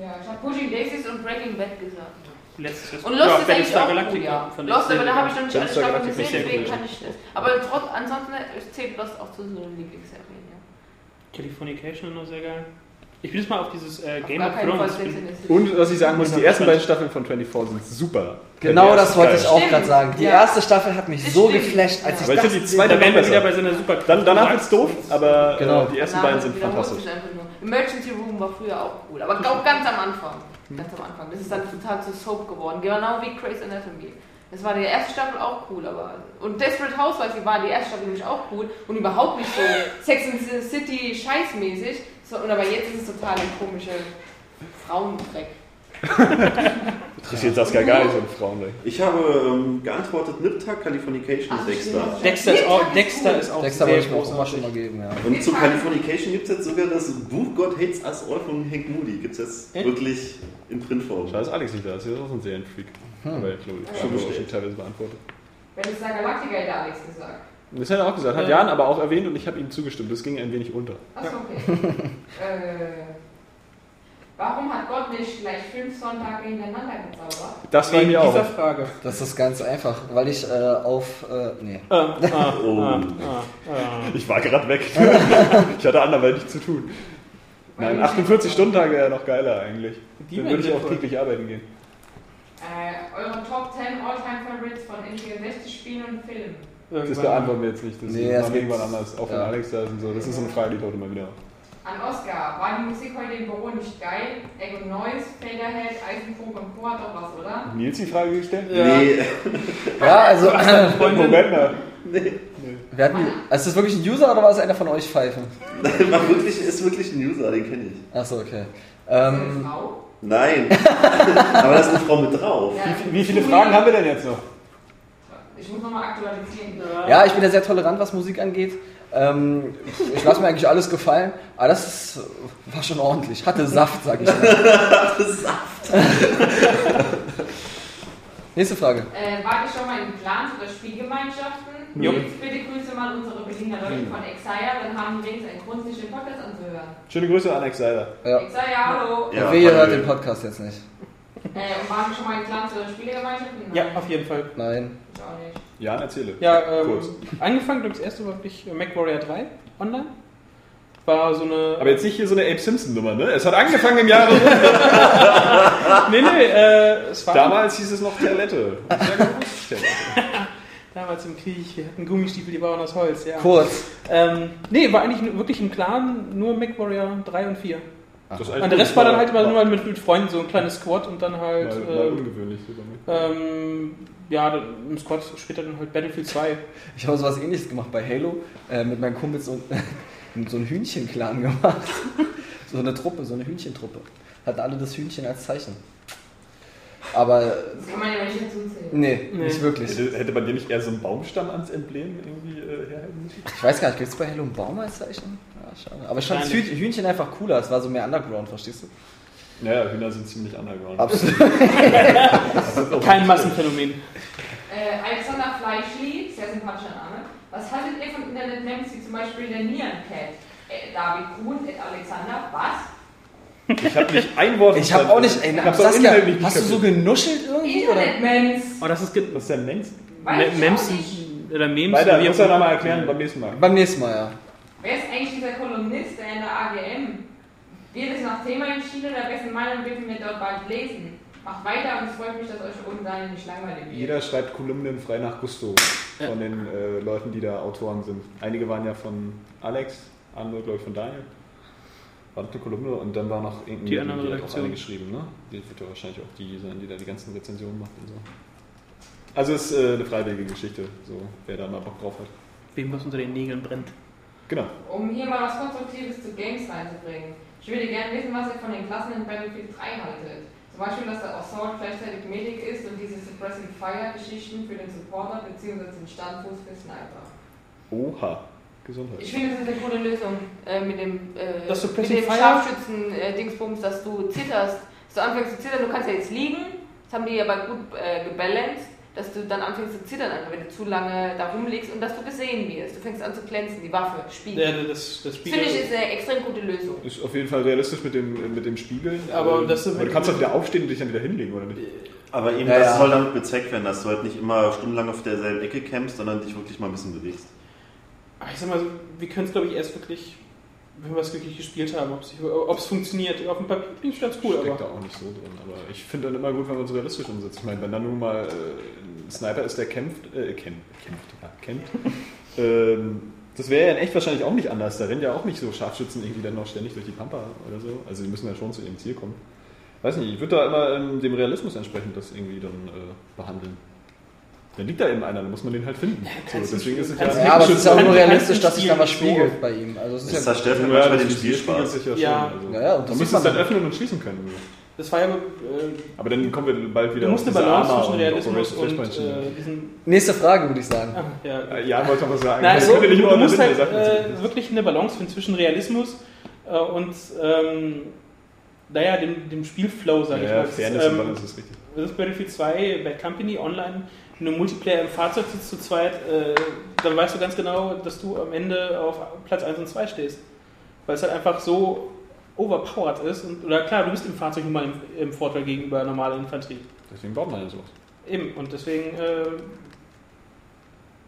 [SPEAKER 8] Ja, ich habe Pushing Daisies und Breaking Bad gesagt.
[SPEAKER 7] Letztes
[SPEAKER 8] Und Lost ist eigentlich auch gut,
[SPEAKER 7] Galactica
[SPEAKER 8] ja. Lost, aber da
[SPEAKER 7] gut.
[SPEAKER 8] habe ich noch nicht alle Staffeln gesehen,
[SPEAKER 7] ist
[SPEAKER 8] deswegen
[SPEAKER 7] gut,
[SPEAKER 8] kann ich das. Aber trotz, ansonsten zählt Lost auch zu so einer Lieblingsserie, ja.
[SPEAKER 7] Californication noch sehr geil. Ich bin jetzt mal auf dieses äh,
[SPEAKER 8] Auf
[SPEAKER 7] Game
[SPEAKER 8] gar
[SPEAKER 7] of Thrones.
[SPEAKER 5] Und was ich sagen muss, die
[SPEAKER 7] dann
[SPEAKER 5] ersten beiden Staffeln von 24 sind super.
[SPEAKER 6] Genau das wollte
[SPEAKER 5] ist
[SPEAKER 6] ich auch gerade sagen. Die
[SPEAKER 8] Ja.
[SPEAKER 6] erste Staffel hat mich
[SPEAKER 8] Das
[SPEAKER 6] so
[SPEAKER 8] stimmt.
[SPEAKER 6] geflasht, als
[SPEAKER 8] Ja.
[SPEAKER 6] ich
[SPEAKER 5] Weil ich
[SPEAKER 6] das
[SPEAKER 5] finde die zweite
[SPEAKER 7] da wären wir wieder bei so einer super.
[SPEAKER 5] Dann, danach wird's doof, aber
[SPEAKER 6] Genau.
[SPEAKER 5] äh, die ersten beiden sind fantastisch.
[SPEAKER 8] Emergency Room war früher auch cool, aber auch ganz am Anfang. Ganz am Anfang. Das ist dann total zu Soap geworden, genau wie Grey's Anatomy. Das war die erste Staffel auch cool, aber. Und Desperate Housewives war die erste Staffel nämlich auch cool und überhaupt nicht so Sex and the City scheißmäßig. So, und aber jetzt ist es total ein komischer Frauendreck. (laughs)
[SPEAKER 5] Interessiert Saskia gar nicht so ein Frauending.
[SPEAKER 9] Ich habe ähm, geantwortet, Nipta, Californication,
[SPEAKER 8] Ach,
[SPEAKER 9] Dexter.
[SPEAKER 7] Dexter ist auch, Dexter ist auch
[SPEAKER 6] Dexter
[SPEAKER 7] sehr
[SPEAKER 6] wollte ich mir auch immer
[SPEAKER 7] großartig.
[SPEAKER 6] schon mal geben, ja.
[SPEAKER 9] Und zu Californication gibt es jetzt sogar das Buch God Hates Us All von Hank Moody. Gibt es jetzt
[SPEAKER 7] Echt?
[SPEAKER 9] wirklich in Printform.
[SPEAKER 5] Dass Alex nicht da ist. Ist auch so ein Serienfreak. Aber ich glaube, ich habe schon teilweise beantwortet.
[SPEAKER 8] Wenn es da Galactica hätte Alex gesagt.
[SPEAKER 5] Das hat er auch gesagt. Hat Jan aber auch erwähnt und ich habe ihm zugestimmt. Das ging ein wenig unter.
[SPEAKER 8] Achso, okay. (laughs) äh, warum hat Gott nicht gleich fünf Sonntage hintereinander gezaubert?
[SPEAKER 5] Das war mir auch.
[SPEAKER 7] Frage.
[SPEAKER 6] Das ist ganz einfach, weil ich äh, auf. Äh, nee.
[SPEAKER 7] Ah, ah, (laughs)
[SPEAKER 9] Oh.
[SPEAKER 7] ah, ah, ah.
[SPEAKER 5] Ich war gerade weg. (laughs) ich hatte anderweitig zu tun. Nein, 48-Stunden-Tage wäre noch geiler eigentlich.
[SPEAKER 7] Die
[SPEAKER 5] Dann würde ich auch täglich arbeiten gehen.
[SPEAKER 8] Äh, eure Top 10 All-Time-Favorites von N64-Spielen und Filmen.
[SPEAKER 5] Das
[SPEAKER 7] Irgendwann.
[SPEAKER 5] beantworten wir jetzt nicht. Das
[SPEAKER 6] Nee, das
[SPEAKER 5] wir irgendwann anders. Auch wenn
[SPEAKER 6] ja.
[SPEAKER 5] Alex da ist und so. Das ist so eine Frage, die taucht immer wieder.
[SPEAKER 8] An Oscar, war die Musik heute im Büro nicht geil? Echo Noise, Faderhead, Eisenkrug und Co. hat doch was, oder?
[SPEAKER 5] Nils die Frage gestellt?
[SPEAKER 7] Ja.
[SPEAKER 9] Nee,
[SPEAKER 6] Ja, also.
[SPEAKER 5] Moment mal.
[SPEAKER 6] Wir hatten, ist das wirklich ein User oder war es einer von euch Pfeifen? (laughs)
[SPEAKER 9] war wirklich, ist wirklich ein User, den kenne ich.
[SPEAKER 6] Achso, okay.
[SPEAKER 8] Ist (laughs) das eine
[SPEAKER 6] Ähm,
[SPEAKER 8] Frau?
[SPEAKER 9] Nein. Aber da ist eine Frau mit drauf.
[SPEAKER 8] Ja,
[SPEAKER 5] Wie viele Fragen haben wir denn jetzt noch?
[SPEAKER 8] Ich muss nochmal aktualisieren.
[SPEAKER 6] ja, ich bin ja sehr tolerant, was Musik angeht. Ähm, ich lasse mir eigentlich alles gefallen, aber das ist, war schon ordentlich. Hatte Saft, sag ich mal. Nächste Frage.
[SPEAKER 8] Äh, wart ihr schon mal in Clans oder Spielgemeinschaften? Jetzt bitte grüße mal unsere Berliner Leute von Exaya, dann haben die wenigstens einen Grund, sich den Podcast anzuhören.
[SPEAKER 5] Schöne Grüße an Seiler.
[SPEAKER 6] Ja.
[SPEAKER 8] Exaya, hallo!
[SPEAKER 9] Ja,
[SPEAKER 6] Wehe hört den Podcast jetzt nicht.
[SPEAKER 8] Äh, und waren wir schon mal in Clans oder Spielgemeinschaften?
[SPEAKER 7] Ja, auf jeden Fall.
[SPEAKER 6] Nein.
[SPEAKER 8] Ich auch nicht.
[SPEAKER 5] Jan, erzähle.
[SPEAKER 7] Ja, ähm,
[SPEAKER 5] Kurz.
[SPEAKER 7] angefangen, glaube ich, das erste war wirklich MacWarrior 3 online. War so eine.
[SPEAKER 5] Aber jetzt nicht hier so eine Abe Simpson-Nummer, ne? Es hat angefangen im Jahre. (laughs)
[SPEAKER 7] nee, nee, äh, es war
[SPEAKER 5] Damals hieß es noch Toilette. Ja, (laughs)
[SPEAKER 7] damals im Krieg, wir hatten Gummistiefel, die waren aus Holz, ja.
[SPEAKER 6] Kurz.
[SPEAKER 7] Ähm, nee, war eigentlich wirklich im Clan nur MacWarrior 3 und 4.
[SPEAKER 5] Das ist
[SPEAKER 7] Und der Rest war dann halt immer nur mit, mit Freunden, so ein kleines Squad und dann halt.
[SPEAKER 5] Mal, mal
[SPEAKER 7] ähm,
[SPEAKER 5] ungewöhnlich. so bei mir.
[SPEAKER 7] ähm, ja, im Squad später dann halt Battlefield 2.
[SPEAKER 6] Ich habe so was ähnliches gemacht bei Halo. Äh, mit meinen Kumpels (laughs) so, so einen Hühnchenclan gemacht. (laughs) so eine Truppe, so eine Hühnchentruppe. Hatten alle das Hühnchen als Zeichen. Aber
[SPEAKER 8] Das kann man ja nicht dazu zählen.
[SPEAKER 6] nee,
[SPEAKER 7] Nee.
[SPEAKER 6] nicht wirklich.
[SPEAKER 5] Hätte, hätte man dir nicht eher so einen Baumstamm ans Emblem irgendwie äh, herhalten müssen?
[SPEAKER 6] Ich weiß gar nicht, gibt es bei Halo einen Baum als Zeichen? Ja, schade. Aber ich fand das Hühnchen einfach cooler. Es war so mehr Underground, verstehst du?
[SPEAKER 5] Naja, Hühner sind ziemlich underground.
[SPEAKER 6] Absolut. (laughs)
[SPEAKER 7] Kein Massenphänomen.
[SPEAKER 8] Äh, Alexander Fleischli, sehr sympathischer Name. Was haltet ihr von Internet-Memes wie zum Beispiel der Nieren-Cat? Äh, David Kuhn, Ed Alexander, was?
[SPEAKER 5] Ich habe nicht ein Wort
[SPEAKER 6] Ich habe auch nicht. Ey,
[SPEAKER 5] auch
[SPEAKER 6] Saskia, hast du so genuschelt irgendwie? Oder?
[SPEAKER 8] Internet-Memes.
[SPEAKER 7] Oh, das ist. ge-
[SPEAKER 5] Was ist denn Mensch?
[SPEAKER 8] Weiß
[SPEAKER 7] Me
[SPEAKER 8] ich
[SPEAKER 7] Memes
[SPEAKER 8] auch nicht.
[SPEAKER 7] oder Memes.
[SPEAKER 5] Weiter,
[SPEAKER 7] wie
[SPEAKER 5] muss er nochmal erklären beim nächsten Mal.
[SPEAKER 6] Beim nächsten Mal, ja.
[SPEAKER 8] Wer ist eigentlich dieser Kolumnist, der in der AGM? Wird es nach Thema entschieden oder wessen Meinung dürfen wir dort bald lesen? Macht weiter und es freut mich, dass euch unten Daniel nicht langweilig wird.
[SPEAKER 5] Jeder schreibt Kolumnen frei nach Gusto von den äh, Leuten, die da Autoren sind. Einige waren ja von Alex, andere glaube ich von Daniel. War noch eine Kolumne und dann war noch irgendein
[SPEAKER 7] Die andere Redaktion.
[SPEAKER 5] geschrieben, ne? Die wird ja wahrscheinlich auch die sein, die da die ganzen Rezensionen macht und so. Also es ist äh, eine freiwillige Geschichte, so wer da mal Bock drauf hat.
[SPEAKER 7] Wem was unter den Nägeln brennt.
[SPEAKER 5] Genau.
[SPEAKER 8] Um hier mal was Konstruktives zu Games reinzubringen. Ich würde gerne wissen, was ihr von den Klassen in Battlefield 3 haltet. Zum Beispiel, dass der Assault gleichzeitig Medic ist und diese Suppressing Fire Geschichten für den Supporter bzw. den Standfuß für Sniper.
[SPEAKER 5] Oha. Gesundheit.
[SPEAKER 8] Ich finde, das ist eine gute Lösung äh, mit dem, äh,
[SPEAKER 7] Das
[SPEAKER 8] mit
[SPEAKER 7] Suppressing
[SPEAKER 8] dem? Scharfschützen-Dingsbums, dass du zitterst. Dass du anfängst zu zittern, du kannst ja jetzt liegen, das haben die aber gut äh, gebalanced, dass du dann anfängst zu zittern, wenn du zu lange da rumliegst und dass du gesehen wirst. Du fängst an zu glänzen, die Waffe, Spiegel.
[SPEAKER 7] Ja, das, das Spiel.
[SPEAKER 8] Finde ich, ist eine extrem gute Lösung.
[SPEAKER 5] Ist auf jeden Fall realistisch mit dem, mit dem Spiegeln.
[SPEAKER 7] Aber
[SPEAKER 5] Ähm,
[SPEAKER 7] das-
[SPEAKER 5] aber du kannst doch wieder aufstehen und dich dann wieder hinlegen, oder nicht?
[SPEAKER 9] Aber eben,
[SPEAKER 6] Ja,
[SPEAKER 9] das
[SPEAKER 6] ja.
[SPEAKER 9] soll damit bezweckt werden, dass du halt nicht immer stundenlang auf derselben Ecke campst, sondern dich wirklich mal ein bisschen bewegst.
[SPEAKER 7] Aber ich sag mal, so, wir können es glaube ich erst wirklich, wenn wir es wirklich gespielt haben, ob es funktioniert. Auf dem Papier klingt ganz cool,
[SPEAKER 5] Steckt da
[SPEAKER 7] aber.
[SPEAKER 5] auch nicht so drin. Aber ich finde dann immer gut, wenn man es realistisch umsetzt. Ich meine, wenn dann nun mal äh, ein Sniper ist, der kämpft, äh, kämpft, kämpft, ja, kämpft. (laughs) ähm, das wäre ja in echt wahrscheinlich auch nicht anders. Da rennen ja auch nicht so Scharfschützen irgendwie dann noch ständig durch die Pampa oder so. Also die müssen ja schon zu ihrem Ziel kommen. Weiß nicht, ich würde da immer ähm, dem Realismus entsprechend das irgendwie dann äh, behandeln. Dann liegt da eben einer, dann muss man den halt finden. So, deswegen ist es ja.
[SPEAKER 6] Ja, aber es ist ja auch nur realistisch, dass sich da was spiegelt bei ihm. Also es ist
[SPEAKER 9] Das
[SPEAKER 6] ja,
[SPEAKER 9] zerstört halt
[SPEAKER 5] Ja,
[SPEAKER 9] manchmal
[SPEAKER 5] das
[SPEAKER 9] den Spielspaß.
[SPEAKER 5] sich ja schon.
[SPEAKER 7] Ja.
[SPEAKER 5] Also.
[SPEAKER 6] ja, ja, und das
[SPEAKER 5] Man
[SPEAKER 6] man
[SPEAKER 5] es dann
[SPEAKER 6] dann.
[SPEAKER 5] öffnen und schließen können.
[SPEAKER 7] Das war ja. Äh,
[SPEAKER 5] Aber dann kommen wir bald wieder
[SPEAKER 7] du musst eine
[SPEAKER 5] diese
[SPEAKER 7] Balance
[SPEAKER 5] Arma
[SPEAKER 7] zwischen
[SPEAKER 5] und
[SPEAKER 7] Realismus
[SPEAKER 5] Operation
[SPEAKER 7] und
[SPEAKER 5] Flashpoint
[SPEAKER 7] äh, diesen.
[SPEAKER 6] Nächste Frage, würde ich sagen.
[SPEAKER 7] Ah, ja,
[SPEAKER 5] Äh, Ja, wollte noch was sagen.
[SPEAKER 7] Nein,
[SPEAKER 5] Das
[SPEAKER 7] also,
[SPEAKER 5] nicht
[SPEAKER 7] du musst halt äh, wirklich eine Balance finden zwischen Realismus äh, und ähm, naja, dem, dem Spielflow, sag ich
[SPEAKER 5] Ja,
[SPEAKER 7] mal. Das,
[SPEAKER 5] Fairness und
[SPEAKER 7] ähm,
[SPEAKER 5] Balance ist richtig.
[SPEAKER 7] das ist Battlefield 2, Bad Company online. Wenn du im Multiplayer im Fahrzeug sitzt zu zweit, äh, dann weißt du ganz genau, dass du am Ende auf Platz 1 und 2 stehst. Weil es halt einfach so overpowered ist. Und, oder klar, du bist im Fahrzeug nun mal im, im Vorteil gegenüber normaler Infanterie.
[SPEAKER 5] Deswegen baut man ja sowas.
[SPEAKER 7] Eben, und deswegen äh,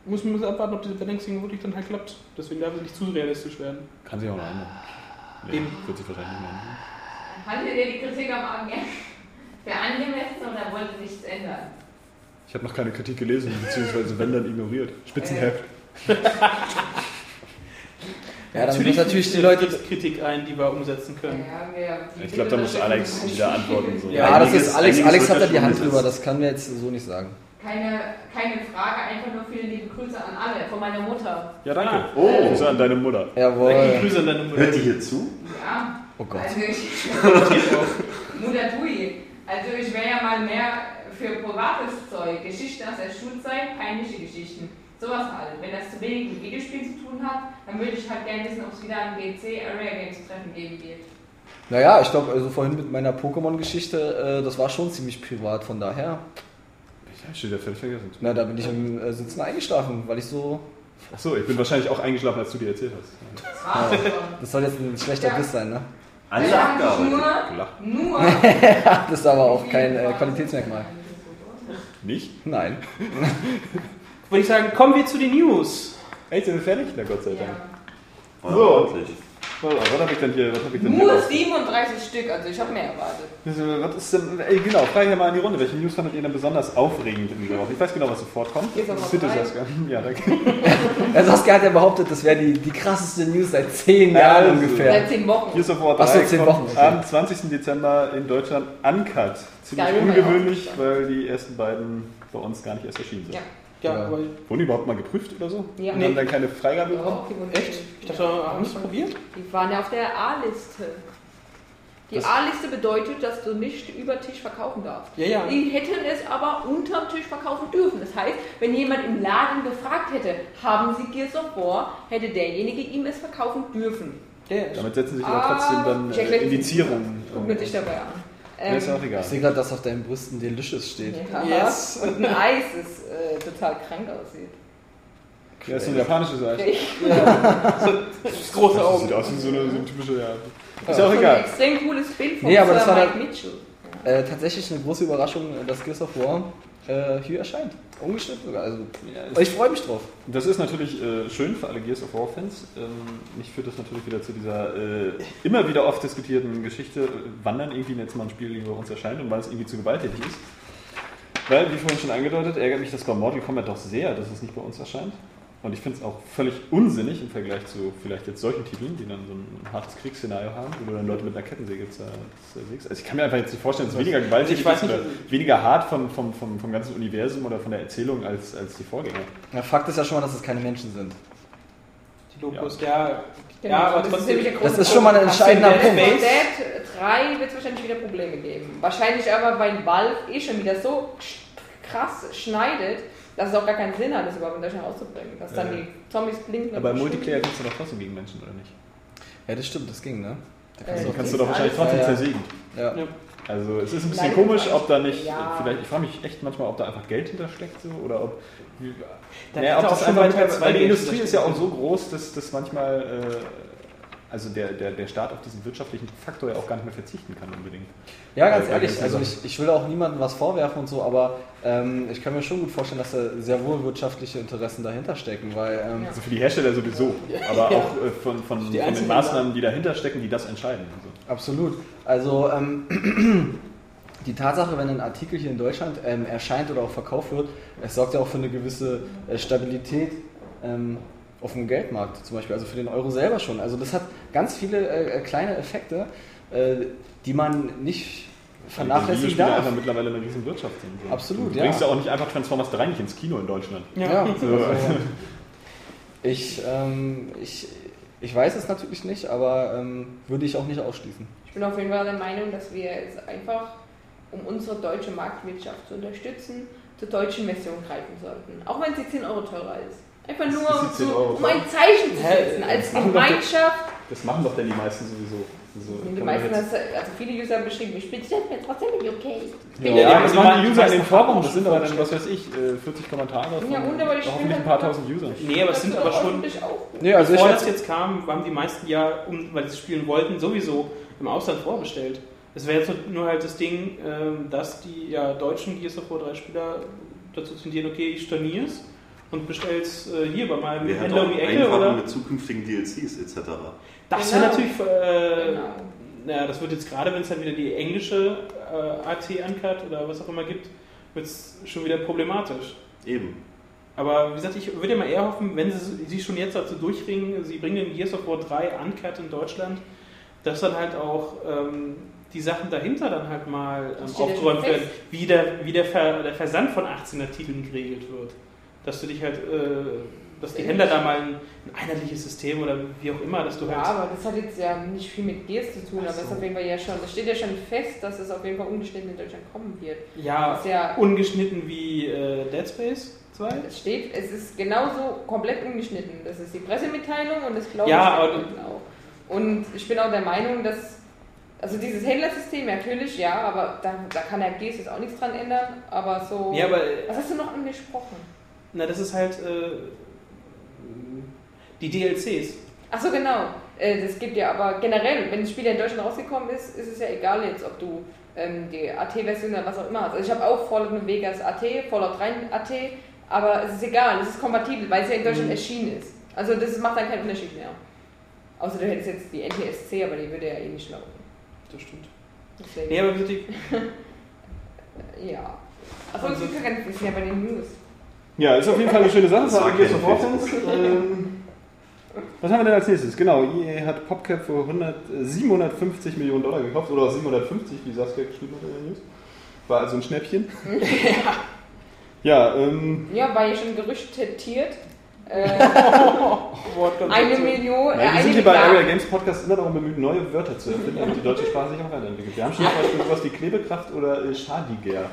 [SPEAKER 7] muss man abwarten, ob diese Balancing wirklich dann halt klappt. Deswegen darf es nicht zu realistisch werden.
[SPEAKER 5] Kann sich auch noch ändern. Nee,
[SPEAKER 7] Eben.
[SPEAKER 5] wird sich wahrscheinlich nicht mehr ändern.
[SPEAKER 8] Haltet ihr die Kritik am Anfang für angemessen oder wollt ihr nichts ändern?
[SPEAKER 5] Ich habe noch keine Kritik gelesen, beziehungsweise wenn dann ignoriert. Spitzenheft. (laughs)
[SPEAKER 6] Ja, dann muss natürlich die Leute.
[SPEAKER 7] Kritik ein, die wir umsetzen können.
[SPEAKER 5] Ich glaube, da muss Alex wieder antworten. So.
[SPEAKER 6] Ja, das
[SPEAKER 9] Einiges-
[SPEAKER 6] ist Alex. Alex hat da
[SPEAKER 9] ja
[SPEAKER 6] die Hand drüber, das kann wir jetzt so nicht sagen.
[SPEAKER 8] Keine, keine Frage, einfach nur viele liebe Grüße an alle von meiner Mutter.
[SPEAKER 5] Ja, danke.
[SPEAKER 9] Oh.
[SPEAKER 5] Grüße an deine Mutter.
[SPEAKER 6] Jawohl.
[SPEAKER 7] Grüße an deine Mutter.
[SPEAKER 9] Hört die hier zu?
[SPEAKER 8] Ja.
[SPEAKER 6] Oh Gott.
[SPEAKER 8] Also ich, (laughs) Mutter Tui. Also ich wäre ja mal mehr für privates Zeug, Geschichten aus der Schulzeit, peinliche Geschichten. Sowas halt. Wenn das zu wenig mit Videospielen zu tun hat, dann würde ich halt gerne wissen, ob es wieder ein GC Area Games Treffen geben wird.
[SPEAKER 6] Naja, ich glaube, also vorhin mit meiner Pokémon-Geschichte, äh, das war schon ziemlich privat, von daher.
[SPEAKER 5] Ja, steht ja völlig vergessen.
[SPEAKER 6] Na, da bin ich im äh, Sitzen eingeschlafen, weil ich so.
[SPEAKER 5] Achso, ich bin wahrscheinlich auch eingeschlafen, als du dir erzählt hast.
[SPEAKER 8] Schon.
[SPEAKER 6] Das soll jetzt ein schlechter
[SPEAKER 8] Ja.
[SPEAKER 6] Biss sein, ne?
[SPEAKER 9] Alle.
[SPEAKER 5] Gelacht.
[SPEAKER 8] Nur, nur. (laughs)
[SPEAKER 6] Das ist aber auch kein äh, Qualitätsmerkmal.
[SPEAKER 5] Nicht?
[SPEAKER 6] Nein.
[SPEAKER 7] Würde ich sagen, kommen wir zu den News.
[SPEAKER 5] Ey, sind wir fertig? Na Gott sei Dank.
[SPEAKER 8] Ja.
[SPEAKER 9] So.
[SPEAKER 5] So, was habe ich denn hier? Was habe ich denn hier?
[SPEAKER 8] Nur
[SPEAKER 5] raus-
[SPEAKER 8] 37 Stück, also ich habe mehr erwartet.
[SPEAKER 5] Was ist denn, ey, genau, frage ich ja mal in die Runde. Welche News fandet ihr denn besonders aufregend in dieser Woche? Ich weiß genau, was sofort kommt.
[SPEAKER 8] Hier
[SPEAKER 5] Bitte. Saskia. (laughs) Ja, danke. (laughs)
[SPEAKER 6] Ja, Saskia hat ja behauptet, das wäre die, die krasseste News seit zehn
[SPEAKER 5] Ja,
[SPEAKER 6] Jahren
[SPEAKER 5] das ist-
[SPEAKER 6] ungefähr.
[SPEAKER 8] Seit 10 Wochen.
[SPEAKER 5] Gears of War 3
[SPEAKER 6] Ach so, zehn
[SPEAKER 5] kommt
[SPEAKER 6] Wochen, okay.
[SPEAKER 5] am 20. Dezember in Deutschland uncut. Ziemlich ungewöhnlich, weil die ersten beiden bei uns gar nicht erst erschienen sind.
[SPEAKER 8] Ja.
[SPEAKER 7] Ja,
[SPEAKER 6] Ja.
[SPEAKER 7] aber
[SPEAKER 5] Wurden die überhaupt mal geprüft oder so?
[SPEAKER 8] Ja.
[SPEAKER 5] Und haben dann keine Freigabe bekommen?
[SPEAKER 8] Ja,
[SPEAKER 7] echt? Ich dachte, haben sie es probiert?
[SPEAKER 8] Die waren ja auf der A-Liste. Die A-Liste bedeutet, dass du nicht über Tisch verkaufen darfst.
[SPEAKER 7] Ja, ja.
[SPEAKER 8] Die hätten es aber unterm Tisch verkaufen dürfen. Das heißt, wenn jemand im Laden gefragt hätte, haben Sie Gears of War, hätte derjenige ihm es verkaufen dürfen.
[SPEAKER 7] Ja, ja.
[SPEAKER 5] Damit setzen sich aber
[SPEAKER 8] Ah,
[SPEAKER 5] trotzdem dann äh, Indizierungen.
[SPEAKER 8] Guck mir dich dabei an.
[SPEAKER 5] Ja, ist auch egal.
[SPEAKER 6] Ich sehe gerade, dass auf deinen Brüsten Delicious steht.
[SPEAKER 8] ja,
[SPEAKER 7] Yes.
[SPEAKER 8] Und ein Eis, das äh, total krank aussieht.
[SPEAKER 5] Ja, ist so ein japanisches Eis. (laughs)
[SPEAKER 7] Große
[SPEAKER 5] Das
[SPEAKER 7] Augen.
[SPEAKER 5] sieht aus wie so eine, so eine typische, ja. Ist
[SPEAKER 8] Ja,
[SPEAKER 5] ja auch
[SPEAKER 8] Ein
[SPEAKER 5] egal.
[SPEAKER 8] extrem cooles Bild von
[SPEAKER 6] Nee, aber das war
[SPEAKER 8] Mike Mitchell.
[SPEAKER 6] Äh, tatsächlich eine große Überraschung, dass Gears of War äh, hier erscheint. Ungeschnitten sogar. Also, ich freue mich drauf.
[SPEAKER 5] Das ist natürlich äh, schön für alle Gears of War-Fans. Ähm, mich führt das natürlich wieder zu dieser äh, immer wieder oft diskutierten Geschichte, wann dann irgendwie jetzt mal ein Spiel über uns erscheint und wann es irgendwie zu gewalttätig ist. Weil, wie vorhin schon angedeutet, ärgert mich das bei Mortal Kombat doch sehr, dass es nicht bei uns erscheint. Und ich finde es auch völlig unsinnig im Vergleich zu vielleicht jetzt solchen Titeln, die dann so ein hartes Kriegsszenario haben, wo du dann Leute mit einer Kettensäge zersägst. Also ich kann mir einfach jetzt nicht vorstellen, dass es weniger
[SPEAKER 7] weiß
[SPEAKER 5] ist
[SPEAKER 7] nicht,
[SPEAKER 5] oder weniger hart vom, vom, vom, vom ganzen Universum oder von der Erzählung als, als die Vorgänger.
[SPEAKER 6] Ja, Fakt ist ja schon mal, dass es keine Menschen sind.
[SPEAKER 7] Die Logos, ja.
[SPEAKER 8] Genau,
[SPEAKER 7] Ja, aber
[SPEAKER 8] das ist
[SPEAKER 7] trotzdem.
[SPEAKER 8] der große
[SPEAKER 6] Das ist schon mal ein entscheidender Punkt.
[SPEAKER 8] Bei? Dead 3 wird es wahrscheinlich wieder Probleme geben. Wahrscheinlich aber, weil Valve eh schon wieder so krass schneidet, dass es auch gar keinen Sinn hat, das überhaupt in Deutschland rauszubringen. Dass dann die Zombies blinken. und
[SPEAKER 5] Aber im. Multiplayer kannst du doch trotzdem gegen Menschen, oder nicht?
[SPEAKER 6] Ja, das stimmt, das ging, ne? Da
[SPEAKER 8] Äh,
[SPEAKER 5] Die
[SPEAKER 6] kannst
[SPEAKER 5] kannst
[SPEAKER 8] das
[SPEAKER 5] du doch wahrscheinlich trotzdem
[SPEAKER 6] du, ja.
[SPEAKER 7] Ja.
[SPEAKER 5] Also es ist ein bisschen
[SPEAKER 8] Nein,
[SPEAKER 5] komisch,
[SPEAKER 8] das
[SPEAKER 5] ob da nicht,
[SPEAKER 8] ja.
[SPEAKER 5] vielleicht, ich frage mich echt manchmal, ob da einfach Geld hintersteckt so, oder ob,
[SPEAKER 7] Da
[SPEAKER 5] naja, ob
[SPEAKER 7] auch
[SPEAKER 5] das einfach, weil, die Industrie ist ja auch so groß, dass, dass manchmal, äh, also der, der, der Staat auf diesen wirtschaftlichen Faktor ja auch gar nicht mehr verzichten kann unbedingt.
[SPEAKER 6] Ja, ganz
[SPEAKER 5] Äh,
[SPEAKER 6] ehrlich, also ich, ich will auch niemandem was vorwerfen und so, aber ähm, ich kann mir schon gut vorstellen, dass da sehr wohl wirtschaftliche Interessen dahinter stecken, weil ähm.
[SPEAKER 5] Also für die Hersteller sowieso, aber auch (laughs) äh, von, von, von den Maßnahmen, die dahinter stecken, die das entscheiden. Also.
[SPEAKER 6] absolut. Also ähm, (clears throat) die Tatsache, wenn ein Artikel hier in Deutschland ähm, erscheint oder auch verkauft wird, es sorgt ja auch für eine gewisse äh, Stabilität ähm, auf dem Geldmarkt zum Beispiel, also für den Euro selber schon. Also das hat ganz viele äh, kleine Effekte, äh, die man nicht vernachlässigen darf.
[SPEAKER 5] einfach mittlerweile eine riesen Wirtschaft sind. So.
[SPEAKER 6] Absolut,
[SPEAKER 5] du
[SPEAKER 6] ja.
[SPEAKER 5] bringst ja auch nicht einfach Transformers 3 nicht ins Kino in Deutschland.
[SPEAKER 6] Ja,
[SPEAKER 5] So. (laughs)
[SPEAKER 6] also, ich, ähm, ich, ich weiß es natürlich nicht, aber ähm, würde ich auch nicht ausschließen.
[SPEAKER 8] Ich bin auf jeden Fall der Meinung, dass wir jetzt einfach, um unsere deutsche Marktwirtschaft zu unterstützen, zur deutschen Version greifen sollten. Auch wenn sie 10 Euro teurer ist. Einfach nur, um,
[SPEAKER 5] ist die 10
[SPEAKER 8] zu,
[SPEAKER 5] Euro
[SPEAKER 8] um ein Zeichen zu
[SPEAKER 7] Hä?
[SPEAKER 8] setzen, als Gemeinschaft.
[SPEAKER 5] Das machen doch denn die meisten sowieso. So,
[SPEAKER 8] Die meisten, das, also viele User haben beschrieben, ich bin mir trotzdem nicht okay.
[SPEAKER 5] Ja,
[SPEAKER 7] Ja,
[SPEAKER 5] das
[SPEAKER 7] die
[SPEAKER 5] machen die User in den
[SPEAKER 7] haben
[SPEAKER 5] das sind aber dann, was weiß ich, äh, 40 Kommentare von
[SPEAKER 8] Ja, und aber die
[SPEAKER 5] hoffentlich ein paar tausend Usern.
[SPEAKER 7] Nee, aber es sind aber schon.
[SPEAKER 6] Nee, also ich
[SPEAKER 7] Bevor das jetzt kam, haben die meisten ja, um, weil sie es spielen wollten, sowieso im Ausland vorbestellt. Es wäre jetzt nur halt das Ding, ähm, dass die ja, deutschen Gears of War 3 Spieler dazu tendieren, okay, ich storniere es und bestell's äh, hier bei meinem
[SPEAKER 9] hat
[SPEAKER 7] Händler um die Ecke oder.
[SPEAKER 9] mit zukünftigen DLCs etc.
[SPEAKER 7] Das
[SPEAKER 8] Genau.
[SPEAKER 7] wäre natürlich, äh,
[SPEAKER 8] Genau.
[SPEAKER 7] naja, das wird jetzt gerade, wenn es dann wieder die englische äh, AT Uncut oder was auch immer gibt, wird es schon wieder problematisch.
[SPEAKER 9] Eben.
[SPEAKER 7] Aber wie gesagt, ich würde ja mal eher hoffen, wenn sie sich schon jetzt dazu durchringen, sie bringen den Gears of War 3 Uncut in Deutschland, dass dann halt auch ähm, die Sachen dahinter dann halt mal ähm, aufgeräumt werden, wie, der, wie der, Ver, der Versand von 18er Titeln geregelt wird. Dass du dich halt, äh, dass die Händler da mal ein, ein einheitliches System oder wie auch immer, dass du
[SPEAKER 8] Ja,
[SPEAKER 7] halt.
[SPEAKER 8] aber das hat jetzt ja nicht viel mit Gears zu tun, aber es ist auf jeden Fall ja schon, das steht ja schon fest, dass es auf jeden Fall ungeschnitten in Deutschland kommen wird.
[SPEAKER 7] Ja,
[SPEAKER 8] Das ja,
[SPEAKER 7] ungeschnitten wie äh, Dead Space 2.
[SPEAKER 8] es steht, es ist genauso komplett ungeschnitten. Das ist die Pressemitteilung und das glaube
[SPEAKER 7] Ja,
[SPEAKER 8] ich
[SPEAKER 7] aber-
[SPEAKER 8] auch. Und ich bin auch der Meinung, dass, also dieses Händlersystem natürlich, ja, aber da, da kann der Gears jetzt auch nichts dran ändern, aber so.
[SPEAKER 7] Ja, aber äh,
[SPEAKER 8] was hast du noch angesprochen?
[SPEAKER 7] Na, das ist halt äh, die DLCs.
[SPEAKER 8] Achso, genau. Äh, Das gibt ja aber generell, wenn das Spiel ja in Deutschland rausgekommen ist, ist es ja egal jetzt, ob du ähm, die AT-Version oder was auch immer hast. Also ich habe auch Fallout New Vegas AT, Fallout 3 AT, aber es ist egal, es ist kompatibel, weil es ja in Deutschland erschienen ist. Also das macht dann keinen Unterschied mehr. Außer du hättest jetzt die NTSC, aber die würde ja eh nicht laufen.
[SPEAKER 7] Das stimmt.
[SPEAKER 8] Deswegen,
[SPEAKER 7] Nee, aber die, (laughs)
[SPEAKER 8] ja. Achso, ja nicht, wir sind ja bei den News.
[SPEAKER 5] Ja, ist auf jeden Fall eine schöne Sache.
[SPEAKER 9] Das war
[SPEAKER 5] Gears of. Ähm, Was haben wir denn als nächstes? Genau, EA hat PopCap für 100, äh, 750 Millionen Dollar gekauft. Oder 750, wie Saskia geschrieben hat in der News. War also ein Schnäppchen. (laughs) ja, ähm,
[SPEAKER 8] Ja, war ja schon gerüchtet. Äh, (laughs) eine Million, äh,
[SPEAKER 5] nein, wir sind hier bei. Area Games Podcast immer darum bemüht, neue Wörter zu erfinden, damit die deutsche Sprache sich auch weiterentwickelt. Wir haben schon zum Beispiel sowas wie Klebekraft oder äh, Schadiger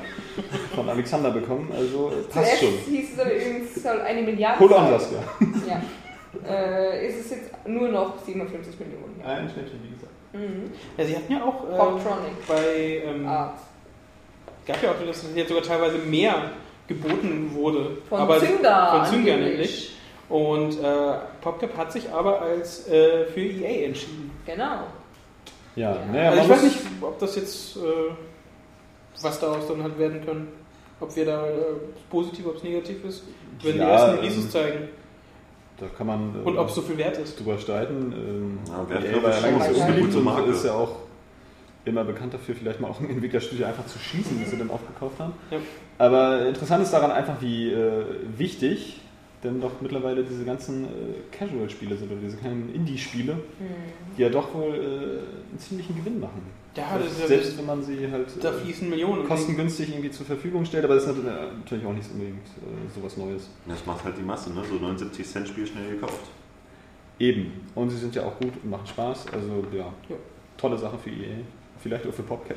[SPEAKER 5] von Alexander bekommen, also äh, passt
[SPEAKER 8] Zuerst
[SPEAKER 5] schon.
[SPEAKER 8] hieß es aber übrigens, soll eine Milliarde
[SPEAKER 5] Hold on. Saskia.
[SPEAKER 8] Ja. Äh, ist es jetzt nur noch 57 Millionen. Ja.
[SPEAKER 5] Ein Schnäppchen, wie gesagt.
[SPEAKER 8] Mhm.
[SPEAKER 7] Ja, sie hatten ja auch ähm, bei, ähm,
[SPEAKER 8] Art.
[SPEAKER 7] gab ja auch, dass jetzt sogar teilweise mehr geboten wurde.
[SPEAKER 8] Von
[SPEAKER 7] aber
[SPEAKER 8] Zynga
[SPEAKER 7] Von Zynga nämlich. Und äh, PopCap hat sich aber als äh, für EA entschieden.
[SPEAKER 8] Genau.
[SPEAKER 5] Ja,
[SPEAKER 8] Ja.
[SPEAKER 5] naja,
[SPEAKER 7] also ich weiß nicht, ob das jetzt, äh, was daraus dann halt werden können. Ob wir da äh, positiv, ob es negativ ist, wenn die
[SPEAKER 5] Ja,
[SPEAKER 7] ersten Releases
[SPEAKER 5] ähm,
[SPEAKER 7] zeigen.
[SPEAKER 5] Da kann man äh,
[SPEAKER 7] Und ob es so viel wert ist.
[SPEAKER 5] drüber streiten. Ähm,
[SPEAKER 9] Ja, Wert,
[SPEAKER 5] EA
[SPEAKER 9] glaub
[SPEAKER 5] war
[SPEAKER 9] ich,
[SPEAKER 5] ja lange
[SPEAKER 8] Das
[SPEAKER 5] so unbeliebt und
[SPEAKER 9] Marke.
[SPEAKER 5] ist ja auch immer bekannt dafür, vielleicht mal auch ein Entwicklerstudio einfach zu schießen, das sie dann aufgekauft haben.
[SPEAKER 7] Ja.
[SPEAKER 5] Aber interessant ist daran einfach, wie äh, wichtig denn doch mittlerweile diese ganzen äh, Casual-Spiele sind oder diese kleinen Indie-Spiele, die ja doch wohl äh, einen ziemlichen Gewinn machen.
[SPEAKER 7] Ja, das ist ja,
[SPEAKER 5] Selbst wenn man sie halt
[SPEAKER 7] da
[SPEAKER 5] äh,
[SPEAKER 7] fließen Millionen.
[SPEAKER 5] kostengünstig irgendwie zur Verfügung stellt, aber das ist natürlich auch nicht unbedingt äh, sowas Neues.
[SPEAKER 9] Das macht halt die Masse, ne? So 79 Cent Spiel schnell gekauft.
[SPEAKER 5] Eben. Und sie sind ja auch gut und machen Spaß. Also ja,
[SPEAKER 7] Ja.
[SPEAKER 5] tolle Sache für EA. Vielleicht auch für PopCap.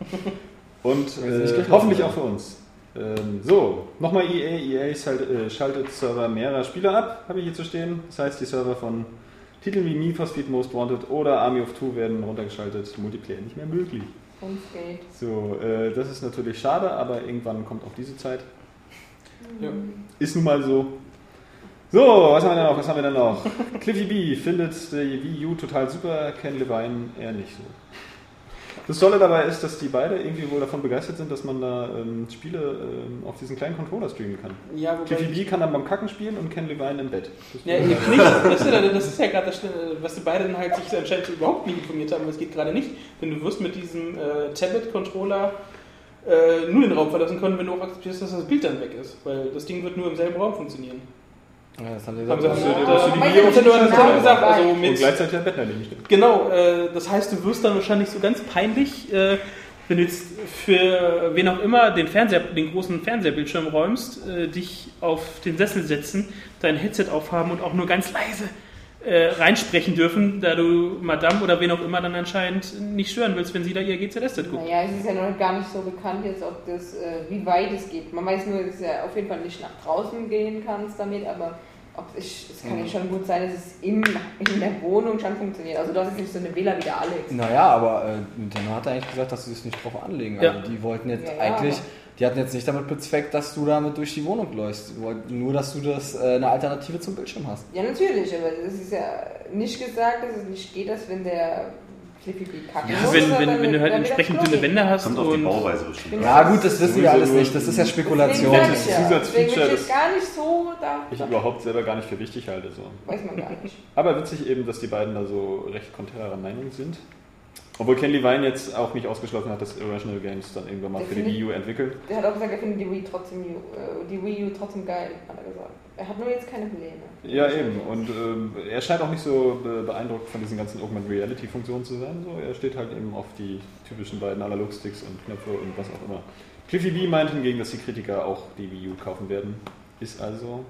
[SPEAKER 5] (laughs) und äh, hoffentlich auch für uns. Ähm, so, nochmal EA. EA äh, schaltet Server mehrerer Spieler ab, habe ich hier zu stehen. Das heißt, die Server von Titeln wie Need for Speed Most Wanted oder Army of Two werden runtergeschaltet. Multiplayer nicht mehr möglich.
[SPEAKER 8] Uns geht.
[SPEAKER 5] So, äh, das ist natürlich schade, aber irgendwann kommt auch diese Zeit.
[SPEAKER 7] Ja.
[SPEAKER 5] Ist nun mal so. So, was haben wir denn noch? Was haben wir denn noch? (laughs) Cliffy B findet die Wii U total super, Ken Levine eher nicht so. Das Tolle dabei ist, dass die beide irgendwie wohl davon begeistert sind, dass man da ähm, Spiele ähm, auf diesen kleinen Controller streamen kann.
[SPEAKER 7] Ja, wobei
[SPEAKER 5] Cliffy B kann dann beim Kacken spielen und Ken Levine im Bett. Das
[SPEAKER 7] Ja, eben nicht. Das ist ja, das ist ja gerade das, was die beiden halt sich anscheinend überhaupt nicht informiert haben, es geht gerade nicht. Denn du wirst mit diesem äh, Tablet-Controller äh, nur den Raum verlassen können, wenn du auch akzeptierst, dass das Bild dann weg ist. Weil das Ding wird nur im selben Raum funktionieren.
[SPEAKER 6] Ja, das haben
[SPEAKER 7] Haben sie, haben
[SPEAKER 6] gesagt.
[SPEAKER 7] sie,
[SPEAKER 8] Ja,
[SPEAKER 7] das,
[SPEAKER 8] aber
[SPEAKER 7] die Video Nintendo
[SPEAKER 8] genau
[SPEAKER 7] gesagt. Also
[SPEAKER 8] dabei.
[SPEAKER 5] und
[SPEAKER 7] mit,
[SPEAKER 5] gleichzeitig der Bett daneben steht.
[SPEAKER 7] genau, äh, das heißt, du wirst dann wahrscheinlich so ganz peinlich äh, wenn du jetzt für wen auch immer den, Fernseher, den großen Fernsehbildschirm räumst, äh, dich auf den Sessel setzen, dein Headset aufhaben und auch nur ganz leise äh, reinsprechen dürfen, da du Madame oder wen auch immer dann anscheinend nicht stören willst, wenn sie da ihr GZSZ guckt.
[SPEAKER 8] Naja, es ist ja noch gar nicht so bekannt jetzt, ob das, äh, wie weit es geht. Man weiß nur, dass du ja auf jeden Fall nicht nach draußen gehen kannst damit, aber ob es, es kann ja schon gut sein, dass es im, in der Wohnung schon funktioniert. Also du hast jetzt nicht so eine Villa wie der Alex.
[SPEAKER 6] Naja, aber äh, Nintendo hat eigentlich gesagt, dass sie sich nicht drauf anlegen.
[SPEAKER 7] Ja.
[SPEAKER 6] Also die wollten jetzt
[SPEAKER 8] Ja, ja,
[SPEAKER 6] eigentlich,
[SPEAKER 8] aber-
[SPEAKER 6] die hatten jetzt nicht damit bezweckt, dass du damit durch die Wohnung läufst. Die wollten nur, dass du das äh, eine Alternative zum Bildschirm hast.
[SPEAKER 8] Ja, natürlich, aber es ist ja nicht gesagt, dass es nicht geht, dass wenn der
[SPEAKER 7] Ja, wenn, wenn,
[SPEAKER 8] dann-
[SPEAKER 7] wenn du halt entsprechend dünne. Wände hast
[SPEAKER 9] Kommt auf die
[SPEAKER 7] und
[SPEAKER 9] Bauweise bestimmt.
[SPEAKER 6] Ja gut, das wissen wir alles nicht. Das ist ja Spekulation.
[SPEAKER 8] ja.
[SPEAKER 5] Zusatzfeature, das-
[SPEAKER 8] gar nicht so da.
[SPEAKER 5] Ich überhaupt selber gar nicht für wichtig halte. So.
[SPEAKER 8] Weiß man gar nicht.
[SPEAKER 5] Aber witzig eben, dass die beiden da so recht konträrer Meinung sind. Obwohl Ken Levine jetzt auch nicht ausgeschlossen hat, dass Irrational Games dann irgendwann mal für die Wii U entwickeln.
[SPEAKER 8] Der hat auch gesagt, er findet die Wii trotzdem, äh, die Wii U trotzdem geil, hat er gesagt. Er hat nur jetzt keine Pläne.
[SPEAKER 5] Ja, eben. Und ähm, er scheint auch nicht so be beeindruckt von diesen ganzen Augmented Reality Funktionen zu sein. So, er steht halt eben auf die typischen beiden Analogsticks und Knöpfe und was auch immer. Cliffy B meint hingegen, dass die Kritiker auch die Wii U kaufen werden. Ist also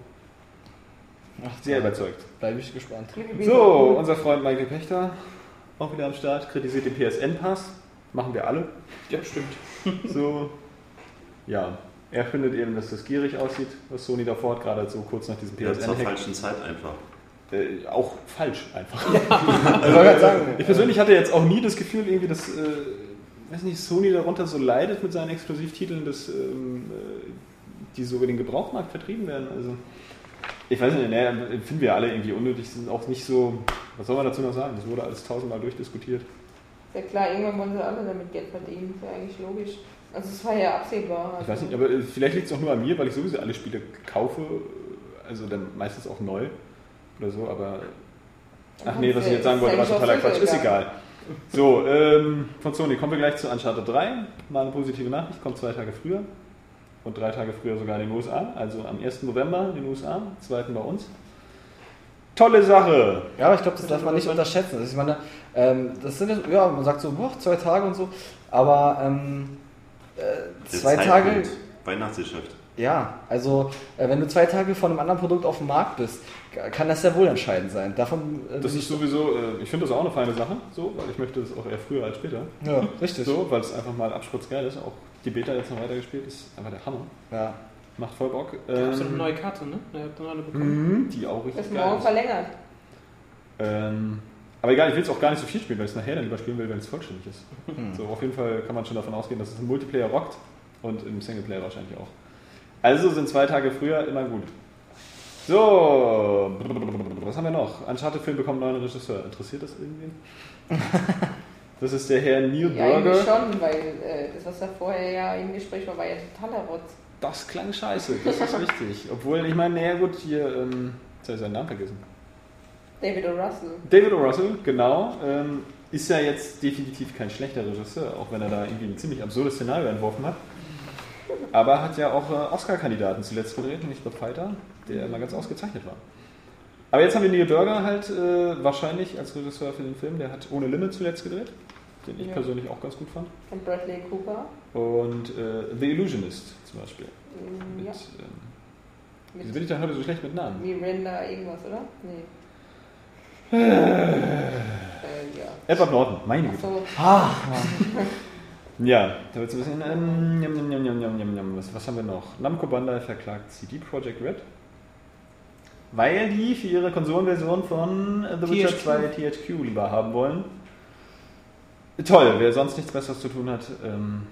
[SPEAKER 5] sehr überzeugt.
[SPEAKER 6] Bleibe ich gespannt.
[SPEAKER 5] So, unser Freund Michael Pechter, auch wieder am Start, kritisiert den PSN-Pass. Machen wir alle.
[SPEAKER 7] Ja, stimmt. (laughs)
[SPEAKER 5] So, ja. Er findet eben, dass das gierig aussieht, was Sony davor hat, gerade so kurz nach diesem
[SPEAKER 9] Ja, zur falschen Zeit einfach.
[SPEAKER 5] Äh, auch falsch einfach. (laughs)
[SPEAKER 6] Ich wollte gerade sagen,
[SPEAKER 5] Ich persönlich hatte jetzt auch nie das Gefühl, irgendwie, dass äh, weiß nicht, Sony darunter so leidet mit seinen Exklusivtiteln, dass ähm, äh, die so über den Gebrauchmarkt vertrieben werden. Also ich weiß nicht, ne, finden wir alle irgendwie unnötig, sind auch nicht so, was soll man dazu noch sagen? Das wurde alles tausendmal durchdiskutiert.
[SPEAKER 8] Ja klar, irgendwann wollen sie alle damit Geld verdienen. Ist ja eigentlich logisch. Also es war ja absehbar.
[SPEAKER 5] Ich weiß nicht, aber äh, vielleicht liegt es auch nur an mir, weil ich sowieso alle Spiele kaufe, also dann meistens auch neu oder so, aber ach nee, was ich jetzt sagen wollte, war totaler Quatsch, ist egal. So, ähm, von Sony kommen wir gleich zu Uncharted 3. Mal eine positive Nachricht, kommt zwei Tage früher und drei Tage früher sogar in den USA, also am 1. November in den USA, am 2. bei uns. Tolle Sache!
[SPEAKER 6] Ja, aber ich glaube, das darf man nicht unterschätzen. Also ich meine, ähm, das sind ja, ja, man sagt so, boah, zwei Tage und so, aber ähm, äh, zwei Tage,
[SPEAKER 9] Weihnachtsgeschäft.
[SPEAKER 6] ja, also äh, wenn du zwei Tage von einem anderen Produkt auf dem Markt bist, kann das sehr wohl entscheidend sein. Davon äh,
[SPEAKER 5] Das ist sowieso, äh, ich finde das auch eine feine Sache, so, weil ich möchte das auch eher früher als später.
[SPEAKER 6] ja, richtig.
[SPEAKER 5] So, weil es einfach mal abspritzgeil ist. Auch die Beta jetzt noch weitergespielt ist einfach der Hammer.
[SPEAKER 6] Ja.
[SPEAKER 5] Macht voll Bock.
[SPEAKER 7] Da hast du eine
[SPEAKER 5] Ähm,
[SPEAKER 7] neue Karte, ne? Da habt ihr noch eine bekommen.
[SPEAKER 5] mhm, die auch
[SPEAKER 8] Das
[SPEAKER 5] richtig
[SPEAKER 8] morgen
[SPEAKER 5] geil ist.
[SPEAKER 8] verlängert.
[SPEAKER 5] Ähm, aber egal, ich will es auch gar nicht so viel spielen, weil ich es nachher dann lieber spielen will, wenn es vollständig ist.
[SPEAKER 6] Hm.
[SPEAKER 5] So, auf jeden Fall kann man schon davon ausgehen, dass es im Multiplayer rockt und im Singleplayer wahrscheinlich auch. Also sind zwei Tage früher immer gut. So, was haben wir noch? Uncharted-Film bekommt einen neuen Regisseur. Interessiert das irgendwen? (laughs) Das ist der Herr Neil
[SPEAKER 8] Ja, eigentlich
[SPEAKER 5] Burger.
[SPEAKER 8] schon, weil äh, das, was da vorher ja im Gespräch war, war ja totaler Rotz.
[SPEAKER 5] Das klang scheiße, das ist richtig. (laughs) Obwohl, ich meine, naja gut, hier, ähm, jetzt habe ich seinen Namen vergessen.
[SPEAKER 8] David O. Russell.
[SPEAKER 5] David O. Russell, genau, ähm, ist ja jetzt definitiv kein schlechter Regisseur, auch wenn er da irgendwie ein ziemlich absurdes Szenario entworfen hat. Aber hat ja auch äh, Oscar-Kandidaten zuletzt gedreht, nämlich The Fighter, der immer ganz ausgezeichnet war. Aber jetzt haben wir Neil Burger halt äh, wahrscheinlich als Regisseur für den Film, der hat Ohne Limit zuletzt gedreht, den ich
[SPEAKER 8] Ja.
[SPEAKER 5] persönlich auch ganz gut fand.
[SPEAKER 8] Von Bradley Cooper.
[SPEAKER 5] Und äh, The Illusionist zum Beispiel.
[SPEAKER 8] Mm,
[SPEAKER 5] Mit,
[SPEAKER 8] Ja.
[SPEAKER 5] ähm, wieso bin ich da heute so schlecht mit Namen?
[SPEAKER 8] Miranda irgendwas, oder? Nee. (sighs) äh, ja.
[SPEAKER 5] Edward Norton, meine Güte.
[SPEAKER 8] So,
[SPEAKER 6] Ah, (laughs)
[SPEAKER 5] Ja, da wird's ein bisschen. Ähm, njam, njam, njam. Was, was haben wir noch? Namco Bandai verklagt CD Projekt Red. Weil die für ihre Konsolenversion von The Witcher
[SPEAKER 7] THQ.
[SPEAKER 5] 2 THQ lieber haben wollen. Toll, wer sonst nichts Besseres zu tun hat, ähm,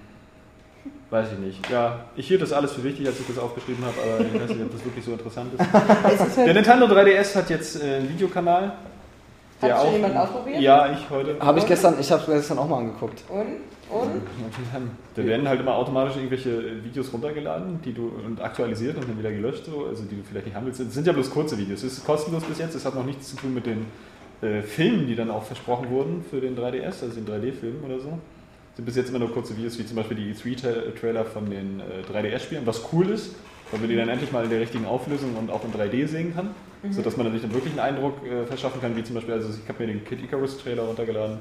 [SPEAKER 5] weiß ich nicht. Ja, ich hielt das alles für wichtig, als ich das aufgeschrieben habe, aber ich weiß nicht, ob das wirklich so interessant ist. (laughs) Der Nintendo 3DS hat jetzt äh, einen Videokanal.
[SPEAKER 8] Hat schon jemand ausprobiert?
[SPEAKER 5] Ja, ich heute.
[SPEAKER 6] habe ich gestern, ich habe gestern auch mal angeguckt.
[SPEAKER 8] Und? Und?
[SPEAKER 5] Da werden halt immer automatisch irgendwelche Videos runtergeladen, die du und aktualisiert und dann wieder gelöscht, so, also die du vielleicht nicht haben willst. Es sind ja bloß kurze Videos. Es ist kostenlos bis jetzt. Es hat noch nichts zu tun mit den äh, Filmen, die dann auch versprochen wurden für den 3DS, also den 3D-Filmen oder so. Es sind bis jetzt immer nur kurze Videos, wie zum Beispiel die E3-Trailer von den äh, 3DS-Spielen, was cool ist, weil man die dann endlich mal in der richtigen Auflösung und auch in 3D sehen kann, sodass man dann sich dann wirklich einen Eindruck äh, verschaffen kann, wie zum Beispiel, also ich habe mir den Kid Icarus-Trailer runtergeladen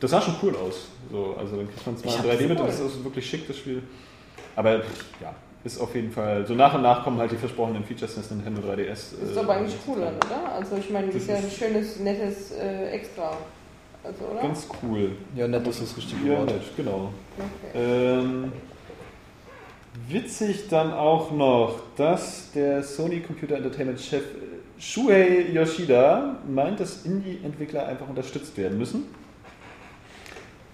[SPEAKER 5] Das sah schon cool aus. So, also dann kriegt man
[SPEAKER 6] Ich
[SPEAKER 5] ein
[SPEAKER 6] hab
[SPEAKER 5] 3D mit,
[SPEAKER 6] das
[SPEAKER 5] das ist wirklich schick, das Spiel. Aber ja, ist auf jeden Fall, so nach und nach kommen halt die versprochenen Features des Nintendo 3DS.
[SPEAKER 8] Das ist aber eigentlich cool,
[SPEAKER 5] äh,
[SPEAKER 8] oder? Also ich meine, das ist ja ein schönes, nettes äh, Extra. Also, oder?
[SPEAKER 5] Ganz cool.
[SPEAKER 6] Ja, nett ist das richtige
[SPEAKER 5] Ja,
[SPEAKER 6] Wort.
[SPEAKER 5] nett, genau.
[SPEAKER 8] Okay.
[SPEAKER 5] Ähm, witzig dann auch noch, dass der Sony Computer Entertainment Chef Shuhei Yoshida meint, dass Indie-Entwickler einfach unterstützt werden müssen.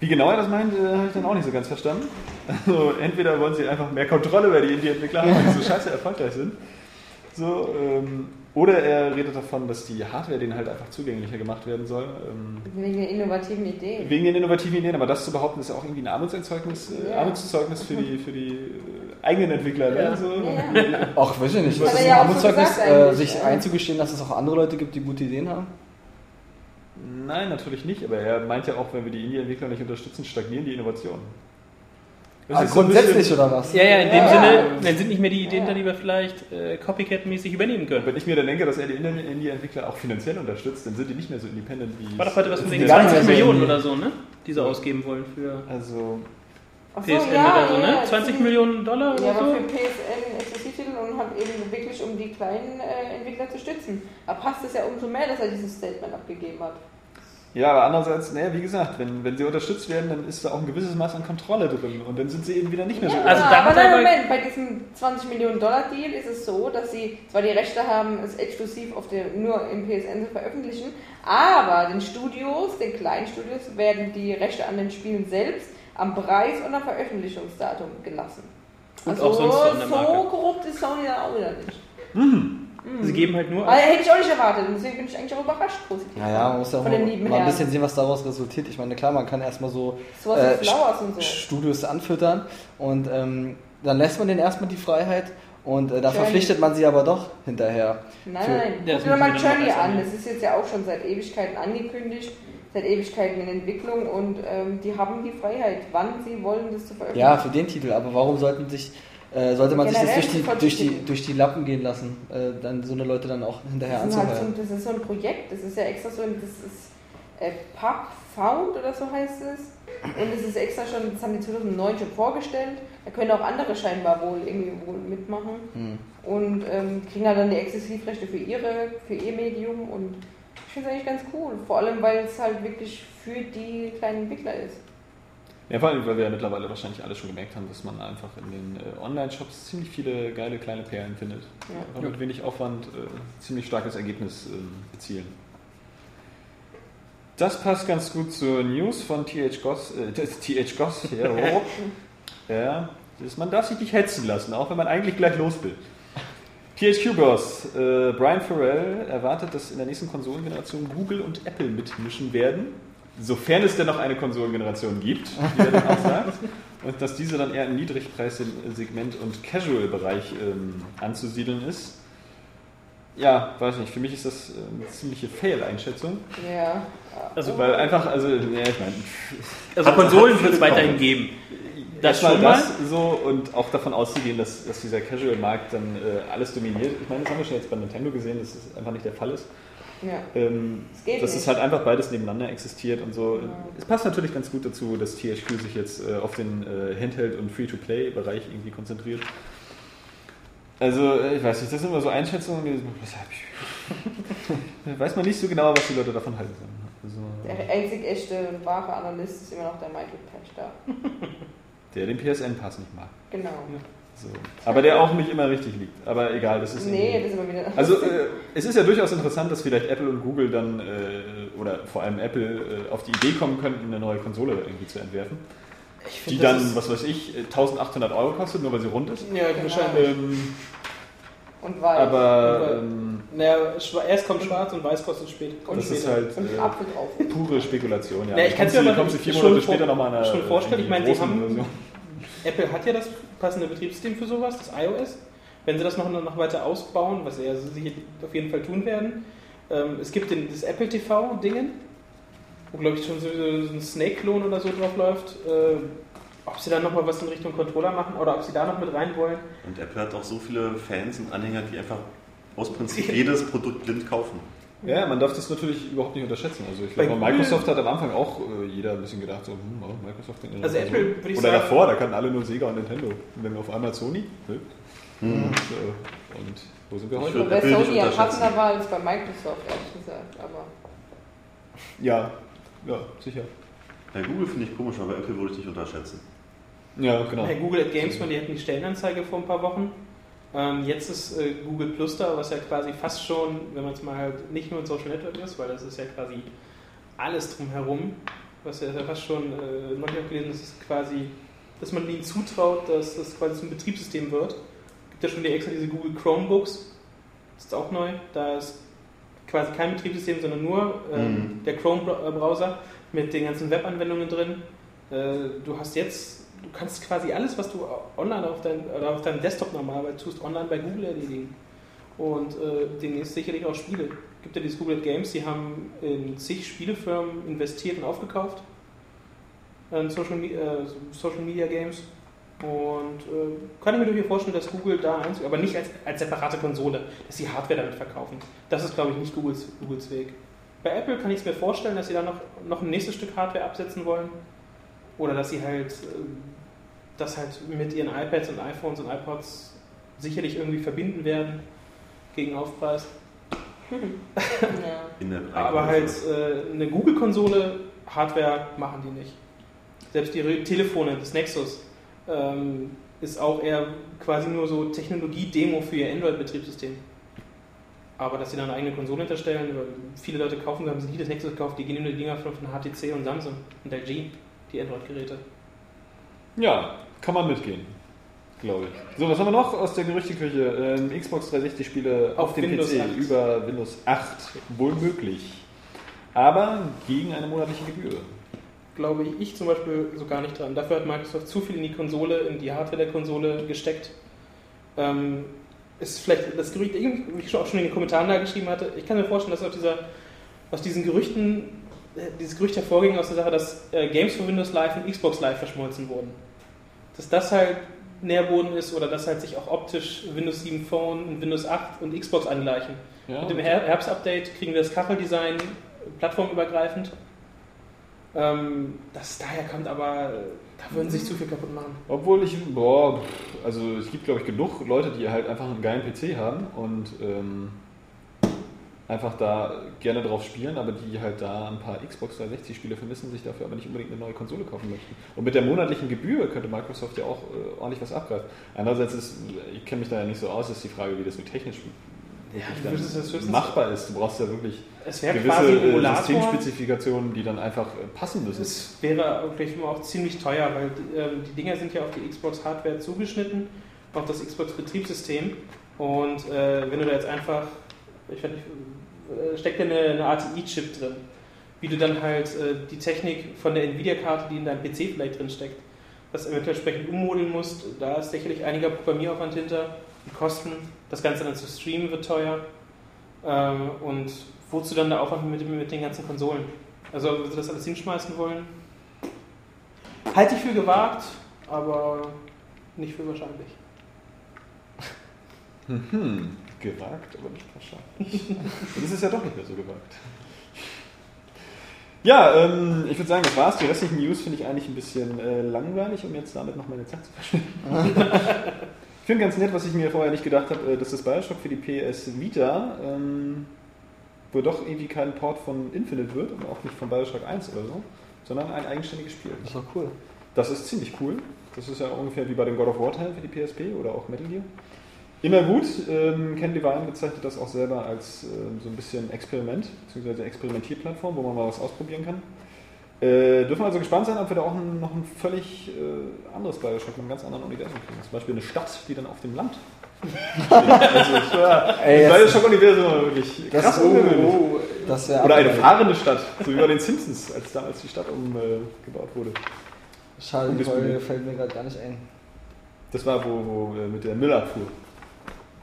[SPEAKER 5] Wie genau er das meint, äh, habe ich dann auch nicht so ganz verstanden. Also entweder wollen sie einfach mehr Kontrolle über die Indie-Entwickler haben, weil die so (laughs) scheiße erfolgreich sind. So, ähm, oder er redet davon, dass die Hardware denen halt einfach zugänglicher gemacht werden soll. Ähm,
[SPEAKER 8] Wegen der innovativen Ideen.
[SPEAKER 5] Wegen den innovativen Ideen, aber das zu behaupten, ist ja auch irgendwie ein Armutszeugnis, äh,
[SPEAKER 8] Ja.
[SPEAKER 5] Armutszeugnis für die, für die äh, eigenen Entwickler. Ne?
[SPEAKER 7] Ja.
[SPEAKER 5] So.
[SPEAKER 8] Ja.
[SPEAKER 6] Ach, weiß ich nicht. Ist das
[SPEAKER 8] ja
[SPEAKER 6] ein
[SPEAKER 8] so
[SPEAKER 6] Armutszeugnis,
[SPEAKER 8] gesagt
[SPEAKER 6] äh, sich
[SPEAKER 8] ja.
[SPEAKER 6] einzugestehen, dass es auch andere Leute gibt, die gute Ideen haben?
[SPEAKER 5] Nein, natürlich nicht, aber er meint ja auch, wenn wir die Indie-Entwickler nicht unterstützen, stagnieren die Innovationen. Das
[SPEAKER 6] Ah,
[SPEAKER 5] ist
[SPEAKER 6] grundsätzlich
[SPEAKER 5] bisschen-
[SPEAKER 6] oder was?
[SPEAKER 7] Ja, ja, in dem
[SPEAKER 8] Ja.
[SPEAKER 7] Sinne, dann sind nicht mehr die Ideen
[SPEAKER 8] Ja.
[SPEAKER 7] da, die wir vielleicht äh, Copycat-mäßig übernehmen können.
[SPEAKER 5] Wenn ich mir dann denke, dass er die Indie-Entwickler auch finanziell unterstützt, dann sind die nicht mehr so independent wie.
[SPEAKER 7] War doch heute was von
[SPEAKER 5] es-
[SPEAKER 7] wegen
[SPEAKER 6] gar nicht
[SPEAKER 7] 20
[SPEAKER 6] mehr so
[SPEAKER 7] Millionen oder so, ne? Die sie ausgeben wollen für
[SPEAKER 5] Also,
[SPEAKER 8] so,
[SPEAKER 7] PSN
[SPEAKER 8] ja,
[SPEAKER 7] oder so,
[SPEAKER 8] ja,
[SPEAKER 7] ne?
[SPEAKER 8] ja,
[SPEAKER 7] 20
[SPEAKER 8] zum-
[SPEAKER 7] Millionen Dollar oder
[SPEAKER 8] Ja,
[SPEAKER 7] so?
[SPEAKER 8] für PSN Exklusivtitel und halt eben wirklich, um die kleinen äh, Entwickler zu stützen. Da passt es ja umso mehr, dass er dieses Statement abgegeben hat.
[SPEAKER 5] ja, aber andererseits, naja, wie gesagt, wenn, wenn sie unterstützt werden, dann ist da auch ein gewisses Maß an Kontrolle drin und dann sind sie eben wieder nicht mehr so.
[SPEAKER 8] Ja,
[SPEAKER 7] Also da
[SPEAKER 8] aber
[SPEAKER 7] hat er
[SPEAKER 8] nein, Moment, bei diesem 20 Millionen Dollar Deal ist es so, dass sie zwar die Rechte haben, es exklusiv auf der, nur im PSN zu veröffentlichen, aber den Studios, den kleinen Studios, werden die Rechte an den Spielen selbst am Preis und am Veröffentlichungsdatum gelassen.
[SPEAKER 7] Und
[SPEAKER 8] also
[SPEAKER 7] auch sonst so an der
[SPEAKER 8] so
[SPEAKER 7] Marke.
[SPEAKER 8] korrupt ist Sony dann auch wieder nicht.
[SPEAKER 7] Sie geben halt nur.
[SPEAKER 8] Also, hätte ich auch nicht erwartet, deswegen bin ich eigentlich auch überrascht positiv.
[SPEAKER 6] Naja, man muss ja auch mal, mal ein bisschen sehen, was daraus resultiert. Ich meine, klar, man kann erstmal so äh,
[SPEAKER 8] Flowers und so.
[SPEAKER 6] Studios anfüttern und ähm, dann lässt man denen erstmal die Freiheit und äh, da
[SPEAKER 8] Journey.
[SPEAKER 6] verpflichtet man sie aber doch hinterher.
[SPEAKER 8] Nein, nein,
[SPEAKER 7] Ja,
[SPEAKER 8] guck
[SPEAKER 7] das
[SPEAKER 8] dir mal Journey an. Das ist jetzt ja auch schon seit Ewigkeiten angekündigt, seit Ewigkeiten in Entwicklung und ähm, die haben die Freiheit, wann sie wollen, das zu veröffentlichen.
[SPEAKER 6] Ja, für den Titel, aber warum sollten sich, äh, sollte man sich das durch die, durch, die, durch die Lappen gehen lassen, äh, dann so eine Leute dann auch hinterher
[SPEAKER 8] ist halt so, das ist so ein Projekt, das ist ja extra so, ein- das ist äh, Pub Found oder so heißt es. Und es ist extra schon, das haben die 2009 schon vorgestellt. Da können auch andere scheinbar wohl irgendwie wohl mitmachen.
[SPEAKER 6] Hm.
[SPEAKER 8] Und ähm, kriegen halt dann die Exklusivrechte für ihre, für ihr Medium und finde es eigentlich ganz cool. Vor allem, weil es halt wirklich für die kleinen Entwickler ist.
[SPEAKER 5] Ja, vor allem, weil wir ja mittlerweile wahrscheinlich alle schon gemerkt haben, dass man einfach in den äh, Online-Shops ziemlich viele geile kleine Perlen findet.
[SPEAKER 8] Ja.
[SPEAKER 5] Einfach mit wenig Aufwand äh, ziemlich starkes Ergebnis ähm, erzielen. Das passt ganz gut zur News von TH Goss, äh, (laughs) TH Goss, ja, oh. (laughs) ja, man darf sich nicht hetzen lassen, auch wenn man eigentlich gleich los will. THQ-Boss äh, Brian Farrell erwartet, dass in der nächsten Konsolengeneration Google und Apple mitmischen werden, sofern es denn noch eine Konsolengeneration gibt, wie er dann auch sagt, (laughs) und dass diese dann eher im Niedrigpreissegment und Casual-Bereich ähm, anzusiedeln ist. Ja, weiß nicht, für mich ist das äh, eine ziemliche Fail-Einschätzung.
[SPEAKER 8] Ja.
[SPEAKER 7] Also,
[SPEAKER 5] Weil einfach, also, ja, ich meine,
[SPEAKER 7] also Konsolen wird es weiterhin geben. Das
[SPEAKER 5] erstmal
[SPEAKER 7] schon mal.
[SPEAKER 5] das so und auch davon auszugehen, dass, dass dieser Casual-Markt dann äh, alles dominiert. Ich meine, das haben wir schon jetzt bei Nintendo gesehen, dass das einfach nicht der Fall ist.
[SPEAKER 8] ja.
[SPEAKER 5] Ähm,
[SPEAKER 8] Es geht
[SPEAKER 5] dass
[SPEAKER 8] nicht.
[SPEAKER 5] es halt einfach beides nebeneinander existiert und so.
[SPEAKER 8] Ja.
[SPEAKER 5] Es passt natürlich ganz gut dazu, dass THQ sich jetzt äh, auf den äh, Handheld- und Free-to-Play-Bereich irgendwie konzentriert. Also, äh, ich weiß nicht, das sind immer so Einschätzungen, die, da (laughs) weiß man nicht so genau, was die Leute davon halten. Also,
[SPEAKER 8] Der einzig echte und wahre Analyst ist immer noch der Michael Patch da. (laughs)
[SPEAKER 5] der den PSN-Pass nicht mag.
[SPEAKER 8] Genau.
[SPEAKER 5] So. Aber der auch nicht immer richtig liegt. Aber egal, das ist.
[SPEAKER 8] Nee, das ist immer wieder.
[SPEAKER 5] Also äh, es ist ja durchaus interessant, dass vielleicht Apple und Google dann, äh, oder vor allem Apple, äh, auf die Idee kommen könnten, eine neue Konsole irgendwie zu entwerfen. Die
[SPEAKER 7] find, das
[SPEAKER 5] dann, was weiß ich, äh, 1800 Euro kostet, nur weil sie rund ist.
[SPEAKER 7] Ja, wahrscheinlich.
[SPEAKER 5] Ähm,
[SPEAKER 8] und weiß.
[SPEAKER 5] aber ähm,
[SPEAKER 7] Naja, erst kommt schwarz und weiß kostet spät. kommt
[SPEAKER 5] das ist
[SPEAKER 7] später.
[SPEAKER 5] halt
[SPEAKER 8] und
[SPEAKER 5] äh,
[SPEAKER 8] Apfel drauf.
[SPEAKER 5] pure Spekulation. Ja.
[SPEAKER 7] Ja, ich kann's
[SPEAKER 5] kommst
[SPEAKER 7] mir aber
[SPEAKER 5] vier
[SPEAKER 7] schon
[SPEAKER 5] Monate später nochmal eine
[SPEAKER 7] schon vorstellen. Ich meine, sie haben-
[SPEAKER 5] Version.
[SPEAKER 7] Apple hat ja das passende Betriebssystem für sowas, das iOS. Wenn sie das noch, noch weiter ausbauen, was sie ja sicher auf jeden Fall tun werden. Ähm, es gibt den, das Apple TV-Dingen, wo glaube ich schon so, so ein Snake-Klon oder so drauf läuft. Äh, ob sie dann nochmal was in Richtung Controller machen oder ob sie da noch mit rein wollen.
[SPEAKER 9] Und Apple hat auch so viele Fans und Anhänger, die einfach aus Prinzip jedes Produkt blind kaufen.
[SPEAKER 5] Ja, man darf das natürlich überhaupt nicht unterschätzen. Also ich glaube,
[SPEAKER 7] Bei
[SPEAKER 5] Microsoft hat am Anfang auch äh, jeder ein bisschen gedacht, so, hm, oh, Microsoft in
[SPEAKER 7] Also. Apple, würde ich
[SPEAKER 5] Oder
[SPEAKER 7] sagen-
[SPEAKER 5] davor, da kannten alle nur Sega und Nintendo. Und dann auf einmal Sony. Ne? Und, äh, und wo sind wir heute?
[SPEAKER 8] Bei Sony ja passender war als bei Microsoft, ehrlich gesagt. Aber
[SPEAKER 5] Ja, ja, sicher.
[SPEAKER 9] Bei Google finde ich komisch, aber Apple würde ich nicht unterschätzen.
[SPEAKER 5] Ja, genau.
[SPEAKER 7] Bei Google at Gamesman, die hatten die Stellenanzeige vor ein paar Wochen. Ähm, jetzt ist äh, Google Plus da, was ja quasi fast schon, wenn man es mal halt nicht nur ein Social Network ist, weil das ist ja quasi alles drumherum, was ja fast schon, äh, neulich auch gelesen, das ist quasi, dass man ihnen zutraut, dass das quasi zum Betriebssystem wird. gibt ja schon die extra diese Google Chromebooks, das ist auch neu, da ist quasi kein Betriebssystem, sondern nur ähm, der Chrome-Browser mit den ganzen Webanwendungen drin. Äh, du hast jetzt, du kannst quasi alles, was du online auf, dein, auf deinem Desktop normalerweise tust, online bei Google erledigen. Und äh, demnächst sicherlich auch Spiele. Es gibt ja dieses Google Games, die haben in zig Spielefirmen investiert und aufgekauft. Äh, Social, äh, Social Media Games. Und äh, kann ich mir durchaus vorstellen, dass Google da einzig, aber nicht als, als separate Konsole, dass sie Hardware damit verkaufen. Das ist, glaube ich, nicht Googles, Googles Weg. Bei Apple kann ich es mir vorstellen, dass sie da noch, noch ein nächstes Stück Hardware absetzen wollen. Oder dass sie halt ähm, das halt mit ihren iPads und iPhones und iPods sicherlich irgendwie verbinden werden gegen Aufpreis. (laughs)
[SPEAKER 8] ja.
[SPEAKER 9] In der
[SPEAKER 7] Aber halt äh, eine Google-Konsole, Hardware machen die nicht. Selbst ihre Telefone, das Nexus, ähm, ist auch eher quasi nur so Technologie-Demo für ihr Android-Betriebssystem. Aber dass sie da eine eigene Konsole hinterstellen, weil viele Leute kaufen, haben sie nie das Nexus gekauft, die gehen nur die Dinger von, von HTC und Samsung und LG, die Android-Geräte.
[SPEAKER 5] Ja, kann man mitgehen, glaube ich. So, was haben wir noch aus der Gerüchteküche? Ähm, Xbox 360-Spiele auf,
[SPEAKER 7] Auf
[SPEAKER 5] dem
[SPEAKER 7] Windows
[SPEAKER 5] PC
[SPEAKER 7] 8.
[SPEAKER 5] über Windows 8, wohl möglich. Aber gegen eine monatliche Gebühr.
[SPEAKER 7] Glaube ich zum Beispiel so gar nicht dran. Dafür hat Microsoft zu viel in die Konsole, in die Hardware der Konsole gesteckt. Ähm, ist vielleicht das Gerücht, wie ich auch schon in den Kommentaren da geschrieben hatte, ich kann mir vorstellen, dass aus, dieser, aus diesen Gerüchten, dieses Gerücht hervorging aus der Sache, dass äh, Games für Windows Live und Xbox Live verschmolzen wurden. Dass das halt Nährboden ist oder dass halt sich auch optisch Windows 7 Phone und Windows 8 und Xbox angleichen.
[SPEAKER 5] Ja,
[SPEAKER 7] Mit dem Her Herbstupdate kriegen wir das Kacheldesign plattformübergreifend. Ähm, das daher kommt aber, da würden sich zu viel kaputt machen.
[SPEAKER 5] Obwohl ich, boah, also es gibt glaube ich genug Leute, die halt einfach einen geilen PC haben und ähm, einfach da gerne drauf spielen, aber die halt da ein paar Xbox 360 Spiele vermissen, sich dafür aber nicht unbedingt eine neue Konsole kaufen möchten. Und mit der monatlichen Gebühr könnte Microsoft ja auch äh, ordentlich was abgreifen. Andererseits ist, ich kenne mich da ja nicht so aus, ist die Frage, wie das mit technisch
[SPEAKER 7] Ja, höchstens-
[SPEAKER 5] machbar ist. Du brauchst ja wirklich gewisse äh. Systemspezifikationen, die dann einfach äh, passen müssen.
[SPEAKER 7] Es wäre wirklich auch ziemlich teuer, weil ähm, die Dinger sind ja auf die Xbox-Hardware zugeschnitten, auf das Xbox-Betriebssystem. Und äh, wenn du da jetzt einfach, ich weiß nicht, äh, steckt ja eine, eine ATI-Chip drin, wie du dann halt äh, die Technik von der Nvidia-Karte, die in deinem PC vielleicht drin steckt, das eventuell entsprechend ummodeln musst, da ist sicherlich einiger Programmieraufwand hinter, die Kosten, das Ganze dann zu streamen wird teuer. Ähm, und wozu dann der Aufwand mit, mit den ganzen Konsolen? Also, wenn sie das alles hinschmeißen wollen, halte ich für gewagt, aber nicht für wahrscheinlich. (laughs)
[SPEAKER 5] Hm, gewagt, aber nicht wahrscheinlich. Und es ist ja doch nicht mehr so gewagt. Ja, ähm, ich würde sagen, das war's. Die restlichen News finde ich eigentlich ein bisschen äh, langweilig, um jetzt damit noch meine Zeit zu verschwenden. (laughs) ich finde ganz nett, was ich mir vorher nicht gedacht habe, äh, dass das Bioshock für die PS Vita ähm, wohl doch irgendwie kein Port von Infinite wird und auch nicht von Bioshock 1 oder so, sondern ein eigenständiges Spiel.
[SPEAKER 6] Das ist doch cool.
[SPEAKER 5] Das ist ziemlich cool. Das ist ja ungefähr wie bei dem God of War Teil für die PSP oder auch Metal Gear. Immer gut. Ähm, Ken Levine bezeichnet das auch selber als ähm, so ein bisschen Experiment, beziehungsweise Experimentierplattform, wo man mal was ausprobieren kann. Äh, dürfen also gespannt sein, ob wir da auch ein, noch ein völlig äh, anderes Bioshock mit einem ganz anderen Universum kriegen. Zum Beispiel eine Stadt, die dann auf dem Land (laughs) steht. also, ich war,
[SPEAKER 6] Ey,
[SPEAKER 5] das Bioshock-Universum war wirklich
[SPEAKER 6] Das-
[SPEAKER 5] krass
[SPEAKER 6] oh,
[SPEAKER 5] ungewöhnlich.
[SPEAKER 6] Das wäre
[SPEAKER 5] Oder eine fahrende Stadt, so wie bei den Simpsons, als damals die Stadt umgebaut wurde.
[SPEAKER 6] Schade, die. Folge fällt mir gerade gar nicht ein.
[SPEAKER 5] Das war, wo, wo äh, mit der Müllabfuhr.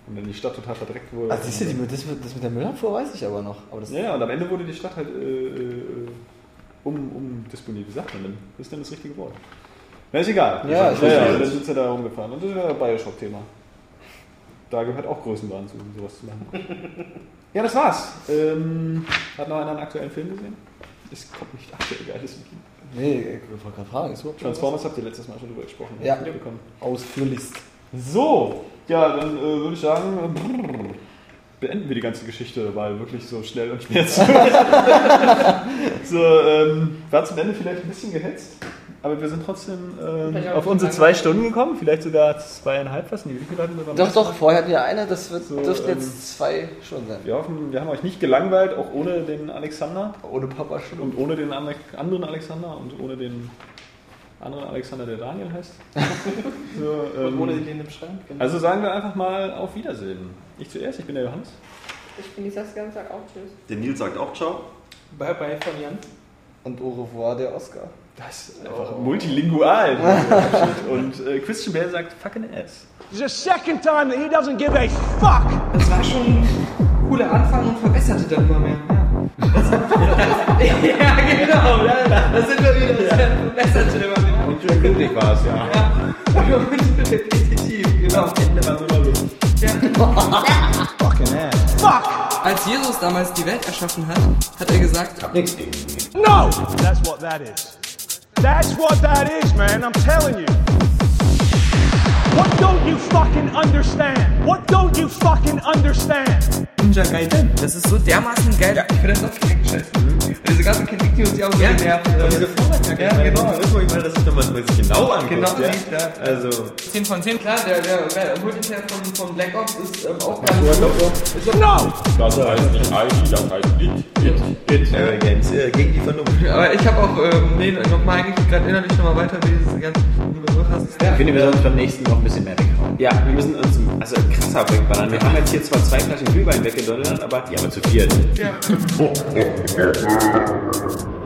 [SPEAKER 5] Und dann die Stadt total verdreckt wurde.
[SPEAKER 6] Also siehst du, die, das, mit- das mit der Müllabfuhr weiß ich aber noch. Aber das,
[SPEAKER 5] Ja, ja, und am Ende wurde die Stadt halt äh, äh, um, umdisponiert. Wie sagt man denn? Was ist denn das richtige Wort? Na, ist egal.
[SPEAKER 6] Ja, ich
[SPEAKER 5] ja, ja, und dann sind sie da rumgefahren. Und das ist ja Bioshock-Thema. Da gehört auch Größenwahn zu, sowas zu machen. Ja, das war's. Ähm, hat noch einer einen aktuellen Film gesehen? Es kommt nicht aktuell geiles Video.
[SPEAKER 6] Nee, ich wollte gerade fragen.
[SPEAKER 5] Transformers habt ihr letztes Mal schon drüber gesprochen.
[SPEAKER 6] Ja.
[SPEAKER 5] Bekommen.
[SPEAKER 6] was? Ausführlichst.
[SPEAKER 5] So, ja, dann äh, würde ich sagen, äh, beenden wir die ganze Geschichte, weil wirklich so schnell und schmerzlos. (laughs) so, ähm, war zum Ende vielleicht ein bisschen gehetzt, aber wir sind trotzdem ähm, auf unsere zwei Stunden gekommen, vielleicht sogar zweieinhalb, was nie, wie viele hatten wir beim
[SPEAKER 6] Doch, doch,
[SPEAKER 5] Mal?
[SPEAKER 6] vorher hatten wir eine, das wird,
[SPEAKER 5] So,
[SPEAKER 6] dürften
[SPEAKER 5] ähm,
[SPEAKER 6] jetzt zwei schon sein.
[SPEAKER 5] Wir hoffen, wir haben euch nicht gelangweilt, auch ohne den Alexander
[SPEAKER 6] Ohne Papa schon.
[SPEAKER 5] und ohne den ande- anderen Alexander und ohne den anderen Alexander, der Daniel heißt. (laughs) so, ähm,
[SPEAKER 7] Ohne den im Schrank. Genau.
[SPEAKER 5] also sagen wir einfach mal auf Wiedersehen. Ich zuerst, ich bin der Johannes.
[SPEAKER 8] Ich bin die Saskia und sag auch Tschüss.
[SPEAKER 9] Der Nils sagt auch Ciao.
[SPEAKER 7] bye bye von Jan.
[SPEAKER 6] Und au revoir, der Oscar.
[SPEAKER 5] Das ist einfach multilingual. (laughs) und äh, Christian Bale sagt fucking ass.
[SPEAKER 10] The second time that he doesn't give a fuck.
[SPEAKER 3] Das war schon ein cooler Anfang und verbesserte dann immer mehr. Ja, (laughs) ja genau. Ja, da sind wir wieder. Das verbesserte immer mehr.
[SPEAKER 2] Und schön blutig war es, ja.
[SPEAKER 3] Ja, und repetitiv, genau.
[SPEAKER 2] Ende war sogar lustig.
[SPEAKER 10] Fucking ass. Fuck.
[SPEAKER 3] Als Jesus damals die Welt erschaffen hat, hat er gesagt,
[SPEAKER 2] Nichts gegen ihn.
[SPEAKER 10] No. That's what that is. That's what that is, man. I'm telling you. What don't you fucking understand? What don't you fucking understand?
[SPEAKER 3] Ninja Gaiden. Das ist so dermaßen geil. Ja, ich finde das auch direkt scheiße. (laughs) Diese ganzen Kritik, die uns ja auch so genervt.
[SPEAKER 2] Aber diese Vorwärtsjacke,
[SPEAKER 3] Ja, genau.
[SPEAKER 2] Das ist mal, dass ich nochmal so genau anguckt.
[SPEAKER 3] Genau,
[SPEAKER 2] ja.
[SPEAKER 3] sieht, ja.
[SPEAKER 2] Also,
[SPEAKER 3] 10 von 10, klar, der, der, der Multiplayer von, von Black Ops ist ähm, auch ganz gut.
[SPEAKER 10] No.
[SPEAKER 2] das heißt nicht ID, das heißt IT. IT. IT. Äh, Games, äh, gegen die Vernunft.
[SPEAKER 3] Aber ich habe auch ähm, nee, nochmal eigentlich gerade innerlich nochmal weiter, wie diese ganzen Begriff hast.
[SPEAKER 2] Ich finde, wir sollten beim nächsten noch ein bisschen mehr weghauen. Ja, wir müssen uns also krasser wegballern. Wir haben jetzt hier zwar zwei Flaschen Glühwein weggedonnert, aber die aber zu viert.
[SPEAKER 3] Ja. (laughs) よかった。